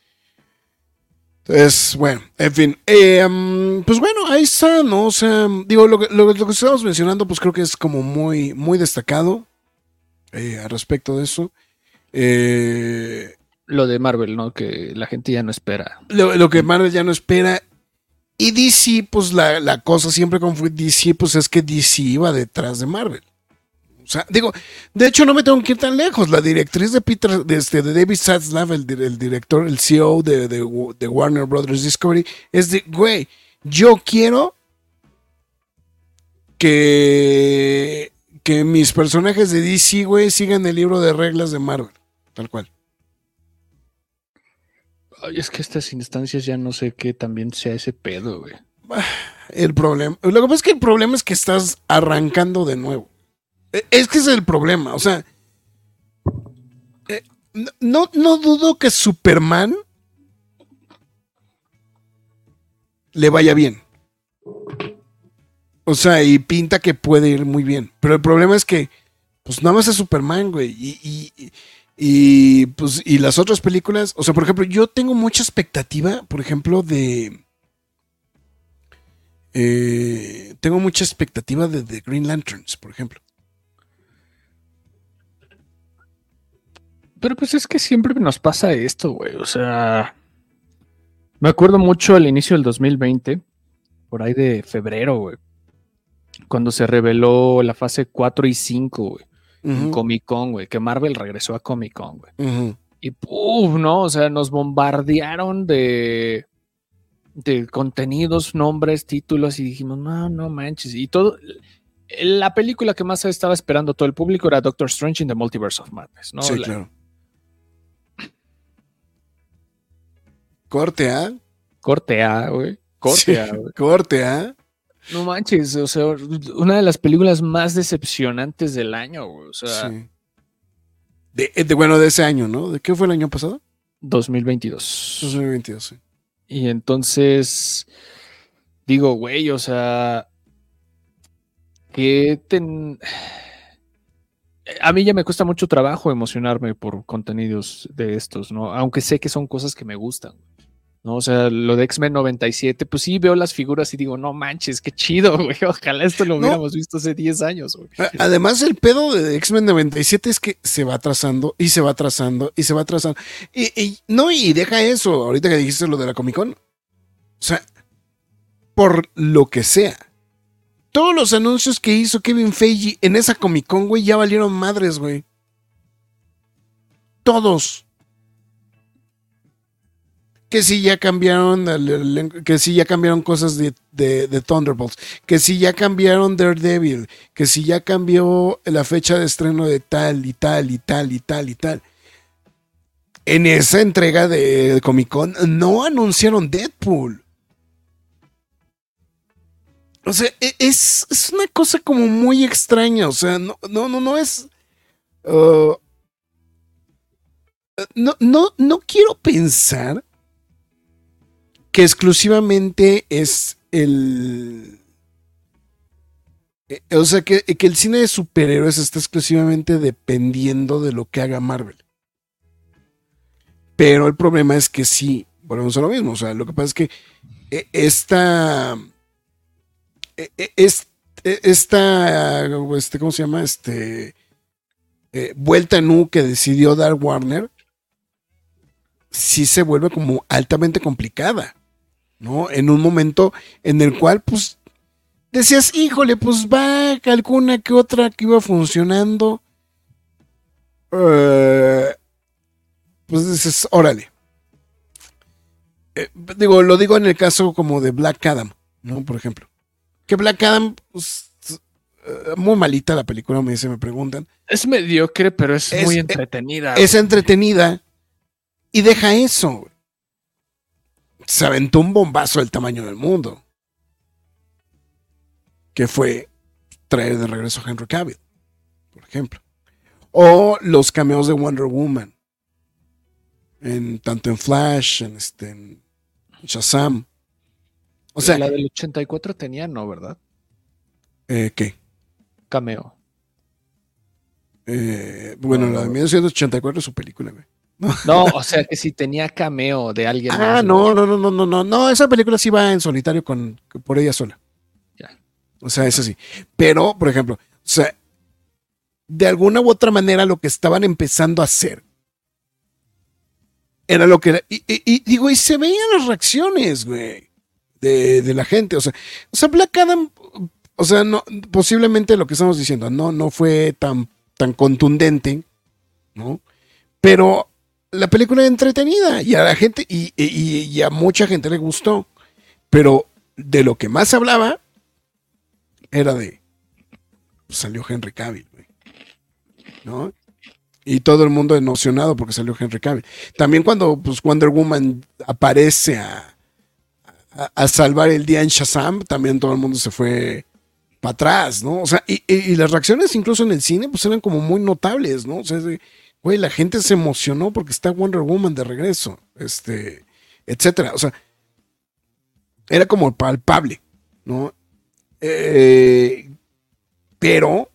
Entonces, bueno, en fin. eh, mm, pues bueno, ahí está, ¿no? O sea, digo, lo, que- lo, lo que estamos mencionando, pues creo que es como muy, muy destacado eh, al respecto de eso. Eh, Lo de Marvel, ¿no? Que la gente ya no espera. lo, lo que Marvel ya no espera. Y DC, pues la, la cosa siempre con DC, pues es que DC iba detrás de Marvel. O sea, digo, de hecho no me tengo que ir tan lejos. La directriz de Peter, de, este, de David Zaslav, el director, el CEO de, de- de Warner Brothers Discovery, es de, güey, yo quiero que, que mis personajes de DC, güey, sigan el libro de reglas de Marvel. Tal cual. Ay, es que estas instancias ya no sé qué también sea ese pedo, güey. El problema. Lo que pasa es que el problema es que estás arrancando de nuevo. E- Es que es el problema. O sea. eh, No, no dudo que Superman le vaya bien. O sea, y pinta que puede ir muy bien. Pero el problema es que, pues nada más es Superman, güey. Y, y- y- pues, y las otras películas. O sea, por ejemplo, yo tengo mucha expectativa, por ejemplo, de. Eh, tengo mucha expectativa de The Green Lanterns, por ejemplo. Pero pues es que siempre nos pasa esto, güey. O sea, me acuerdo mucho al inicio del 2020, por ahí de febrero, güey. Cuando se reveló la fase 4 y 5, güey. Ujú, Comic Con, güey. Que Marvel regresó a Comic Con, güey. Y puf, ¿no? O sea, nos bombardearon de, de contenidos, nombres, títulos y dijimos, no, no manches. Y todo, la película que más estaba esperando todo el público era Doctor Strange in the Multiverse of Madness, ¿no? sí, La- claro. Corte A. Corte A, güey. Corte Sí, A, güey. corte A. No manches, o sea, una de las películas más decepcionantes del año, güey. O sea, Sí. De, de- bueno, de ese año, ¿no? ¿De qué fue el año pasado? 2022. 2022, sí. Y entonces digo, güey, o sea, que ten... A mí ya me cuesta mucho trabajo emocionarme por contenidos de estos, ¿no? Aunque sé que son cosas que me gustan. ¿No? O sea, lo de X-Men 97, pues sí veo las figuras y digo, no manches, qué chido, güey. Ojalá esto lo No. hubiéramos visto hace 10 años, güey. Además, el pedo de X-Men 97 es que se va atrasando y se va atrasando y se va atrasando. Y, y- no, y deja eso, ahorita que dijiste lo de la Comic Con. O sea, por lo que sea. Todos los anuncios que hizo Kevin Feige en esa Comic Con, güey, ya valieron madres, güey. Todos. Que sí ya cambiaron, que sí ya cambiaron cosas de, de, de Thunderbolts, que sí ya cambiaron Daredevil, que si ya cambió la fecha de estreno de tal y tal y tal y tal y tal. En esa entrega de Comic Con no anunciaron Deadpool. O sea, e- es, es una cosa como muy extraña. O sea, no, no, no, no es. uh, no, no, no quiero pensar que exclusivamente es el. Eh, O sea, que, que el cine de superhéroes está exclusivamente dependiendo de lo que haga Marvel. Pero el problema es que sí, volvemos a lo mismo. O sea, lo que pasa es que eh, esta. eh, eh, es- eh, Esta. Este, ¿Cómo se llama? Este. eh, vuelta en U que decidió dar Warner. Sí se vuelve como altamente complicada. ¿No? En un momento en el cual, pues, decías, híjole, pues va alguna que otra que iba funcionando. eh, pues dices, órale. Eh, digo, lo digo en el caso como de Black Adam, ¿no? Por ejemplo. Que Black Adam, pues, eh, muy malita la película, me dicen, me preguntan. Es mediocre, pero es, Es- muy eh, entretenida. Es entretenida y deja eso. Se aventó un bombazo del tamaño del mundo. Que fue traer de regreso a Henry Cavill, por ejemplo. O los cameos de Wonder Woman. En, tanto en Flash, en, este, en Shazam. O sea, la del 84 tenía, no, ¿verdad? eh, ¿qué? Cameo. Eh, bueno, la de 1984 es su película, güey. No, o sea que si tenía cameo de alguien Ah, más, no, no, no, no, no, no, no, esa película sí va en solitario con por ella sola. Ya. O sea, eso sí. Pero, por ejemplo, o sea, de alguna u otra manera lo que estaban empezando a hacer era lo que era, y, y- y digo, y se veían las reacciones, güey, de, de la gente. O sea, o sea, Black Adam, o sea, no, posiblemente lo que estamos diciendo, no, no fue tan, tan contundente, ¿no? Pero la película es entretenida y a la gente, y, y- a mucha gente le gustó. Pero de lo que más hablaba era de pues, salió Henry Cavill, güey. ¿No? Y todo el mundo emocionado porque salió Henry Cavill. También cuando pues, Wonder Woman aparece a, a- salvar el día en Shazam, también todo el mundo se fue para atrás, ¿no? O sea, y, y- las reacciones incluso en el cine pues eran como muy notables, ¿no? O sea, güey, la gente se emocionó porque está Wonder Woman de regreso, este, etcétera. O sea, era como palpable, ¿no? Eh, pero,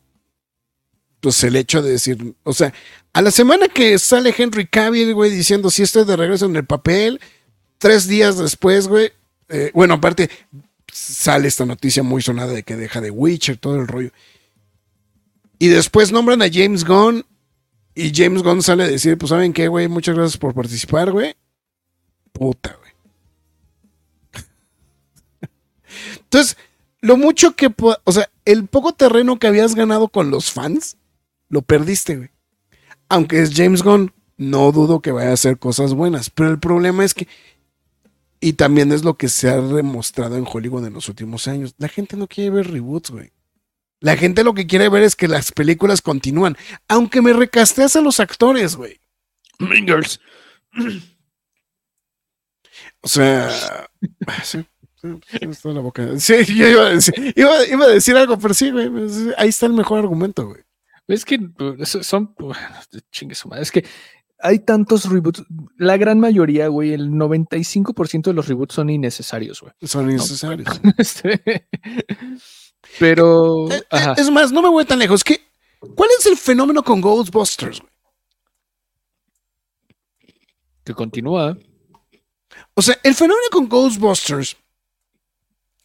pues el hecho de decir, o sea, a la semana que sale Henry Cavill, güey, diciendo si estoy de regreso en el papel, tres días después, güey, eh, bueno, aparte sale esta noticia muy sonada de que deja de Witcher, todo el rollo. Y después nombran a James Gunn y James Gunn sale a decir, pues ¿saben qué, güey? Muchas gracias por participar, güey. Puta, güey. Entonces, lo mucho que, o sea, el poco terreno que habías ganado con los fans, lo perdiste, güey. Aunque es James Gunn, no dudo que vaya a hacer cosas buenas, pero el problema es que, y también es lo que se ha demostrado en Hollywood en los últimos años, la gente no quiere ver reboots, güey. La gente lo que quiere ver es que las películas continúan, aunque me recasteas a los actores, güey. Mingers. O sea, sí, sí, la boca. Sí, yo iba a decir, iba, iba a decir algo, pero sí, güey. pues, Ahí está el mejor argumento, güey. Es que so- son. Chingue su madre. Es que hay tantos reboots. La gran mayoría, güey, el 95% de los reboots son innecesarios, güey. Son innecesarios. Este, Pero. Eh, eh. Es más, no me voy tan lejos. ¿Qué, ¿Cuál es el fenómeno con Ghostbusters? güey? Que continúa. O sea, el fenómeno con Ghostbusters,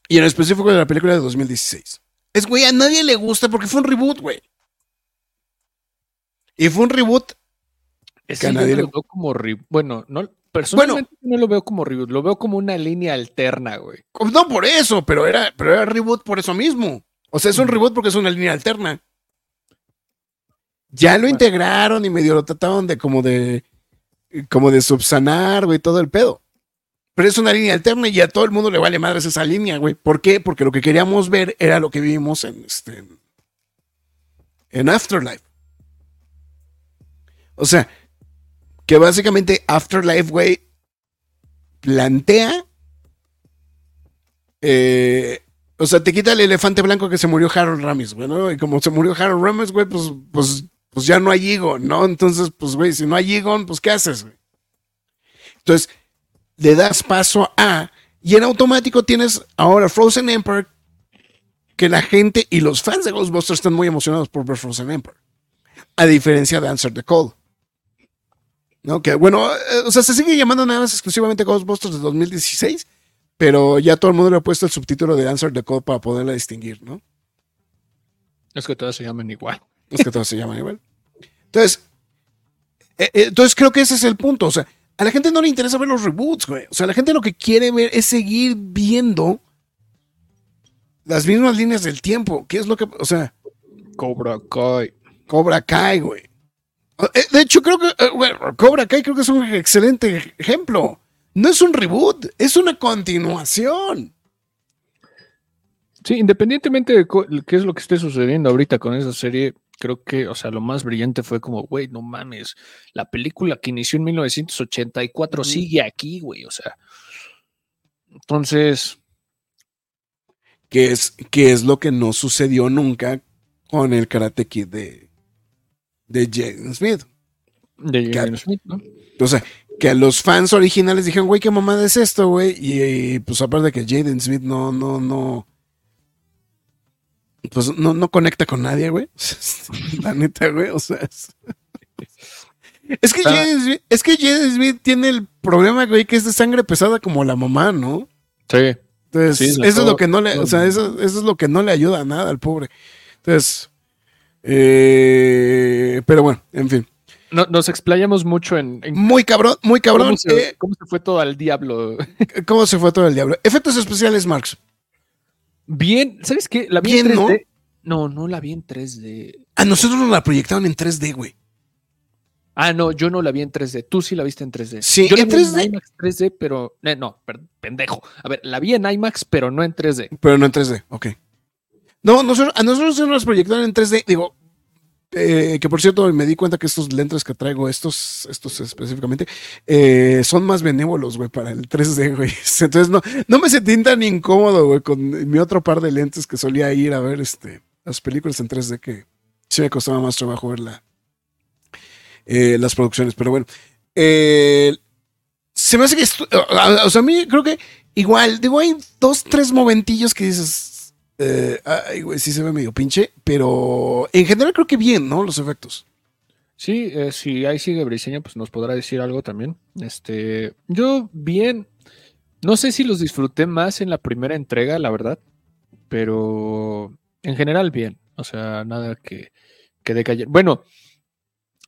y en específico de la película de 2016, es, güey, a nadie le gusta porque fue un reboot, güey. Y fue un reboot Es Que a nadie le- como reboot. Bueno, no, personalmente no lo veo como reboot. Lo veo como una línea alterna, güey. No por eso, pero era, pero era reboot por eso mismo. O sea, es un reboot porque es una línea alterna. Ya lo integraron y medio lo trataron de como de como de subsanar, güey, todo el pedo. Pero es una línea alterna y a todo el mundo le vale madres esa línea, güey. ¿Por qué? Porque lo que queríamos ver era lo que vimos en este en Afterlife. O sea, que básicamente Afterlife, güey, plantea eh, o sea, te quita el elefante blanco que se murió Harold Ramis, güey, ¿no? Y como se murió Harold Ramis, güey, pues, pues, pues ya no hay Egon, ¿no? Entonces, pues, güey, si no hay Egon, pues, ¿qué haces, güey? Entonces, le das paso a, y en automático tienes ahora Frozen Emperor, que la gente y los fans de Ghostbusters están muy emocionados por ver Frozen Emperor, a diferencia de Answer the Call. ¿No? Que bueno, eh, o sea, se sigue llamando nada más exclusivamente Ghostbusters de 2016, pero ya todo el mundo le ha puesto el subtítulo de Answer the Call para poderla distinguir, ¿no? Es que todas se llaman igual. Es que todos se llaman igual. Entonces, eh, eh, entonces creo que ese es el punto. O sea, a la gente no le interesa ver los reboots, güey. O sea, la gente lo que quiere ver es seguir viendo las mismas líneas del tiempo. ¿Qué es lo que, o sea, Cobra Kai. Cobra Kai, güey? Eh, De hecho, creo que eh, bueno, Cobra Kai creo que es un excelente ejemplo. No es un reboot, es una continuación. Sí, independientemente de qué es lo que esté sucediendo ahorita con esa serie, creo que, o sea, lo más brillante fue como, güey, no mames, la película que inició en 1984 Ujú. sigue aquí, güey, o sea. Entonces, Que es, que es lo que no sucedió nunca con el Karate Kid de, de Jaden Smith. de. Jaden Smith, ¿no? O sea, que a los fans originales dijeron, güey, qué mamada es esto, güey. Y, pues aparte de que Jaden Smith no, no, no. Pues no, no conecta con nadie, güey. La neta, güey. O sea. Es, es que Ah. Jaden Smith, es que Jaden Smith tiene el problema, güey, que es de sangre pesada como la mamá, ¿no? Sí. Entonces, Sí, eso es lo que no le, o sea, eso, eso es lo que no le ayuda a nada al pobre. Entonces, eh, pero bueno, en fin. No- nos explayamos mucho en, en Muy cabrón, muy cabrón. cómo, se, eh, cómo se fue todo al diablo. ¿Cómo se fue todo el diablo? Efectos especiales, Marx. Bien, ¿sabes qué? La vi Bien, en ¿no? 3D. ¿no? no, la vi en 3D. A nosotros nos la proyectaron en 3D, güey. Ah, no, yo no la vi en 3D. Tú sí la viste en 3D. Sí, yo la en vi 3D. en IMAX 3D, pero eh, no, pendejo. A ver, la vi en IMAX, pero no en 3D. Pero no en 3D, ok. No, nosotros, a nosotros nos las proyectaron en 3D. Digo, eh, que por cierto, me di cuenta que estos lentes que traigo, estos, estos específicamente, eh, son más benévolos, güey, para el 3D, güey. Entonces no, no me sentí tan incómodo, güey, con mi otro par de lentes que solía ir a ver este, las películas en 3D, que sí me costaba más trabajo ver la, eh, las producciones. Pero bueno, se me hace que, o sea, a mí creo que igual, digo, hay dos, tres momentillos que dices, eh, ay, güey, sí se ve medio pinche, pero en general creo que bien, ¿no? Los efectos. Sí, eh, si ahí sigue Briseña, pues nos podrá decir algo también. Este, yo bien, no sé si los disfruté más en la primera entrega, la verdad, pero en general bien. O sea, nada que, que decaye. Bueno,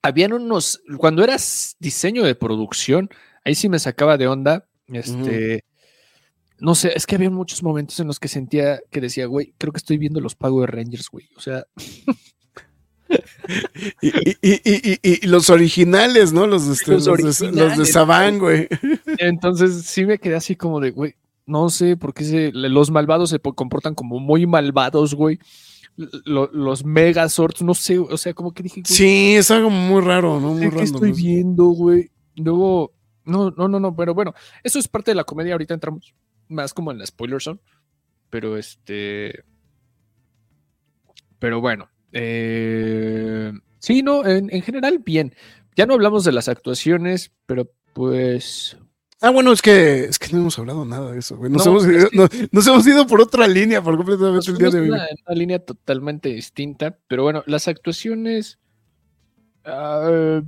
habían unos, cuando eras diseño de producción, ahí sí me sacaba de onda. Este, no sé, es que había muchos momentos en los que sentía que decía, güey, creo que estoy viendo los Power Rangers, güey. O sea, Y, y- y- y- los originales, ¿no? Los de, este, Los los de- los de Saban, güey. Entonces sí me quedé así como de, güey, no sé por qué se- los malvados se po- comportan como muy malvados, güey. Lo- los Megazords, no sé, o sea, como que dije, güey, Sí, es algo muy raro, ¿no? Muy ¿qué estoy viendo, güey? Luego, no, no, no, no, pero bueno, eso es parte de la comedia, ahorita entramos más como en la spoiler zone, pero este, pero bueno, eh, sí, no, en, en general bien. Ya no hablamos de las actuaciones, pero pues Ah, bueno, es que, es que no hemos hablado nada de eso, güey. Nos, No, hemos, es ido, que- nos, nos hemos ido por otra línea, por completamente el día fuimos de hoy. una, línea totalmente distinta, pero bueno, las actuaciones ah,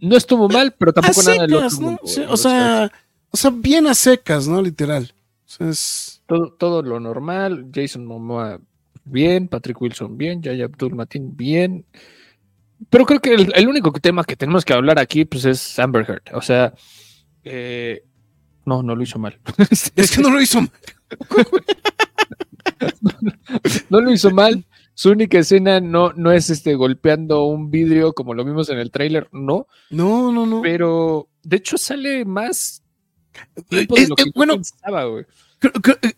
no estuvo mal, pero tampoco nada del secas, otro ¿no? mundo, Sí, güey, o sea, o sea, bien a secas, ¿no? Literal. O sea, es... todo, todo lo normal, Jason Momoa bien, Patrick Wilson bien, Yaya Abdul Mateen bien, pero creo que el, el único tema que tenemos que hablar aquí pues es Amber Heard, o sea, eh, no, no lo hizo mal. Es que no lo hizo mal. no lo hizo mal. Su única escena no, no es este golpeando un vidrio como lo vimos en el tráiler, no, No, no, no. pero de hecho sale más tiempo de lo eh, que yo bueno, pensaba, güey.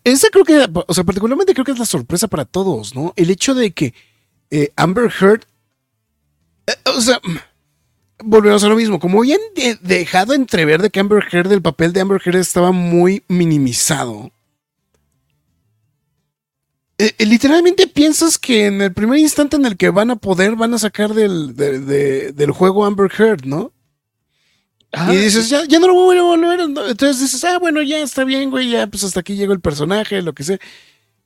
Esa creo que, o sea, particularmente creo que es la sorpresa para todos, ¿no? El hecho de que eh, Amber Heard, eh, o sea, volvemos a lo mismo, como habían de- dejado entrever de que Amber Heard, el papel de Amber Heard estaba muy minimizado. eh, literalmente piensas que en el primer instante en el que van a poder, van a sacar del, de- de- del juego Amber Heard, ¿no? Y dices, ya, ya no lo voy a volver. ¿no? Entonces dices, ah, bueno, ya está bien, güey, ya pues hasta aquí llegó el personaje, lo que sea.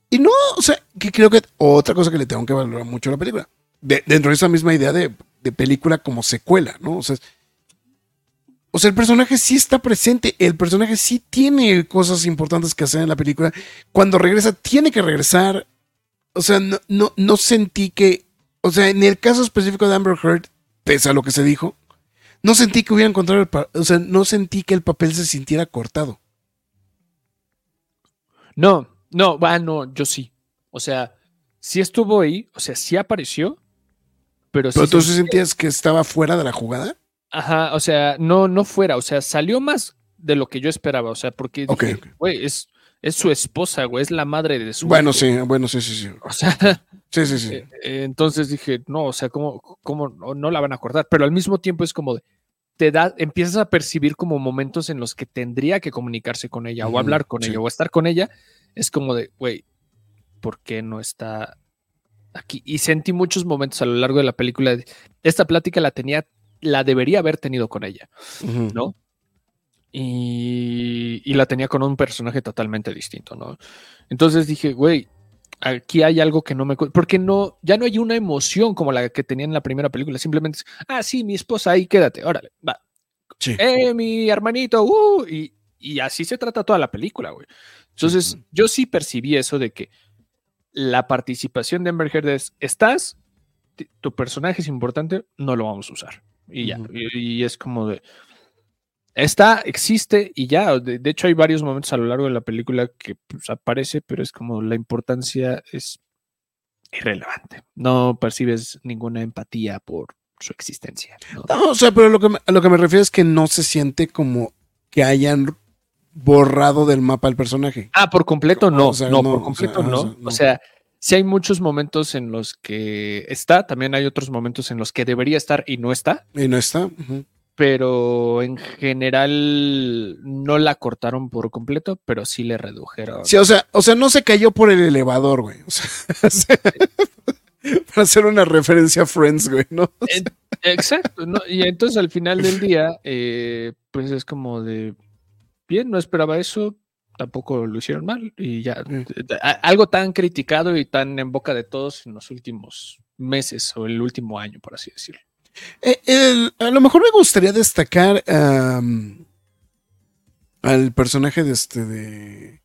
Y no, o sea, que creo que otra cosa que le tengo que valorar mucho a la película, de- dentro de esa misma idea de, de película como secuela, ¿no? O sea, o sea, el personaje sí está presente, el personaje sí tiene cosas importantes que hacer en la película. Cuando regresa, tiene que regresar. O sea, no, no, no sentí que, o sea, en el caso específico de Amber Heard, pese a lo que se dijo, no sentí que hubiera encontrado el, pa- o sea, no sentí que el papel se sintiera cortado. No, no, va, no, yo sí. O sea, sí estuvo ahí, o sea, sí apareció, pero, sí Pero tú sentí- sentías que estaba fuera de la jugada. Ajá, o sea, no, no fuera, o sea, salió más de lo que yo esperaba, o sea, porque Ok, dije, ok. güey, es, es su esposa, güey, es la madre de su Bueno, hijo". sí, bueno, sí, sí, sí. O sea, Sí, sí, sí. eh, eh, entonces dije, no, o sea, ¿cómo, cómo no, no la van a acordar? Pero al mismo tiempo es como de, te da, empiezas a percibir como momentos en los que tendría que comunicarse con ella o hablar con sí. ella o estar con ella. Es como de, güey, ¿por qué no está aquí? Y sentí muchos momentos a lo largo de la película. de, Esta plática la tenía, la debería haber tenido con ella. ¿no? Y, y la tenía con un personaje totalmente distinto, ¿no? Entonces dije, güey, aquí hay algo que no me... Porque no, ya no hay una emoción como la que tenía en la primera película. Simplemente es, ah, sí, mi esposa, ahí quédate, órale, va. Sí. Eh, mi hermanito, uh, y, y así se trata toda la película, güey. Entonces, yo sí percibí eso de que la participación de Amber Heard es, estás, tu personaje es importante, no lo vamos a usar. Y ya, y es como de, está, existe y ya. De, de hecho, hay varios momentos a lo largo de la película que pues, aparece, pero es como la importancia es irrelevante. No percibes ninguna empatía por su existencia. ¿no? No, o sea, pero lo que me- a lo que me refiero es que no se siente como que hayan borrado del mapa el personaje. Ah, por completo no, O sea, no, no, por o completo sea, no. o sea, no. O sea, sí hay muchos momentos en los que está, también hay otros momentos en los que debería estar y no está, Y no está. Pero en general no la cortaron por completo, pero sí le redujeron. Sí, o sea, o sea, no se cayó por el elevador, güey. O sea, para hacer una referencia a Friends, güey, ¿no? Eh, Exacto, ¿no? y entonces al final del día, eh, pues es como de, bien, no esperaba eso, tampoco lo hicieron mal, y ya, Mm. a- algo tan criticado y tan en boca de todos en los últimos meses o el último año, por así decirlo. Eh, el- a lo mejor me gustaría destacar al personaje de este de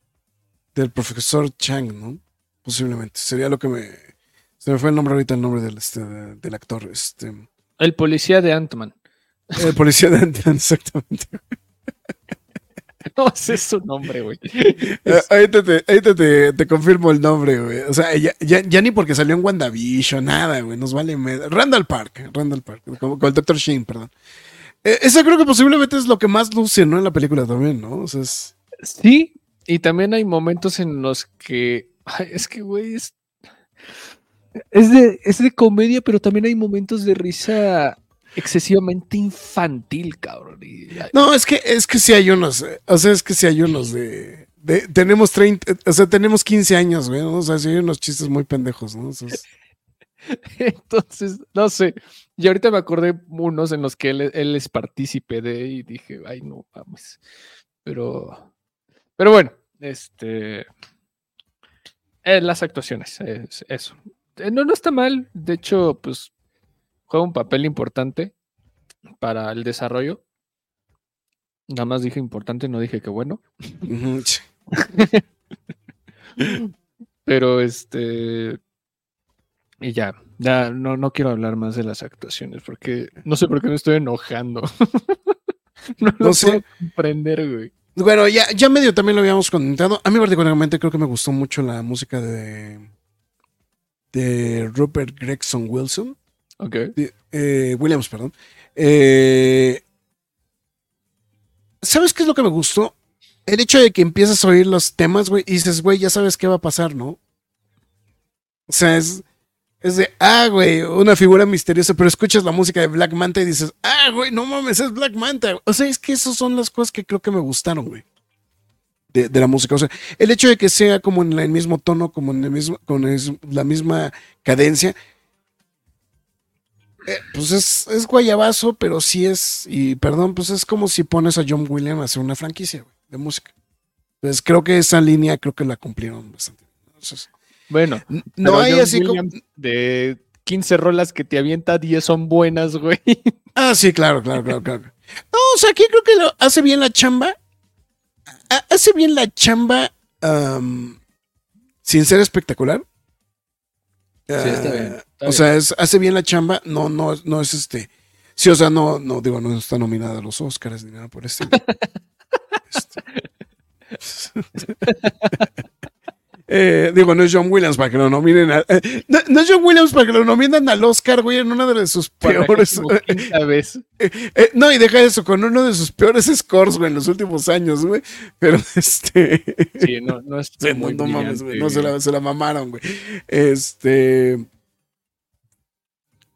del profesor Chang, ¿no? Posiblemente. Sería lo que me. Se me fue el nombre ahorita, el nombre del, este, de- del actor. Este. El policía de Ant-Man. El policía de Ant-Man, exactamente. No, ese es su nombre, güey. Eh, ahorita te, ahorita te- te confirmo el nombre, güey. O sea, ya, ya- ya ni porque salió en WandaVision, nada, güey. Nos vale. med- Randall Park. Randall Park. Con el Dr. Sheen, perdón. Eh, eso creo que posiblemente es lo que más luce, ¿no? En la película también, ¿no? O sea, es. Sí, y también hay momentos en los que. ay, es que, güey, es. Es de, es de comedia, pero también hay momentos de risa excesivamente infantil, cabrón. No, es que, es que sí hay unos, eh, o sea, es que sí hay unos de, de- tenemos 30, o sea, tenemos 15 años, güey, ¿no? o sea, sí hay unos chistes muy pendejos, ¿no? O sea, es- Entonces, no sé. Y ahorita me acordé unos en los que él, él es partícipe de y dije, ay, no, vamos. Pero, pero bueno, este. eh, las actuaciones, es eso. Eh, No, no está mal. De hecho, pues juega un papel importante para el desarrollo. Nada más dije importante, no dije que bueno. Pero este. Y ya, ya no, no quiero hablar más de las actuaciones porque no sé por qué me estoy enojando. no lo No sé. puedo comprender, güey. Bueno, ya, ya medio también lo habíamos comentado. A mí particularmente creo que me gustó mucho la música de, de Rupert Gregson Wilson, Ok. de- eh, Williams, perdón. Eh, ¿Sabes qué es lo que me gustó? El hecho de que empiezas a oír los temas, güey, y dices, güey, ya sabes qué va a pasar, ¿no? O sea, es, es de, ah, güey, una figura misteriosa, pero escuchas la música de Black Manta y dices, ah, güey, no mames, es Black Manta. O sea, es que esas son las cosas que creo que me gustaron, güey. De, de la música. O sea, el hecho de que sea como en el mismo tono, como en el mismo, con la misma cadencia, eh, pues es, es guayabazo, pero sí es, y perdón, pues es como si pones a John Williams a hacer una franquicia güey, de música. Entonces creo que esa línea creo que la cumplieron bastante. bien. Entonces, Bueno, no hay John así como... De 15 rolas que te avienta 10 son buenas, güey. Ah, sí, claro, claro, claro, claro. No, o sea, aquí creo que lo hace bien la chamba. Ha- Hace bien la chamba am, sin ser espectacular. está Ah, bien, está o bien. sea, es, hace bien la chamba. No, no, no es este. Sí, o sea, no, no, digo, no está nominada a los Oscars ni nada por este. Este. Eh, digo, no es John Williams para que lo nominen. a- eh, no, no es John Williams para que lo nominen al Oscar, güey, en una de sus peores. quinta vez. Eh, no, y deja eso, con uno de sus peores scores, güey, en los últimos años, güey. Pero este. Sí, no, no es Sí, muy no, no mames, güey. No se la, se la mamaron, güey. Este.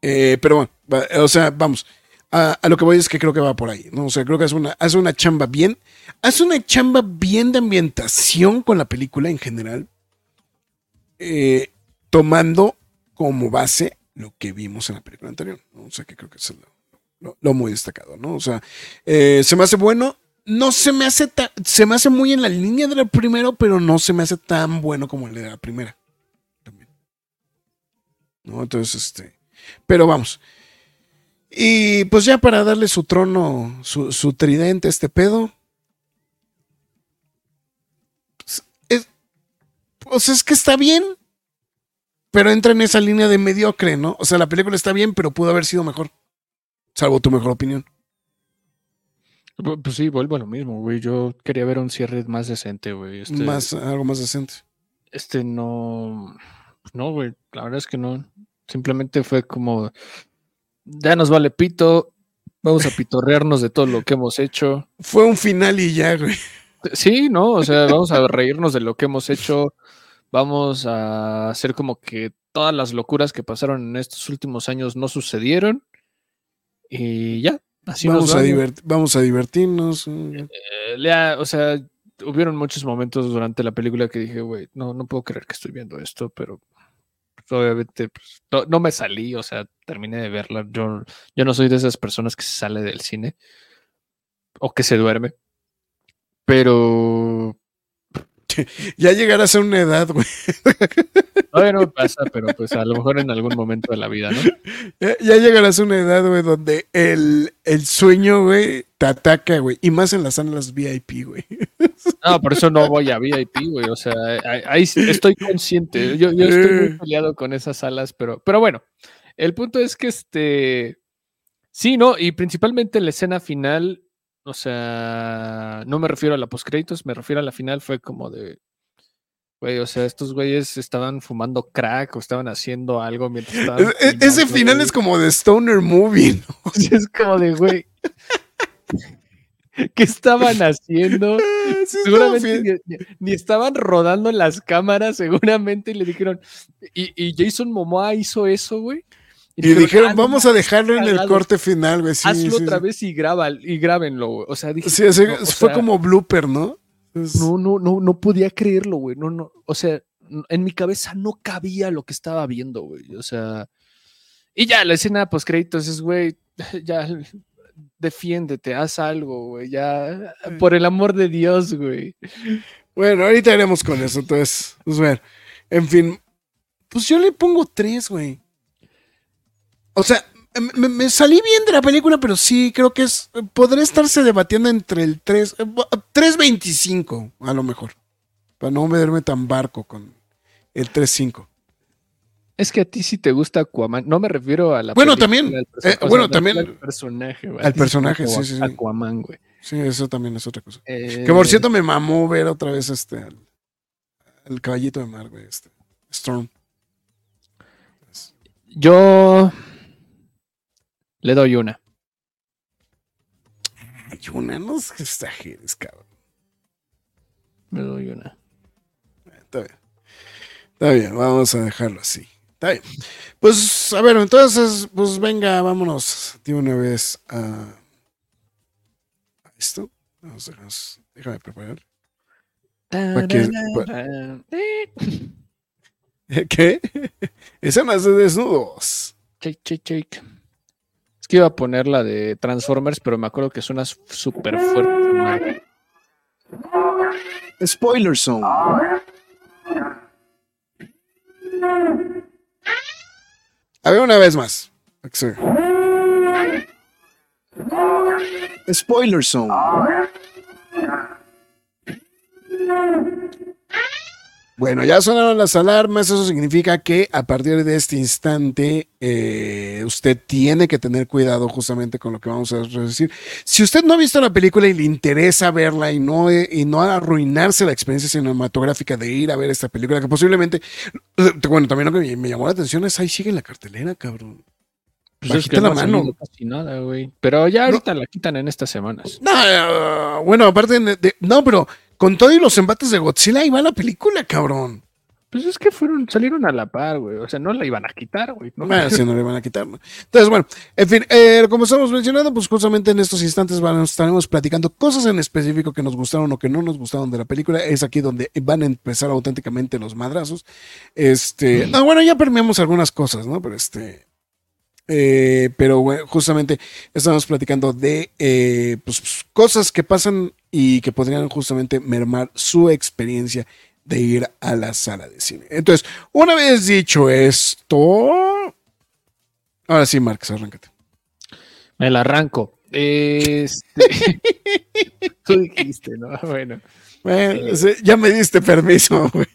Eh, pero bueno, o sea, vamos. A, lo que voy es que creo que va por ahí, ¿no? O sea, creo que hace una, hace una chamba bien. Hace una chamba bien de ambientación con la película en general. eh, tomando como base lo que vimos en la película anterior. ¿no? O sea, que creo que es lo muy destacado, ¿no? O sea, eh, se me hace bueno. No se me hace tan. Se me hace muy en la línea del primero, pero no se me hace tan bueno como el de la primera. También. ¿No? Entonces, este. Pero vamos. Y pues ya para darle su trono, su, su tridente a este pedo. pues, Es, pues es que está bien. Pero entra en esa línea de mediocre, ¿no? O sea, la película está bien, pero pudo haber sido mejor. Salvo tu mejor opinión. Pu- Pues sí, vuelvo a lo mismo, güey. Yo quería ver un cierre más decente, güey. Este, Más, algo más decente. este no. No, güey. La verdad es que no. Simplemente fue como. Ya nos vale pito. Vamos a pitorrearnos de todo lo que hemos hecho. Fue un final y ya, güey. Sí, ¿no? O sea, vamos a reírnos de lo que hemos hecho. Vamos a hacer como que todas las locuras que pasaron en estos últimos años no sucedieron. Y ya. Así nos vamos, a vamos. divert- vamos a divertirnos. mm, Eh, lea, o sea, hubieron muchos momentos durante la película que dije, güey, no, no puedo creer que estoy viendo esto, pero obviamente pues, no, no me salí, o sea, terminé de verla. Yo, yo no soy de esas personas que se sale del cine o que se duerme, pero Ya llegarás a una edad, güey. todavía no me pasa, pero pues a lo mejor en algún momento de la vida, ¿no? Ya, ya llegarás a una edad, güey, donde el, el sueño, güey, te ataca, güey. Y más en las salas VIP, güey. No, por eso no voy a VIP, güey. O sea, ahí, estoy consciente. Yo, yo estoy muy peleado con esas salas, pero, pero bueno, el punto es que este. Sí, ¿no? Y principalmente la escena final, o sea, no me refiero a la postcréditos, me refiero a la final, fue como de. Güey, o sea, estos güeyes estaban fumando crack o estaban haciendo algo mientras estaban. E- e- ese final güey. es como de Stoner Movie, ¿no? Es como de, güey. ¿Qué estaban haciendo? Sí, Seguramente ni estaban rodando las cámaras, seguramente, y le dijeron. Y, y Jason Momoa hizo eso, güey. Y dijeron, "Ah, vamos a dejarlo en el corte final, güey. Sí, hazlo sí, otra sí. vez y, graba, y grábenlo, güey. O sea, dije. Sí, sí, no, o fue sea, como blooper, ¿no? Es- No, no, no, no podía creerlo, güey. No, no. O sea, en mi cabeza no cabía lo que estaba viendo, güey. O sea. Y ya, la escena post créditos es, güey, ya defiéndete, haz algo, güey. Ya, por el amor de Dios, güey. Bueno, ahorita iremos con eso, entonces, pues ver. En fin, pues yo le pongo tres, güey. O sea, me, me- salí bien de la película, pero sí creo que es. Podría estarse debatiendo entre el 3. 3.25, a lo mejor. Para no verme tan barco con el 3.5. Es que a ti sí te gusta Aquaman. No me refiero a la. Bueno, película, también. Eh, o sea, bueno, también- Al personaje, güey. al personaje, sí, sí, sí. Aquaman, güey. Sí, eso también es otra cosa. Eh, Que por cierto me mamó ver otra vez este. al- El caballito de mar, güey. Este. Storm. Yo. Le doy una. Ay, una, no exageres, cabrón. Le doy una. Está bien. Está bien, vamos a dejarlo así. Está bien. Pues, a ver, entonces, pues venga, vámonos de una vez a, esto. Vamos, déjanos- déjame preparar. Pa' que- ¿Qué? Escenas de desnudos. Shake, shake, shake. Es que iba a poner la de Transformers, pero me acuerdo que suena súper fuerte. Spoiler Zone. A ver, una vez más. Spoiler Zone. Bueno, ya sonaron las alarmas, eso significa que a partir de este instante eh, usted tiene que tener cuidado justamente con lo que vamos a decir. Si usted no ha visto la película y le interesa verla y no, eh, y no arruinarse la experiencia cinematográfica de ir a ver esta película, que posiblemente, eh, bueno, también lo que me, llamó la atención es ahí sigue la cartelera, cabrón. Pues es que la no mano. casi nada, güey. Pero ya ahorita la quitan en estas semanas. No, eh, bueno, aparte de, de- no, pero con todo y los embates de Godzilla ahí va la película, cabrón. Pues es que fueron, salieron a la par, güey. O sea, no la iban a quitar, güey. ¿no? Bueno, si no le van a quitar. ¿no? Entonces, bueno, en fin, eh, como estamos mencionando, pues justamente en estos instantes van, estaremos platicando cosas en específico que nos gustaron o que no nos gustaron de la película. Es aquí donde van a empezar auténticamente los madrazos. Este, no, bueno, ya permeamos algunas cosas, ¿no? Pero este. Eh, pero bueno, justamente estamos platicando de eh, pues, pues, cosas que pasan y que podrían justamente mermar su experiencia de ir a la sala de cine. Entonces, una vez dicho esto, ahora sí, Marcos, arráncate. Me la arranco. Este... Tú dijiste, ¿no? Bueno. Bueno, sí, ya me diste permiso, güey.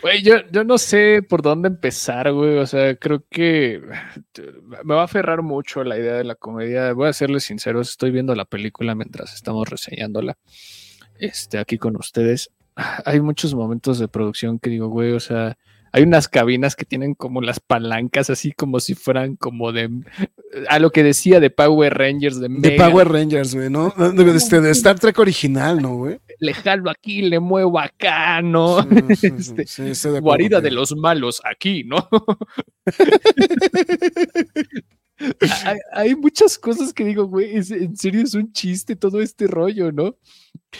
Güey, yo, yo no sé por dónde empezar, güey. O sea, creo que me va a aferrar mucho la idea de la comedia. Voy a serles sinceros, estoy viendo la película mientras estamos reseñándola. Este, aquí con ustedes. Hay muchos momentos de producción que digo, güey, o sea, hay unas cabinas que tienen como las palancas, así como si fueran como de. A lo que decía de Power Rangers, de, De. Power Rangers, güey, ¿no? De, este, de Star Trek original, ¿no, güey? Le jalo aquí, le muevo acá, ¿no? Sí, sí, Este, sí, de guarida de los malos aquí, ¿no? hay, hay muchas cosas que digo, güey, es- en serio es un chiste todo este rollo, ¿no?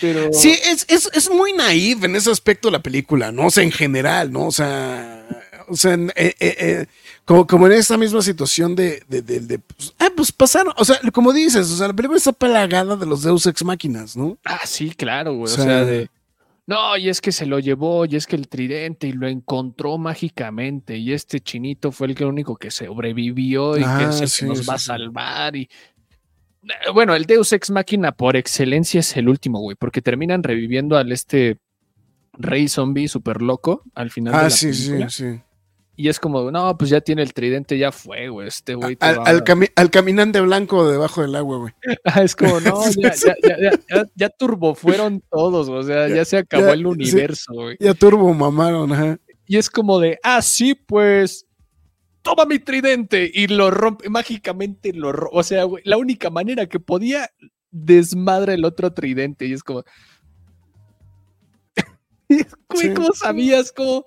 Pero Sí, es, es, es muy naive en ese aspecto la película, ¿no? O sea, en general, ¿no? O sea, o sea, en- eh, eh, eh, como, como en esta misma situación de, de, de- de, pues, ah, pues pasaron, o sea, como dices, o sea, la película está plagada de los Deus Ex Máquinas, ¿no? Ah, sí, claro, güey. O O sea- sea, de. No, y es que se lo llevó, y es que el tridente, y lo encontró mágicamente, y este chinito fue el que único que sobrevivió y Ah, que es el sí, que nos sí, va a salvar. Y. Eh, Bueno, el Deus Ex Máquina por excelencia es el último, güey, porque terminan reviviendo al este rey zombie súper loco al final de Ah, la sí, sí, sí. Y es como, no, pues ya tiene el tridente, ya fue, güey. Este güey te Al, va al a- cami- al caminante blanco debajo del agua, güey. Ah, es como, no, ya, ya, ya, ya, turbo fueron todos, o sea, ya, se acabó el universo, güey. Ya turbo mamaron, ajá. Y es como de, ah, sí, pues, toma mi tridente y lo rompe, mágicamente lo rompe. O sea, güey, la única manera que podía desmadra el otro tridente y es como... Güey. ¿cómo sabías? ¿Cómo?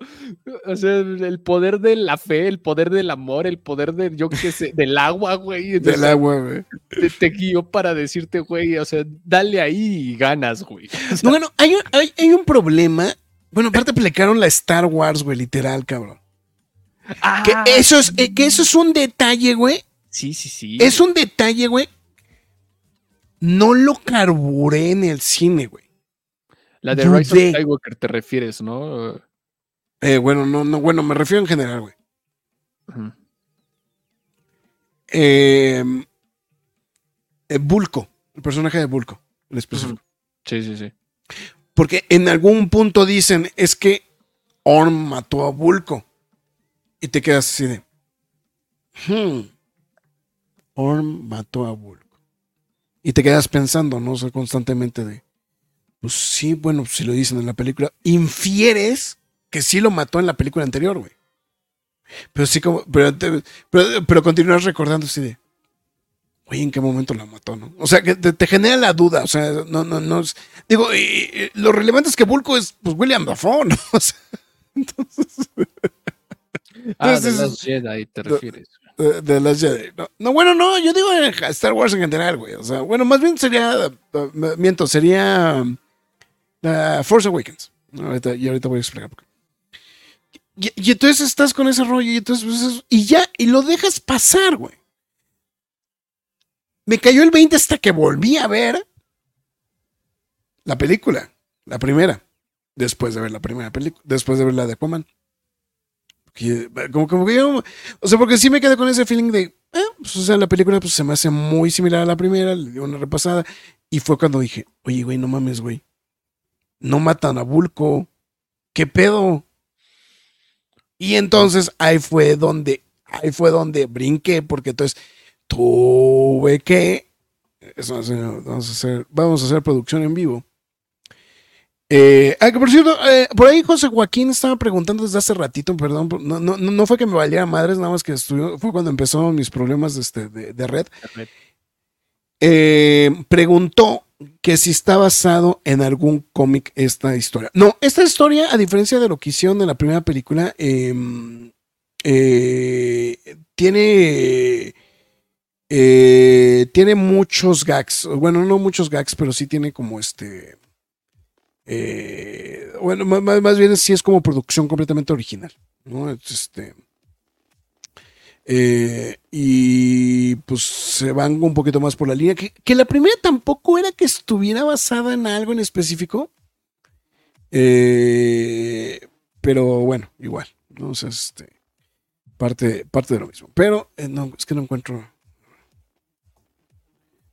O sea, el poder de la fe, el poder del amor, el poder de, yo qué sé, del agua, güey. Del O sea, agua, güey. te, te guió para decirte, güey, o sea, dale ahí y ganas, güey. O sea, No, bueno, hay, un- hay, hay un problema. Bueno, aparte aplicaron la Star Wars, güey, literal, cabrón. Que ah, eso es, eh, que eso es un detalle, güey. Sí, sí, sí. Es un detalle, güey. No lo carburé en el cine, güey. La de Rise of. Skywalker te refieres, ¿no? Eh, bueno, no, no, bueno, me refiero en general, güey. Eh, eh, Bulco, el personaje de Bulco, el específico. Sí, sí, sí. Porque en algún punto dicen, es que Orm mató a Bulco. Y te quedas así de, hmm, Orm mató a Bulco. Y te quedas pensando, ¿no? O sea, constantemente de, pues sí, bueno, si lo dicen en la película, infieres que sí lo mató en la película anterior, güey. Pero sí como, pero, pero, pero continúas recordando así de, oye, ¿en qué momento la mató, no? O sea, que te, te genera la duda, o sea, no, no, no, es- digo, y- y lo relevante es que Bulco es, pues, William Dafoe, ¿no? O sea, Ah, Entonces, de Last Jedi te refieres. de, de las Jedi. No, no, bueno, no, yo digo Star Wars en general, güey. O sea, bueno, más bien sería, uh, miento, sería uh, Force Awakens. Ahorita- y ahorita voy a explicar por qué. Y, entonces estás con ese rollo y entonces, pues, es- y ya, y lo dejas pasar, güey. Me cayó el 20 hasta que volví a ver la película, la primera, después de ver la primera película, después de ver la de Aquaman. Como, como que yo, o sea, porque sí me quedé con ese feeling de, eh, pues, o sea, la película pues, se me hace muy similar a la primera, le di una repasada, y fue cuando dije, oye, güey, no mames, güey, no matan a Bulco, ¿qué pedo? Y entonces ahí fue donde, ahí fue donde brinqué, porque entonces tuve que, eso, vamos, a hacer, vamos a hacer producción en vivo. Eh, ah, que por cierto, eh, por ahí José Joaquín estaba preguntando desde hace ratito, perdón, no, no, no fue que me valiera madres, nada más que estudió, fue cuando empezó mis problemas de, este, de, de red. Eh, preguntó que si está basado en algún cómic esta historia. No, esta historia, a diferencia de lo que hicieron en la primera película, em, eh, tiene, eh, tiene muchos gags. Bueno, no muchos gags, pero sí tiene como este... eh, bueno, más, más bien sí es como producción completamente original. ¿no? Este, eh, y pues se van un poquito más por la línea. Que, que, la primera tampoco era que estuviera basada en algo en específico. Eh, pero bueno, igual. ¿no? O sea, este, parte, parte de lo mismo. Pero eh, no, es que no encuentro.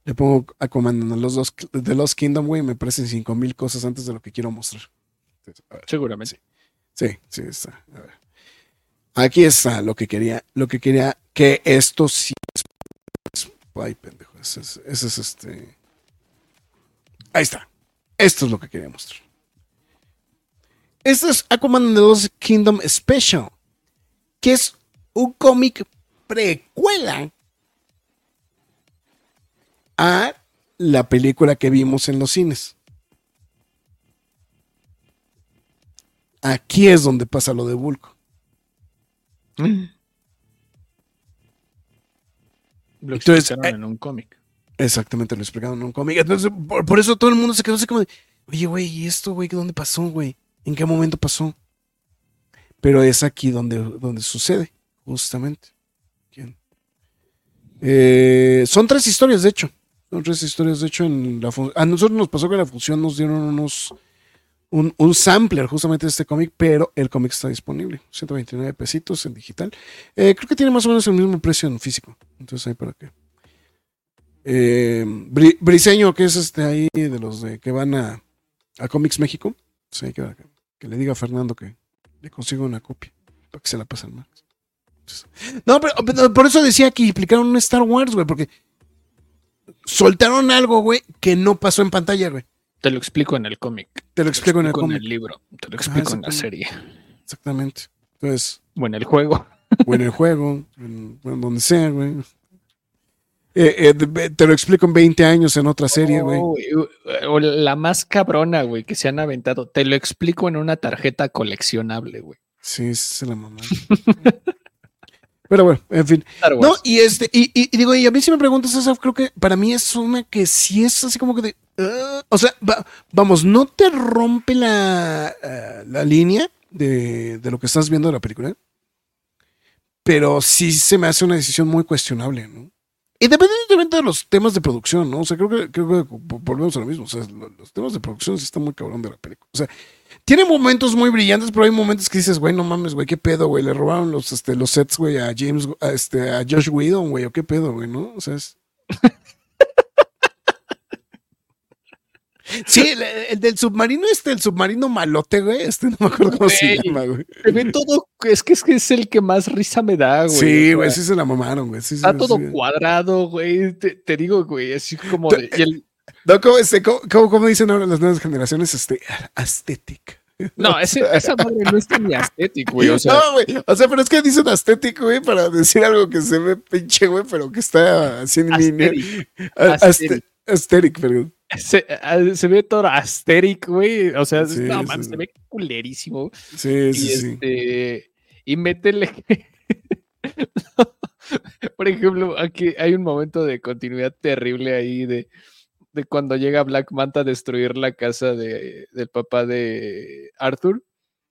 Le pongo a comando los dos de Lost Kingdom, güey. Me parecen 5000 cosas antes de lo que quiero mostrar. Entonces, ver, Seguramente. Sí, sí, sí está. A ver. Aquí está lo que quería, lo que quería que esto sí es. Ay, pendejo. Ese es, es este. Ahí está. Esto es lo que quería mostrar. Este es Aquaman de los Kingdom Special, que es un cómic precuela a la película que vimos en los cines. Aquí es donde pasa lo de Vulco. Lo Entonces, explicaron eh, en un cómic. Exactamente, lo explicaron en un cómic. Entonces, por, por, eso todo el mundo se quedó así como de, oye, güey, ¿y esto, güey? ¿Dónde pasó, güey? ¿En qué momento pasó? Pero es aquí donde, donde sucede, justamente. ¿Quién? Eh, son tres historias, de hecho. Son tres historias, de hecho, en la a nosotros nos pasó que en la función nos dieron unos un, un, sampler justamente de este cómic, pero el cómic está disponible. 129 pesitos en digital. Eh, creo que tiene más o menos el mismo precio en físico. Entonces ahí para qué. Eh, Briseño, que es este ahí de los de que van a, a Comics México. Sí, que, que, le diga a Fernando que le consiga una copia para que se la pasen más. No, pero, pero, por eso decía que explicaron un Star Wars, güey, porque soltaron algo, güey, que no pasó en pantalla, güey. Te lo explico en el cómic. Te lo explico, te lo explico en, el en el libro. Te lo explico ah, en la serie. Exactamente. Entonces. O en el juego. O en el juego. En, en donde sea, güey. Eh, eh, te lo explico en 20 años en otra serie, güey. Oh, o la más cabrona, güey, que se han aventado. Te lo explico en una tarjeta coleccionable, güey. Sí, es la mamá. Pero bueno, en fin. No, y este, y, y, y, digo, y a mí si me preguntas esa, creo que para mí es una que sí es así como que de. Uh, o sea, va, vamos, no te rompe la, uh, la línea de, de, lo que estás viendo de la película. Pero sí se me hace una decisión muy cuestionable, ¿no? Independientemente de los temas de producción, ¿no? O sea, creo que, creo que volvemos a lo mismo. O sea, los temas de producción sí están muy cabrón de la película. O sea, tiene momentos muy brillantes, pero hay momentos que dices, güey, no mames, güey, qué pedo, güey. Le robaron los, este, los sets, güey, a James, a, este, a Josh Whedon, güey, o qué pedo, güey, ¿no? O sea, es. Sí, el, el, del submarino, este, el submarino malote, güey, este no me acuerdo cómo se llama, güey. Se ve todo, es que, es que es el que más risa me da, güey. Sí, güey, sí se la mamaron, güey. Sí, está sí, todo sí. cuadrado, güey. Te, te, digo, güey, así como de, y el, No, ¿cómo, este, cómo, cómo dicen ahora las nuevas generaciones? Este, aesthetic. No, ese, esa madre no es ni aesthetic, güey. O sea, no, güey. O sea, pero es que dicen aesthetic, güey, para decir algo que se ve pinche, güey, pero que está así en línea. Aesthetic. Aesthetic, perdón. Se, se, ve todo asteric, güey. O sea, sí, no, man, sí. se ve culerísimo. Sí, sí, y sí. Este, y métele. Por ejemplo, aquí hay un momento de continuidad terrible ahí de, de cuando llega Black Manta a destruir la casa de, del papá de Arthur.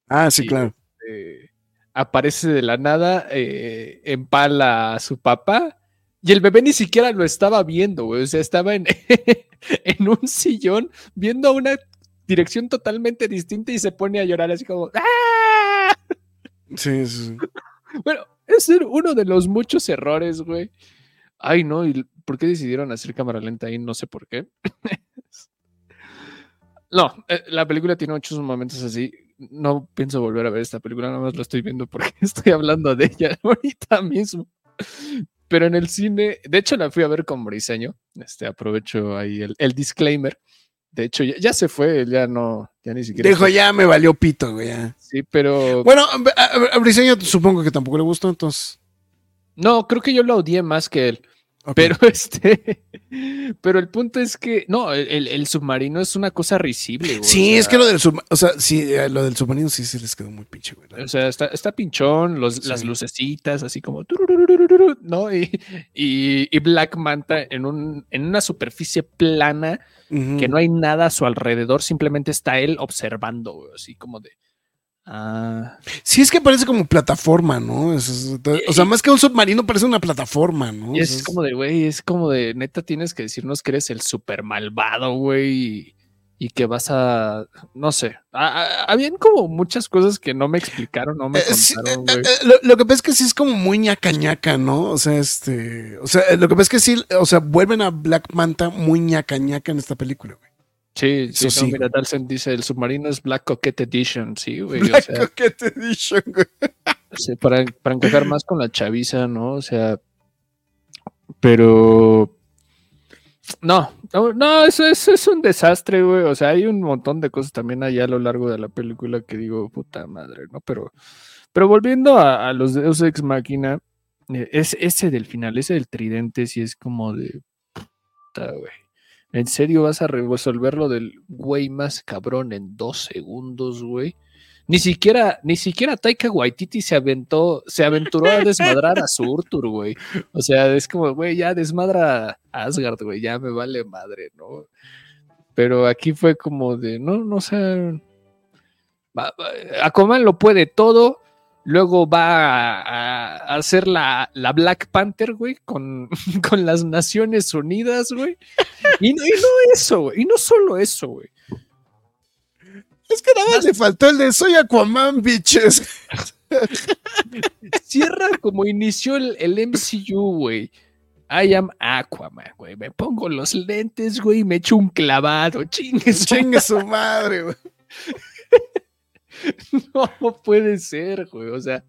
Ah, sí, y, claro. Eh, aparece de la nada, eh, empala a su papá y el bebé ni siquiera lo estaba viendo, güey. O sea, estaba en, en un sillón viendo una dirección totalmente distinta y se pone a llorar así como ¡Ah! Sí, sí. Bueno, es uno de los muchos errores, güey. Ay, no, ¿y por qué decidieron hacer cámara lenta ahí? No sé por qué. no, eh, la película tiene muchos momentos así. no pienso volver a ver esta película, nada más lo estoy viendo porque estoy hablando de ella ahorita mismo. Pero en el cine, de hecho la fui a ver con Briseño, este, aprovecho ahí el, el disclaimer. De hecho, ya, ya, se fue, ya no, ya ni siquiera. Dijo, ya me valió pito, güey. Ya. Sí, pero. Bueno, a, a, a Briseño supongo que tampoco le gustó, entonces. No, creo que yo lo odié más que él. Okay. Pero este, pero el punto es que no, el, el submarino es una cosa risible. Güey, sí, o sea, es que lo del submarino, o sea, sí, eh, lo del submarino sí se les quedó muy pinche, güey. O sea, está, está pinchón, los, sí. las lucecitas, así como, ¿no? Y, y, y, Black Manta en, un, en una superficie plana uh -huh. que no hay nada a su alrededor, simplemente está él observando, güey, así como de. Ah. Sí, es que parece como plataforma, ¿no? Es, es, o sea, más que un submarino parece una plataforma, ¿no? Y es, es como de, güey, es como de, neta, tienes que decirnos que eres el super malvado, güey, y, y, que vas a, no sé, habían como muchas cosas que no me explicaron, no me eh, contaron, sí, eh, lo, lo, que pasa es que sí es como muy ñaca ñaca, ¿no? O sea, este, o sea, lo que pasa es que sí, o sea, vuelven a Black Manta muy ñaca ñaca en esta película, güey. Sí, sí, no, mira, Dalsen dice, el submarino es Black Coquette Edition, sí, güey. Black o sea, Coquette Edition, güey. Para, para encajar más con la chaviza, ¿no? O sea, pero... No, no, no eso, eso, es un desastre, güey. O sea, hay un montón de cosas también allá a lo largo de la película que digo, puta madre, ¿no? Pero, pero volviendo a, a los Deus Ex Máquina, eh, es ese del final, ese del tridente, sí es como de... Puta, güey. ¿En serio vas a resolver lo del güey más cabrón en dos segundos, güey? Ni siquiera, ni siquiera Taika Waititi se aventó, se aventuró a desmadrar a Surtur, güey. O sea, es como, güey, ya desmadra a Asgard, güey, ya me vale madre, ¿no? Pero aquí fue como de, no, no sé. Aquaman lo puede todo, luego va a, a hacer la, la, Black Panther, güey, con, con, las Naciones Unidas, güey. Y, no, y no eso, güey. Y no solo eso, güey. Es que nada más le faltó el de soy Aquaman, bitches. Cierra como inició el, el MCU, güey. I am Aquaman, güey. Me pongo los lentes, güey, y me echo un clavado. Chingue su, Chingue su madre, güey. no puede ser, güey. O sea,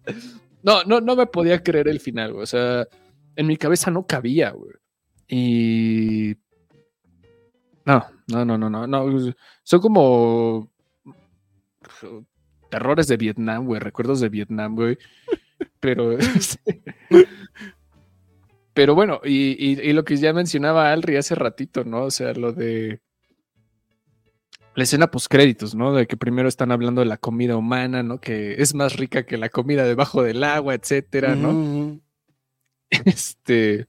no, no, no me podía creer el final, güey. O sea, en mi cabeza no cabía, güey. Y. No, no, no, no, no. Son como. Terrores de Vietnam, güey. Recuerdos de Vietnam, güey. Pero. Pero bueno, y, y, y, lo que ya mencionaba Alri hace ratito, ¿no? O sea, lo de la escena post créditos, ¿no? De que primero están hablando de la comida humana, ¿no? Que es más rica que la comida debajo del agua, etcétera, ¿no? Mm. Este.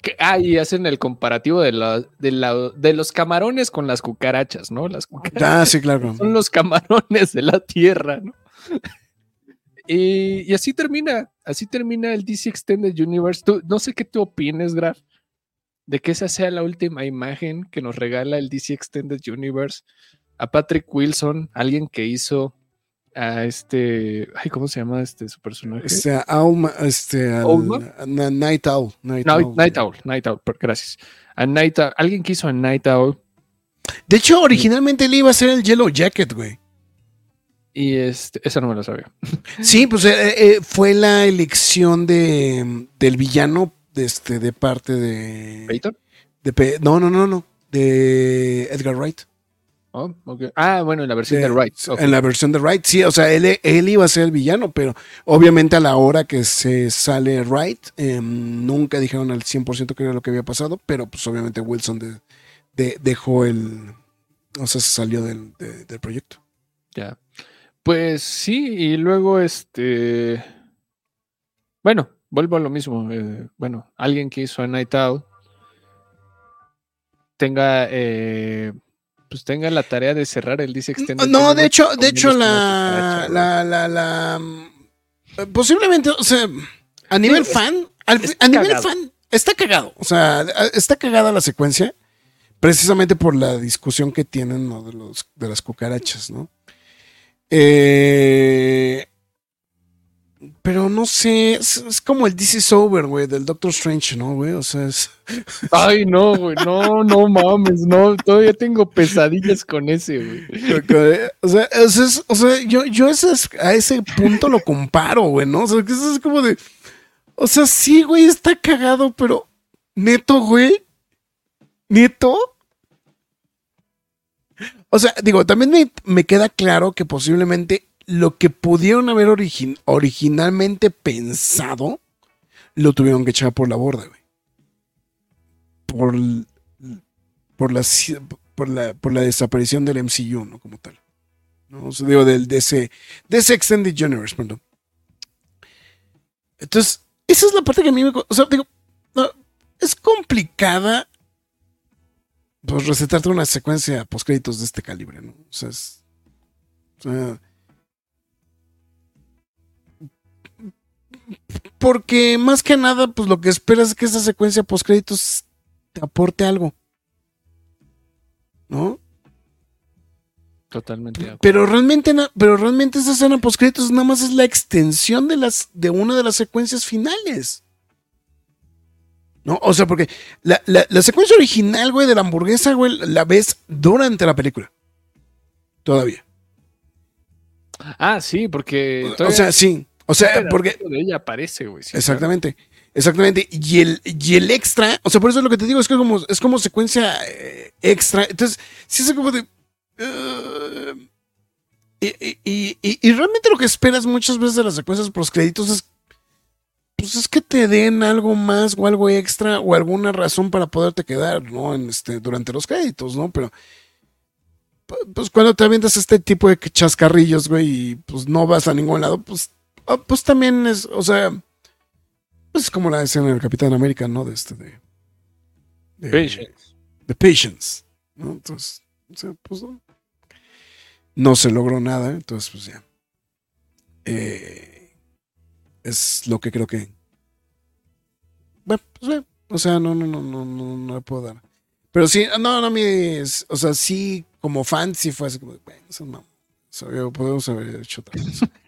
Que, ah, y hacen el comparativo de, la, de, la, de, los camarones con las cucarachas, ¿no? Las cucarachas ah, sí, claro. Son los camarones de la tierra, ¿no? y, y, así termina, así termina el DC Extended Universe. Tú, no sé qué tú opines, Graf de que esa sea la última imagen que nos regala el DC Extended Universe a Patrick Wilson, alguien que hizo a este, ay, ¿cómo se llama este su personaje? Este, Auma, este, al, a Night Owl. Night, no, Owl. Night Owl, Night Owl, gracias. A Night Owl, alguien que hizo a Night Owl. De hecho, originalmente él iba a ser el Yellow Jacket, güey. Y este, esa no me lo sabía. Sí, pues eh, eh, fue la elección de, del villano de, este, de parte de. ¿Peyton? De, no, no, no, no. De Edgar Wright. Oh, okay. Ah, bueno, en la versión de, de Wright. Okay. En la versión de Wright, sí, o sea, él, él, iba a ser el villano, pero obviamente a la hora que se sale Wright, eh, nunca dijeron al 100% que era lo que había pasado, pero pues obviamente Wilson de, de, dejó el. O sea, se salió del, del proyecto. Ya. Pues sí, y luego este. Bueno, vuelvo a lo mismo. Eh, bueno, alguien que hizo a Night Out tenga, eh, pues tenga la tarea de cerrar el DC Extended. No, de hecho, de hecho, la, la, la, la, posiblemente, o sea, a nivel sí, fan, al, a nivel cagado. fan, está cagado. O sea, está cagada la secuencia, precisamente por la discusión que tienen ¿no? de, los, de las cucarachas, ¿no? Eh, pero no sé, es, es como el DC Sober, güey, del Doctor Strange, ¿no, güey? O sea, es... Ay, no, güey, no, no mames, no, todavía tengo pesadillas con ese, güey. O sea, es- es- o sea, yo, yo ese a ese punto lo comparo, güey, ¿no? O sea, que eso es como de... O sea, sí, güey, está cagado, pero neto, güey. Neto. O sea, digo, también me, me queda claro que posiblemente lo que pudieron haber origin- originalmente pensado, lo tuvieron que echar por la borda, güey. Por, por, la, por, la, por la desaparición del MCU, ¿no? Como tal. ¿no? O sea, digo, del, de, ese, de ese Extended Universe, perdón. Entonces, esa es la parte que a mí me... O sea, digo, es complicada pues recetarte una secuencia post créditos de este calibre, ¿no? O sea, es, o sea, porque más que nada, pues lo que esperas es que esa secuencia post créditos te aporte algo, ¿no? Totalmente. Pero realmente, pero realmente esa escena post créditos nada más es la extensión de las de una de las secuencias finales. ¿No? O sea, porque la, la- la secuencia original, güey, de la hamburguesa, güey, la ves durante la película. Todavía. Ah, sí, porque. O sea, sí. O sea, un porque. de ella aparece, güey. sí, Exactamente. Exactamente. Y el, y el extra, o sea, por eso es lo que te digo, es que como, es como secuencia eh, extra. Entonces, sí es como de. eh, y, y- realmente lo que esperas muchas veces de las secuencias post créditos es. Pues es que te den algo más o algo extra o alguna razón para poderte quedar, ¿no? En este, durante los créditos, ¿no? Pero. pu- Pues cuando te avientas este tipo de chascarrillos, güey, y pues no vas a ningún lado, pues, ah, pues también es, o sea, pues es como la escena del Capitán América, ¿no? De este, de. de- Patience. de Patience, ¿no? Entonces, o sea, pues no. No se logró nada, entonces, pues ya. Eh, es lo que creo que. Bueno, pues bueno, o sea, no, no, no, no, no, no le puedo dar. Pero sí, no, no, a mí, es- o sea, sí, como fan, sí fue así como, de, bueno, eso no. O sea, yo- podemos haber hecho otra cosa.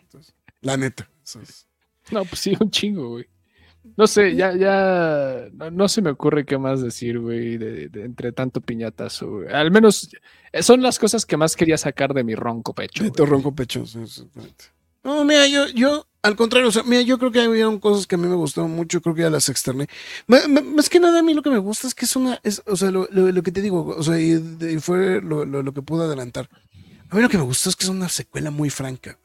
La neta. es- No, pues sí, un chingo, güey. No sé, ya, ya. No, no se me ocurre qué más decir, güey, de, de- entre tanto piñatazo, güey. Al menos eh, son las cosas que más quería sacar de mi ronco pecho. De güey. tu ronco pecho. sí, exactamente. No, mira, yo, yo, al contrario, o sea, mira, yo creo que hubieron cosas que a mí me gustaron mucho, creo que ya las externé. Más que nada, a mí lo que me gusta es que es una, es, o sea, lo, lo- lo que te digo, o sea, y, fue lo, lo- lo que pude adelantar. A mí lo que me gustó es que es una secuela muy franca.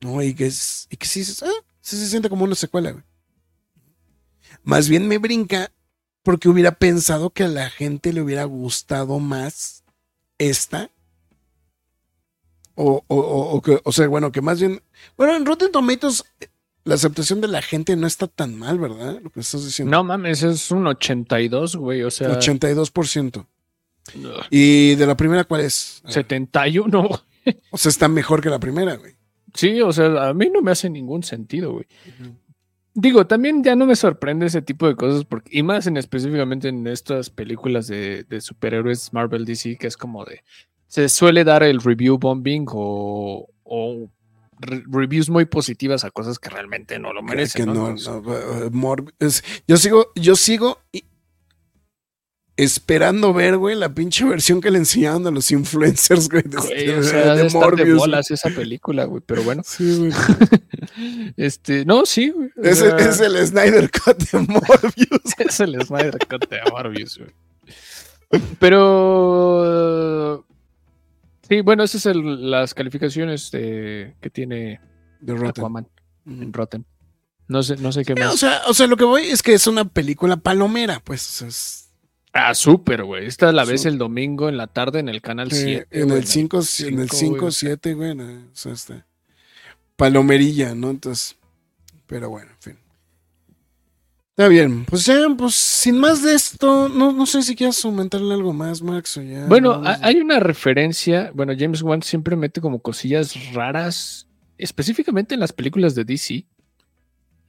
¿No? Y que es, y que sí, ah, sí se siente como una secuela, güey. Más bien me brinca porque hubiera pensado que a la gente le hubiera gustado más esta o, o, o- o que, o sea, bueno, que más bien. Bueno, en Rotten Tomatoes, la aceptación de la gente no está tan mal, ¿verdad? Lo que estás diciendo. No mames, es un 82, güey. O sea, 82%. no, ¿Y de la primera cuál es? Ah, 71. O sea, está mejor que la primera, güey. Sí, o sea, a mí no me hace ningún sentido, güey. Digo, también ya no me sorprende ese tipo de cosas, porque, y más en específicamente en estas películas de, de superhéroes Marvel DC, que es como de, se suele dar el review bombing o, o re- reviews muy positivas a cosas que realmente no lo merecen. que ¿no? no, Entonces, no, eh, es- yo sigo, yo sigo esperando ver, güey, la pinche versión que le enseñaron a los influencers, güey, de, güey, o sea, de de estar de Morbius. bolas esa película, güey, pero bueno. Sí, güey. este, no, sí, güey. Es, el Snyder Cut de Morbius. es el Snyder Cut de Morbius, güey. Pero. Sí, bueno, esas son las calificaciones de- que tiene De Rotten. Aquaman en Rotten. No sé, no sé qué Sí, o más. sea, o sea, lo que voy es que es una película palomera, pues. o sea, es- Ah, súper, güey. Esta la ves el domingo en la tarde en el canal eh, 7. en, güey, el 5, en el cinco, 5, güey. 7, güey. no, o sea, este, palomerilla, ¿no? Entonces, pero bueno, en fin. Está bien, pues ya, pues sin más de esto, no, no sé si quieras aumentarle algo más, Max, o ya. Bueno, hay una referencia. Bueno, James Wan siempre mete como cosillas raras, específicamente en las películas de DC.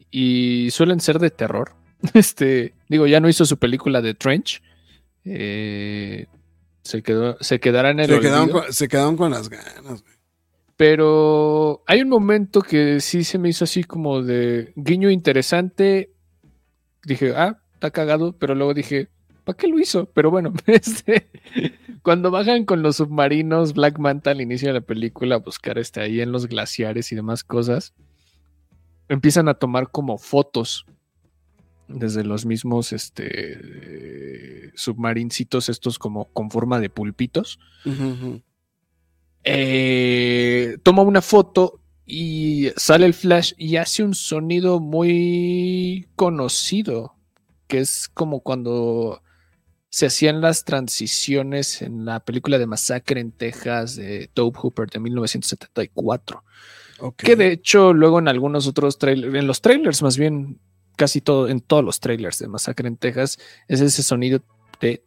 Y suelen ser de terror. Este, digo, ya no hizo su película de Trench. Eh, se, quedó, se en el se, quedaron con, se quedaron con las ganas, güey. Pero hay un momento que sí se me hizo así como de guiño interesante. Dije, ah, está cagado, pero luego dije, ¿para qué lo hizo? Pero bueno, este, cuando bajan con los submarinos Black Manta al inicio de la película a buscar este, ahí en los glaciares y demás cosas, empiezan a tomar como fotos desde los mismos este, submarincitos estos como con forma de pulpitos. Eh, toma una foto y sale el flash y hace un sonido muy conocido, que es como cuando se hacían las transiciones en la película de Masacre en Texas de Tobe Hooper de 1974. Ok. Que de hecho luego en algunos otros trailers, en los trailers más bien, casi todo, en todos los trailers de Masacre en Texas, es ese sonido de...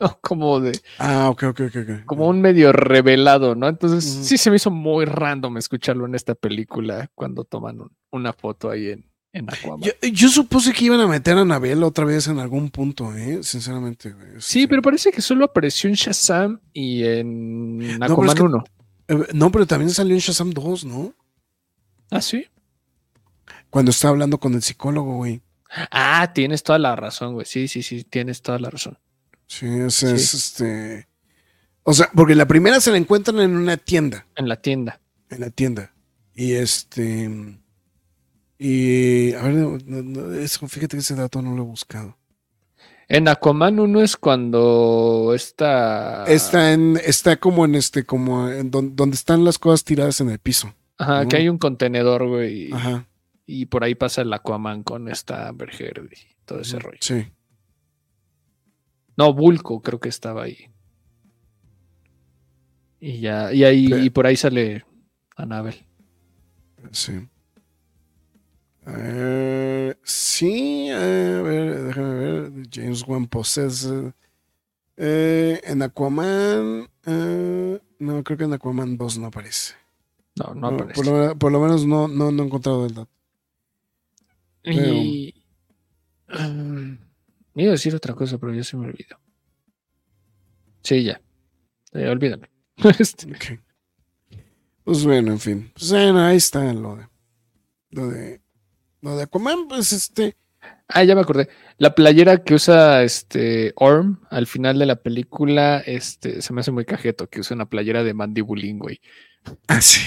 ¿no? Como de Ah, ok, ok, ok. como un medio revelado, ¿no? Entonces sí se me hizo muy random escucharlo en esta película cuando toman un- una foto ahí en, en Aquaman. Yo, yo supuse que iban a meter a Anabel otra vez en algún punto, ¿eh? Sinceramente, güey. sí, pero parece que solo apareció en Shazam y en Aquaman es que- 1. eh, No, pero también salió en Shazam 2, ¿no? Ah, sí. Cuando estaba hablando con el psicólogo, güey. Ah, tienes toda la razón, güey. Sí, sí, sí, tienes toda la razón. Sí, es este. O sea, porque la primera se la encuentran en una tienda. En la tienda. En la tienda. Y este. Y. A ver, no, no, no, eso, fíjate que ese dato no lo he buscado. En Aquaman 1 es cuando está. Está en. Está como en este. Como en don- donde están las cosas tiradas en el piso. Ajá, que hay un contenedor, güey. Ajá. Y por ahí pasa el Aquaman con esta Amber Heard y todo ese rollo. Sí. No, Bulco creo que estaba ahí. Y ya, y ahí, y por ahí sale Anabel. Sí. Eh, sí, eh, a ver, déjame ver. James Wan Possessed. Eh, en Aquaman. no, creo que en Aquaman 2 no aparece. No, no, aparece. Por lo, por lo menos no, no, no he encontrado el dato. Y. Um, iba a decir otra cosa, pero ya se me olvidó. Sí, ya. Eh, olvídalo. Este. Pues bueno, en fin. Pues bueno, ahí está lo de. Lo de. Lo de Aquaman, pues este. Ah, ya me acordé. La playera que usa este Orm al final de la película, este, se me hace muy cajeto que usa una playera de Mandibulín, güey. Ah, sí.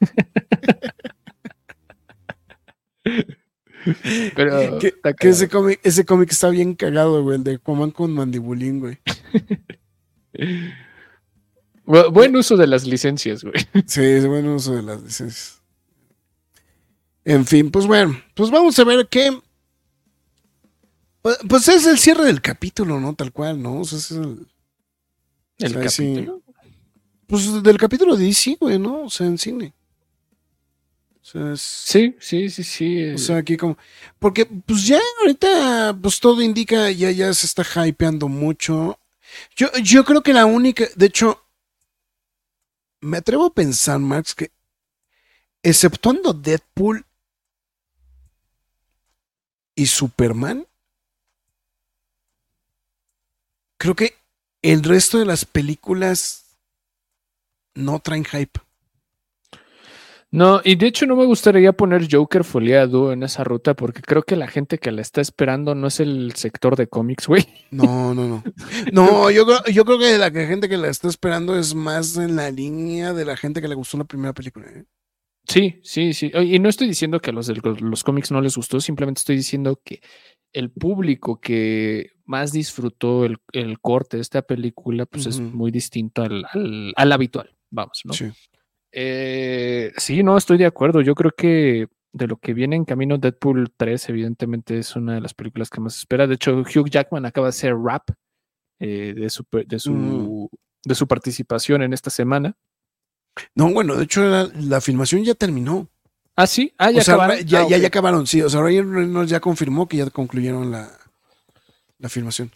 Pero Que, que ese cómic, ese cómic está bien cagado, güey. El de Aquaman con mandibulín, güey. Bu- buen uso de las licencias, güey. Sí, es buen uso de las licencias. En fin, pues bueno, pues vamos a ver qué. Pues, pues es el cierre del capítulo, ¿no? Tal cual, ¿no? O sea, es el- El O sea, sí. capítulo. pues del capítulo de DC, güey, ¿no? O sea, en cine. O sea, es- Sí, sí, sí, sí. O sea, aquí como. Porque, pues ya ahorita, pues todo indica, ya, ya se está hypeando mucho. Yo, yo creo que la única. De hecho, me atrevo a pensar, Max, que exceptuando Deadpool y Superman, creo que el resto de las películas no traen hype. No, y de hecho no me gustaría poner Joker foliado en esa ruta porque creo que la gente que la está esperando no es el sector de cómics, güey. No, no, no. No, yo creo, yo creo que la gente que la está esperando es más en la línea de la gente que le gustó la primera película. ¿eh? Sí, sí, sí. Y no estoy diciendo que a los de los cómics no les gustó, simplemente estoy diciendo que el público que más disfrutó el, el corte de esta película, pues es muy distinto al, al- al habitual, vamos, ¿no? Sí. Eh, sí, no, estoy de acuerdo. Yo creo que de lo que viene en camino Deadpool 3, evidentemente es una de las películas que más se espera. De hecho, Hugh Jackman acaba de hacer rap eh, de, su, de, su, Mm. de su participación en esta semana. No, bueno, de hecho la, la filmación ya terminó. Ah, sí, ah, ya o sea, acabaron. ya, Ah, ya acabaron, sí. O sea, Ryan Reynolds ya confirmó que ya concluyeron la, la filmación.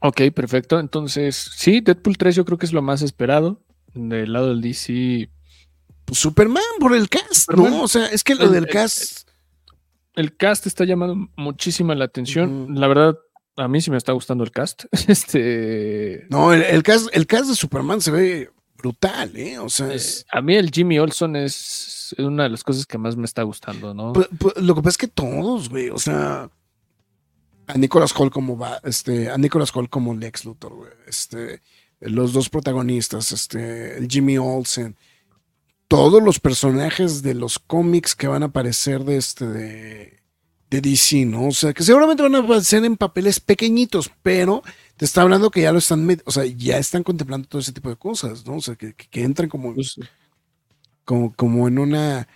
Ok, perfecto. Entonces, sí, Deadpool 3 yo creo que es lo más esperado. Del lado del DC, Pues Superman por el cast, Superman. ¿no? O sea, es que lo El- del el- cast. el cast está llamando muchísima la atención. La verdad, a mí sí me está gustando el cast. Este. No, el, el cast, el cast de Superman se ve brutal, ¿eh? O sea, es- a mí el Jimmy Olson es una de las cosas que más me está gustando, ¿no? Pu- pu- lo que pasa es que todos, güey, o sea, a Nicholas Hall como va, este, a Nicholas Hall como Lex Luthor, güey, este, los dos protagonistas, este, el Jimmy Olsen, todos los personajes de los cómics que van a aparecer de este, de, de DC, ¿no? O sea, que seguramente van a aparecer en papeles pequeñitos, pero te está hablando que ya lo están, o sea, ya están contemplando todo ese tipo de cosas, ¿no? O sea, que, que- que entran como, Pues, como, como en una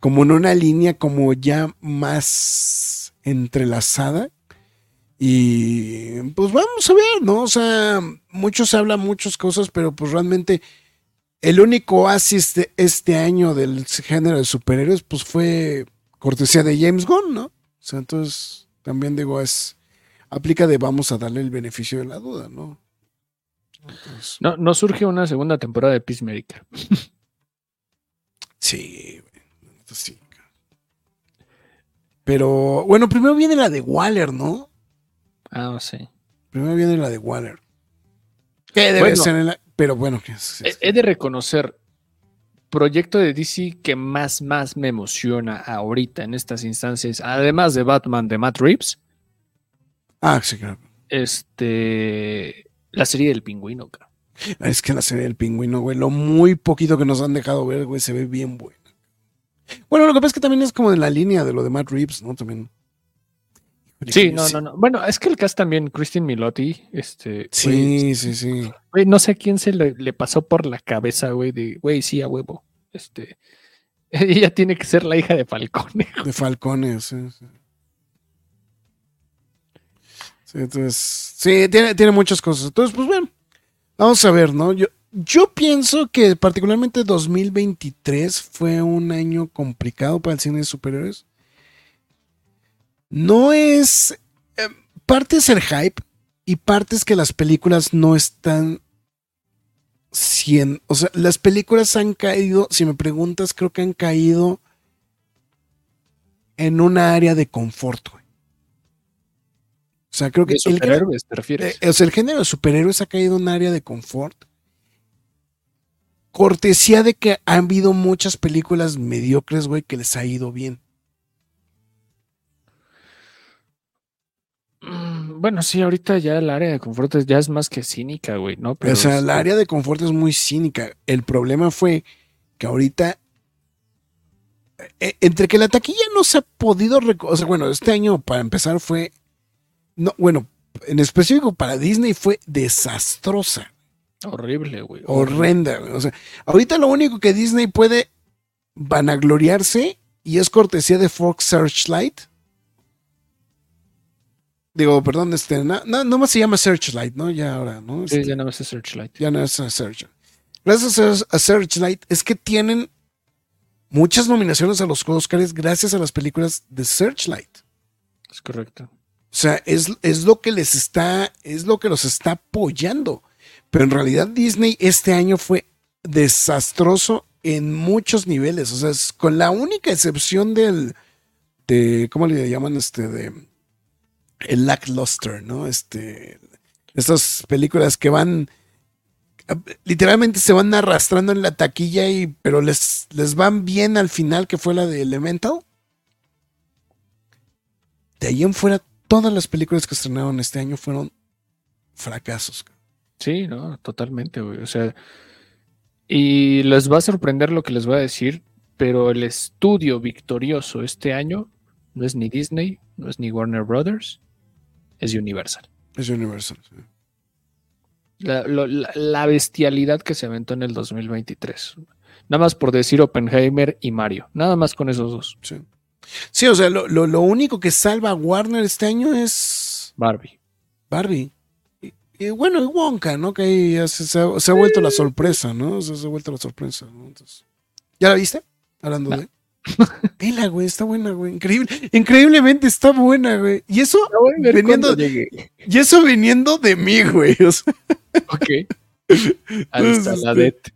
como en una línea como ya más entrelazada y pues vamos a ver, ¿no? O sea, muchos hablan muchas cosas, pero pues realmente el único oasis de este año del género de superhéroes pues fue cortesía de James Gunn, ¿no? O sea, entonces también digo, es aplica de vamos a darle el beneficio de la duda, ¿no? Entonces, no, no surge una segunda temporada de Peacemaker. Sí, sí. Pero bueno, primero viene la de Waller, ¿no? Ah, sí. Primero viene la de Waller. Que debe Bueno. ser en la- Pero bueno, es- He, de reconocer, proyecto de DC que más, más me emociona ahorita en estas instancias, además de Batman de Matt Reeves, Ah, sí, claro. este, la serie del pingüino, cabrón. Es que la serie del pingüino, güey, lo muy poquito que nos han dejado ver, güey, se ve bien buena. Bueno, lo que pasa es que también es como de la línea de lo de Matt Reeves, ¿no? También. Sí, no, no, no. Bueno, es que el cast también, Christine Milotti, este, Sí, sí, sí. güey, no sé a quién se le, le pasó por la cabeza, güey, de, güey, sí, a huevo. Este, ella tiene que ser la hija de Falcone. De Falcones, sí, sí. Sí, entonces, sí, tiene, tiene muchas cosas. Entonces, pues bueno, vamos a ver, ¿no? Yo, yo pienso que particularmente 2023 fue un año complicado para el cine de superhéroes. No es... eh, parte es el hype y parte es que las películas no están... 100, o sea, las películas han caído, si me preguntas, creo que han caído en una área de confort, güey. O sea, creo que ¿De el, superhéroes te refieres? eh, o sea, el género de superhéroes ha caído en un área de confort. Cortesía de que han habido muchas películas mediocres, güey, que les ha ido bien. Bueno, sí, ahorita ya el área de confort ya es más que cínica, güey, ¿no? Pero o sea, el área de confort es muy cínica. El problema fue que ahorita, eh, entre que la taquilla no se ha podido, o sea, bueno, este año para empezar fue, no, bueno, en específico para Disney fue desastrosa. horrible, güey. horrenda. güey. O sea, ahorita lo único que Disney puede vanagloriarse y es cortesía de Fox Searchlight. Digo, perdón, este, no, no, nomás se llama Searchlight, ¿no? Ya ahora, ¿no? Sí, Este, ya no ves Searchlight. ya no es a Search. Gracias a, a Searchlight es que tienen muchas nominaciones a los Oscars gracias a las películas de Searchlight. Es correcto. O sea, es, es lo que les está, es lo que los está apoyando. Pero en realidad Disney este año fue desastroso en muchos niveles. O sea, es con la única excepción del, de, ¿cómo le llaman? Este, de, el lackluster, ¿no? Este, estas películas que van, literalmente se van arrastrando en la taquilla y, pero les, les van bien al final, que fue la de Elemental. De ahí en fuera, todas las películas que estrenaron este año fueron fracasos. Sí, no, totalmente, güey. O sea, y les va a sorprender lo que les voy a decir, pero el estudio victorioso este año no es ni Disney, no es ni Warner Brothers, es Universal. Es Universal. sí. La, lo- la- bestialidad que se aventó en el 2023. Nada más por decir Oppenheimer y Mario. Nada más con esos dos. Sí, Sí, o sea, lo, lo- lo único que salva a Warner este año es Barbie. Barbie. Y, y bueno, y Wonka, ¿no? Que ahí ya se, se ha, se ha vuelto la sorpresa, ¿no? O sea, se ha vuelto la sorpresa, ¿no? Entonces, ¿Ya la viste? Hablando No. de. Vela, güey, está buena, güey. Increíble. Increíblemente está buena, güey. Y eso, viniendo, y eso viniendo de mí, güey. o sea, Ok. Al Pues, Saladet.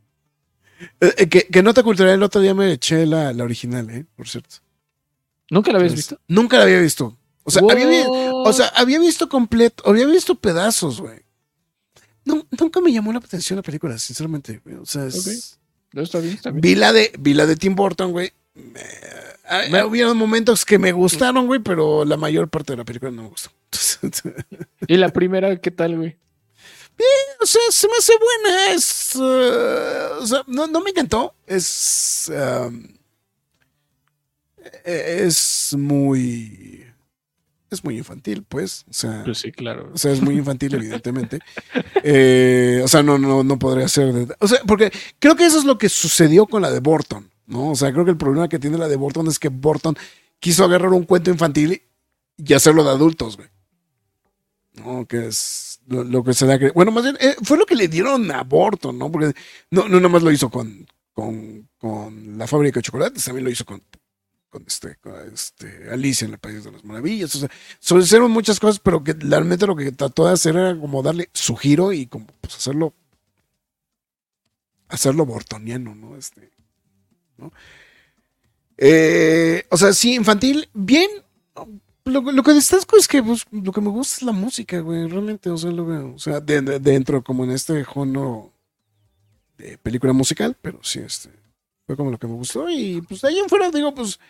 eh, que, que nota cultural, el otro día me eché la, la original, ¿eh? Por cierto. ¿Nunca la habías Entonces, visto? Nunca la había visto. O sea, había, o sea, había visto completo, había visto pedazos, güey. no, nunca me llamó la atención la película, sinceramente. güey. O sea, es- Ok. No, está bien, está bien. vi, la de, vi la de Tim Burton, güey. Me- hubieron momentos que me gustaron, güey, pero la mayor parte de la película no me gustó. ¿Y la primera qué tal, güey? o sea, se me hace buena. Es. uh, o sea, no, no me encantó. Es. um, e- es muy. Es muy infantil, pues. O sea. Pues sí, claro. O sea, es muy infantil, evidentemente. Eh, o sea, no, no, no podría ser. de- o sea, porque creo que eso es lo que sucedió con la de Burton, ¿no? O sea, creo que el problema que tiene la de Burton es que Burton quiso agarrar un cuento infantil y hacerlo de adultos, güey. No, que es lo, que se da. que- Bueno, más bien, eh, fue lo que le dieron a Burton, ¿no? Porque no, no nomás lo hizo con, con, con la fábrica de chocolates, también lo hizo con, este, con este, Alicia en el País de las Maravillas. O sea, hicieron muchas cosas, pero que realmente lo que trató de hacer era como darle su giro y como pues hacerlo hacerlo bortoniano, ¿no? Este, ¿no? Eh, o sea, sí, infantil, bien. Lo, lo que destaco es que pues, lo que me gusta es la música, güey, realmente, o sea, lo veo, o sea, de- de- dentro como en este género de película musical, pero sí, este, fue como lo que me gustó y pues ahí en fuera digo, pues,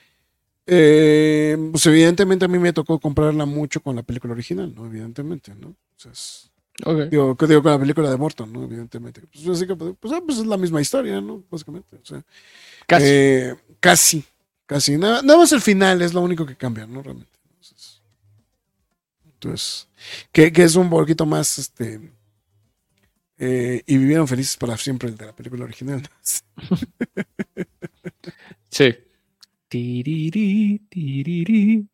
eh, pues evidentemente a mí me tocó comprarla mucho con la película original, ¿no? Evidentemente, ¿no? O sea, es- Ok. digo, digo con la película de Morton, ¿no? Evidentemente. Pues, así que, pues, pues, ah, pues es la misma historia, ¿no? Básicamente. O sea, Casi. eh, casi, casi. Nada, nada más el final es lo único que cambia, ¿no? Realmente. Entonces, entonces, que, que es un poquito más, este... eh, y vivieron felices para siempre el de la película original. Sí. Tiriri, tiriri.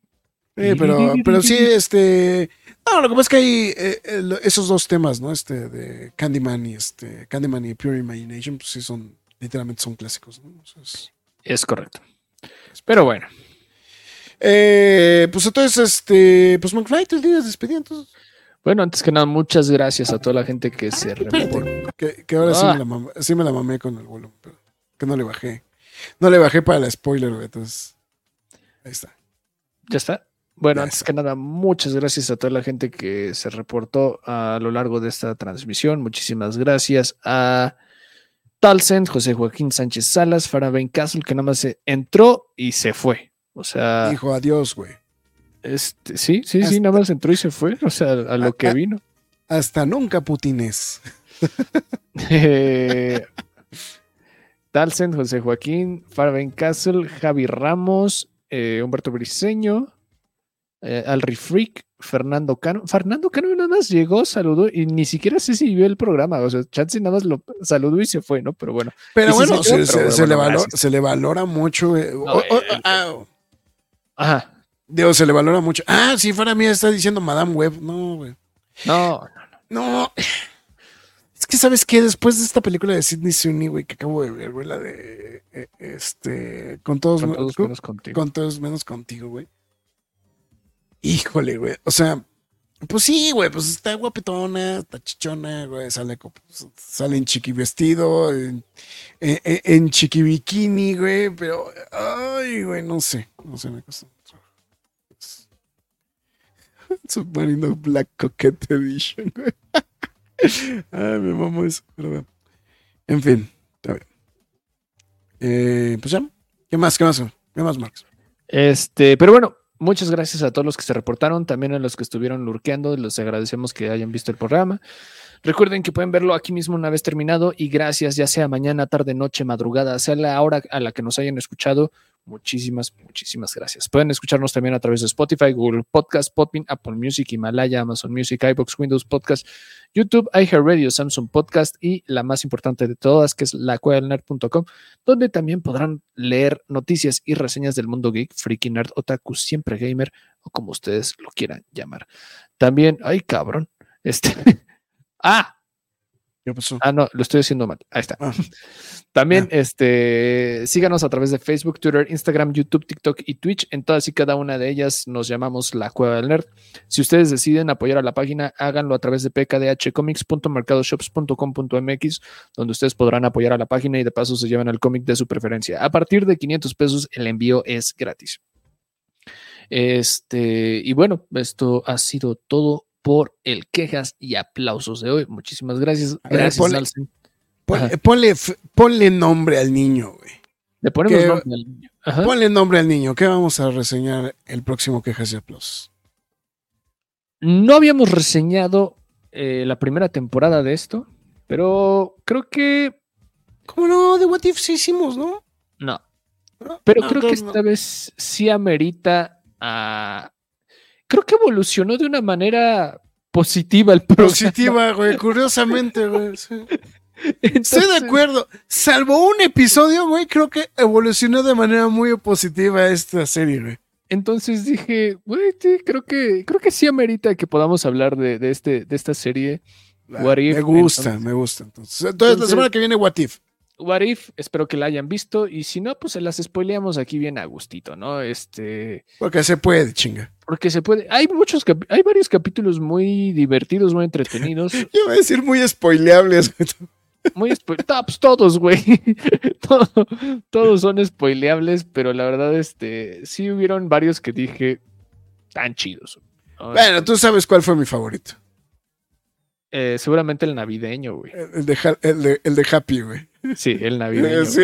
Eh, pero, pero sí, este. No, lo que pasa es que hay eh, eh, esos dos temas, ¿no? Este de Candyman y este. Candyman y Pure Imagination, pues sí son. Literalmente son clásicos, ¿no? O sea, es- Es correcto. Pero bueno, Eh, pues entonces, este. Pues McFly, te digas despedida, entonces. bueno, antes que nada, muchas gracias a toda la gente que se reportó. Que, que ahora sí, Ah. me la mamé, sí me la mamé con el volumen, pero que no le bajé. No le bajé para la spoiler. Entonces. Ahí está. ¿Ya está? Bueno, antes que nada, muchas gracias a toda la gente que se reportó a lo largo de esta transmisión. Muchísimas gracias a Talcent, José Joaquín Sánchez Salas, Farah Castle, que nada más se entró y se fue. O sea, Dijo adiós, güey. este, sí, sí, sí, nada más entró y se fue. O sea, a lo que vino. Hasta nunca, putines. Eh, Talcent, José Joaquín, Farben Castle, Javi Ramos, eh, Humberto Briseño, eh, Alri Freak, Fernando Cano. Fernando Cano nada más llegó, saludó y ni siquiera sé si vio el programa. O sea, Chansey nada más lo saludó y se fue, ¿no? Pero bueno. Pero sí bueno, se le valora, gracias. se le valora mucho. eh, o- o- el- ah, Ajá. Digo, se le valora mucho. Ah, si fuera mía está diciendo Madame Web. No, güey. No, No. Es que, ¿sabes qué? Después de esta película de Sidney Sweeney, güey, que acabo de ver, güey, la de. eh, este. Con todos, con menos contigo. con todos menos contigo, güey. Híjole, güey. O sea, pues sí, güey, pues está guapetona, está chichona, güey. Sale, pues, sale en chiqui vestido, en, en, chiqui bikini, güey. Pero, ay, güey, no sé. No sé, me costó. Submarino Black Coquette Edition, güey. Ay, me mamo eso, pero bueno. En fin, está bien. Eh, pues ya, ¿qué más? ¿Qué más? ¿Qué más, Marx? Este, pero bueno, muchas gracias a todos los que se reportaron, también a los que estuvieron lurqueando, les agradecemos que hayan visto el programa. Recuerden que pueden verlo aquí mismo una vez terminado y gracias, ya sea mañana, tarde, noche, madrugada, sea la hora a la que nos hayan escuchado. Muchísimas, muchísimas gracias. Pueden escucharnos también a través de Spotify, Google Podcast, Podbean, Apple Music, Himalaya, Amazon Music, iBox, Windows Podcast, YouTube, iHeartRadio, Samsung Podcast y la más importante de todas, que es lacuadelnerd.com, donde también podrán leer noticias y reseñas del mundo geek, freaky nerd, otaku, siempre gamer o como ustedes lo quieran llamar. También, ay cabrón, este, ah, ¿Qué pasó? Ah, no, lo estoy haciendo mal. Ahí está. Ah. También, este, síganos a través de Facebook, Twitter, Instagram, YouTube, TikTok y Twitch. En todas y cada una de ellas nos llamamos La Cueva del Nerd. Si ustedes deciden apoyar a la página, háganlo a través de pkdhcomics.mercadoshops.com.mx, donde ustedes podrán apoyar a la página y de paso se llevan el cómic de su preferencia. A partir de 500 pesos, el envío es gratis. Este, y bueno, esto ha sido todo por el quejas y aplausos de hoy. Muchísimas gracias. A ver, Gracias, ponle- Nelson. Ponle, nombre al niño, güey. Le ponemos ¿Qué? nombre al niño. Ajá. Ponle nombre al niño. ¿Qué vamos a reseñar el próximo Quejas y Aplausos? No habíamos reseñado eh, la primera temporada de esto, pero creo que ¿Cómo no? De What If sí hicimos, ¿no? no. Pero no, creo no, que no. esta vez sí amerita a... Creo que evolucionó de una manera positiva el programa. Positiva, güey. Curiosamente, güey. sí. Estoy de acuerdo. Salvo un episodio, güey, creo que evolucionó de manera muy positiva esta serie, güey. Entonces dije, güey, sí, creo que, creo que sí amerita que podamos hablar de, de este, de esta serie. What if, me gusta, entonces. me gusta. Entonces, entonces, la semana que viene, What If. What If, espero que la hayan visto. Y si no, pues se las spoileamos aquí bien a gustito, ¿no? Este. Porque se puede, chinga. Porque se puede. Hay muchos hay varios capítulos muy divertidos, muy entretenidos. Yo voy a decir muy spoileables. Muy spo- No, pues todos, güey. Todo- todos son spoileables, pero la verdad, este, sí hubieron varios que dije tan chidos. ¿no? Bueno, tú sabes cuál fue mi favorito. Eh, seguramente el navideño, güey. El de, Ha- el de, el de Happy, güey. Sí, el navideño. Sí.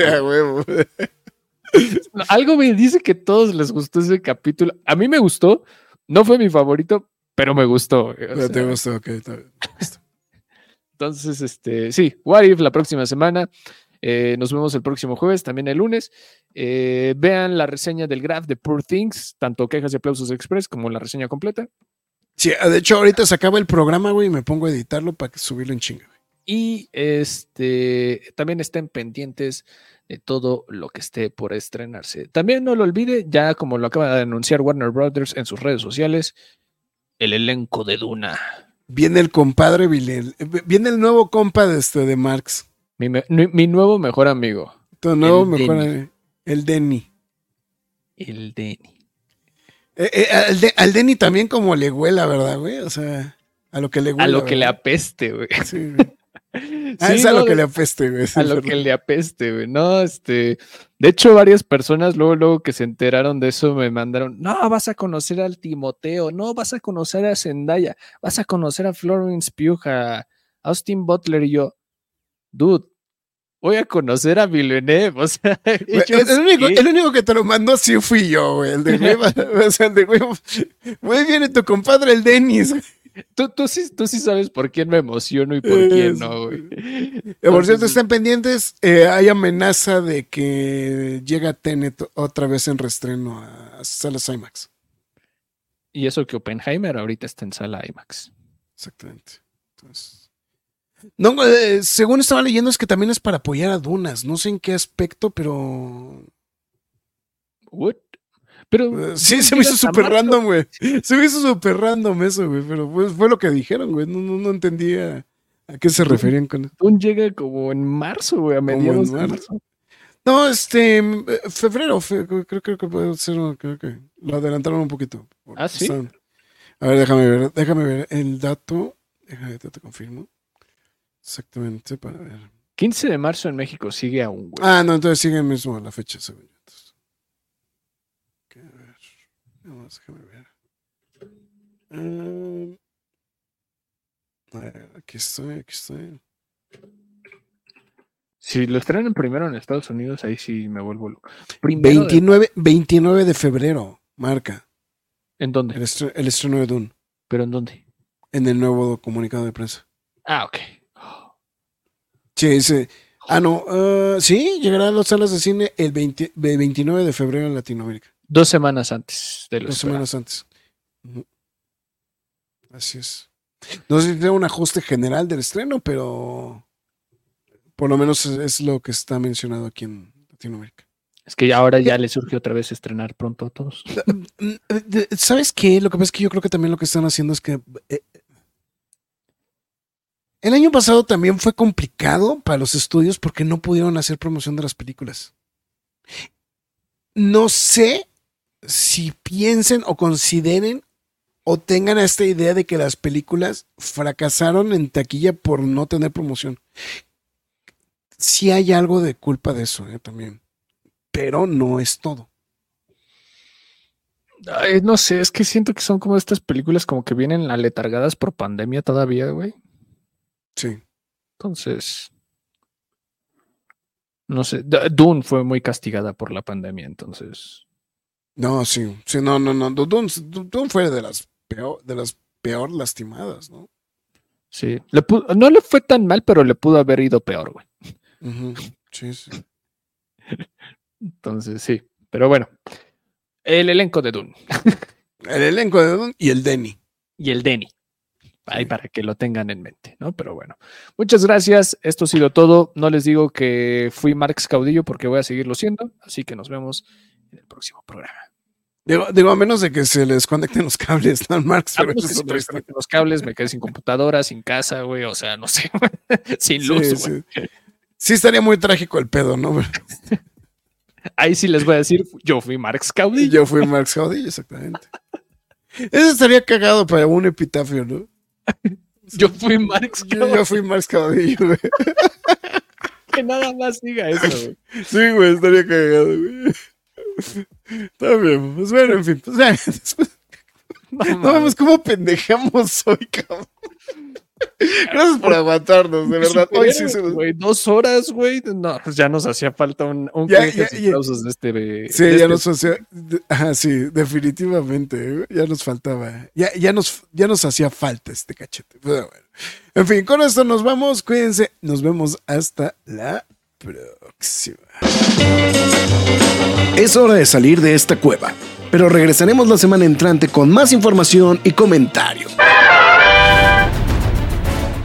No, Algo me dice que a todos les gustó ese capítulo. A mí me gustó. No fue mi favorito, pero me gustó. güey. O Pero te sea, gustó, ok. Entonces, este, sí, What If la próxima semana. Eh, nos vemos el próximo jueves, también el lunes. Eh, vean la reseña del Graph de Poor Things, tanto quejas y aplausos express como la reseña completa. Sí, de hecho, ahorita se acaba el programa, güey, y me pongo a editarlo para subirlo en chinga. güey. Y este también estén pendientes de todo lo que esté por estrenarse. También no lo olvide, ya como lo acaba de anunciar Warner Brothers en sus redes sociales, el elenco de Duna. Viene el compadre. Viene el nuevo compa de, este, de Marx. Mi, me- mi- mi nuevo mejor amigo, Tu nuevo El mejor. Denny. eh, El Denny. el Denny. Eh, eh, al, de- al Denny también como le huela, ¿verdad, güey? O sea, a lo que le huela. A lo que le apeste, güey. Sí, güey. Ah, Sí, es a no, lo que le apeste, güey. a lo que le apeste, güey. No, este. De hecho, varias personas luego, luego que se enteraron de eso me mandaron. No, vas a conocer al Timoteo, no, vas a conocer a Zendaya, vas a conocer a Florence Pugh, a Austin Butler y yo. Dude, voy a conocer a Villeneuve. O sea, el, único, qué. el único que te lo mandó sí fui yo, güey. El de güey, o sea, el de güey. Güey, viene tu compadre, el Denis. Tú, tú sí, tú sí sabes por quién me emociono y por quién no, güey. Eh, Por cierto, estén pendientes. eh, hay amenaza de que llega Tenet otra vez en restreno a salas IMAX. Y eso que Oppenheimer ahorita está en sala IMAX. Exactamente. Entonces, no, eh, según estaba leyendo, es que también es para apoyar a Dunas. No sé en qué aspecto, pero. What? Pero eh, sí, ¿no se me hizo súper random, güey. Se me hizo súper random eso, güey. Pero pues, fue lo que dijeron, güey. No, no, no entendía a qué se referían con eso. Dune llega como en marzo, güey, a mediados de marzo. No, este. eh, Febrero, fe- creo, creo que puede ser. Creo que lo adelantaron un poquito. ¿Ah, sí? A ver, déjame ver. Déjame ver el dato. Déjame, te, te confirmo. Exactamente, para ver. 15 de marzo en México sigue aún, güey. Ah, no, entonces sigue mismo la fecha, según yo. Entonces, a ver. Vamos, déjame ver. Um, a ver, aquí estoy, aquí estoy. Si lo estrenan primero en Estados Unidos, ahí sí me vuelvo loco. Primero de- 29, 29 de febrero, marca. ¿En El, dónde? estre- el estreno de Dune. ¿Pero en dónde? En el nuevo comunicado de prensa. Ah, ok. Sí. Ah, no. ah, sí, llegará a las salas de cine el 20 de 29 de febrero en Latinoamérica. Dos semanas antes de lo Dos esperado. semanas antes. Así es. No sé si tiene un ajuste general del estreno, pero por lo menos es, lo que está mencionado aquí en Latinoamérica. Es que ahora ya le surge otra vez estrenar pronto a todos. Mm, eh, ¿Sabes qué? Lo que pasa es que yo creo que también lo que están haciendo es que eh, el año pasado también fue complicado para los estudios porque no pudieron hacer promoción de las películas. No sé si piensen o consideren o tengan esta idea de que las películas fracasaron en taquilla por no tener promoción. Sí hay algo de culpa de eso eh, también, pero no es todo. No sé, es que siento que son como estas películas como que vienen aletargadas por pandemia todavía, güey. Sí. Entonces, no sé, Dune fue muy castigada por la pandemia, entonces. No, sí. Sí, no, no, no. Dune, Dune fue de las peor, de las peor lastimadas, ¿no? Sí, le pu- no le fue tan mal, pero le pudo haber ido peor, güey. Sí, sí. Entonces, sí. Pero bueno, el elenco de Dune El elenco de Dune y el Denny. y el Denny. Ahí para que lo tengan en mente, ¿no? Pero bueno, muchas gracias. Esto ha sido todo. No les digo que fui Marx Caudillo porque voy a seguirlo siendo. Así que nos vemos en el próximo programa. Digo, digo, a menos de que se les conecten los cables, ¿no, Marx? Pero eso que es otra historia. los cables, me quedé sin computadora, sin casa, güey. O sea, no sé, sin luz, Sí, güey. sí. Sí estaría muy trágico el pedo, ¿no? Ahí sí les voy a decir, yo fui Marx Caudillo. yo fui Marx Caudillo, exactamente. Eso estaría cagado para un epitafio, ¿no? Yo fui Marx Yo, Caudillo. yo fui Marx Caudillo, güey. Que nada más diga eso, güey. Sí, güey, estaría cagado, güey. Está bien, pues bueno, en fin, pues ya, después- No vemos cómo pendejamos hoy, cabrón. Gracias por aguantarnos, de verdad. Hoy sí se nos- dos horas, güey. No, pues ya nos hacía falta un, un Ya, ya, y ya. aplausos de este. de Sí, este- ya nos hacía. Ajá, sí, definitivamente. güey, Ya nos faltaba. Ya, ya, nos, ya nos hacía falta este cachete. Pero bueno. En fin, con esto nos vamos. Cuídense. Nos vemos hasta la próxima. Es hora de salir de esta cueva. Pero regresaremos la semana entrante con más información y comentarios.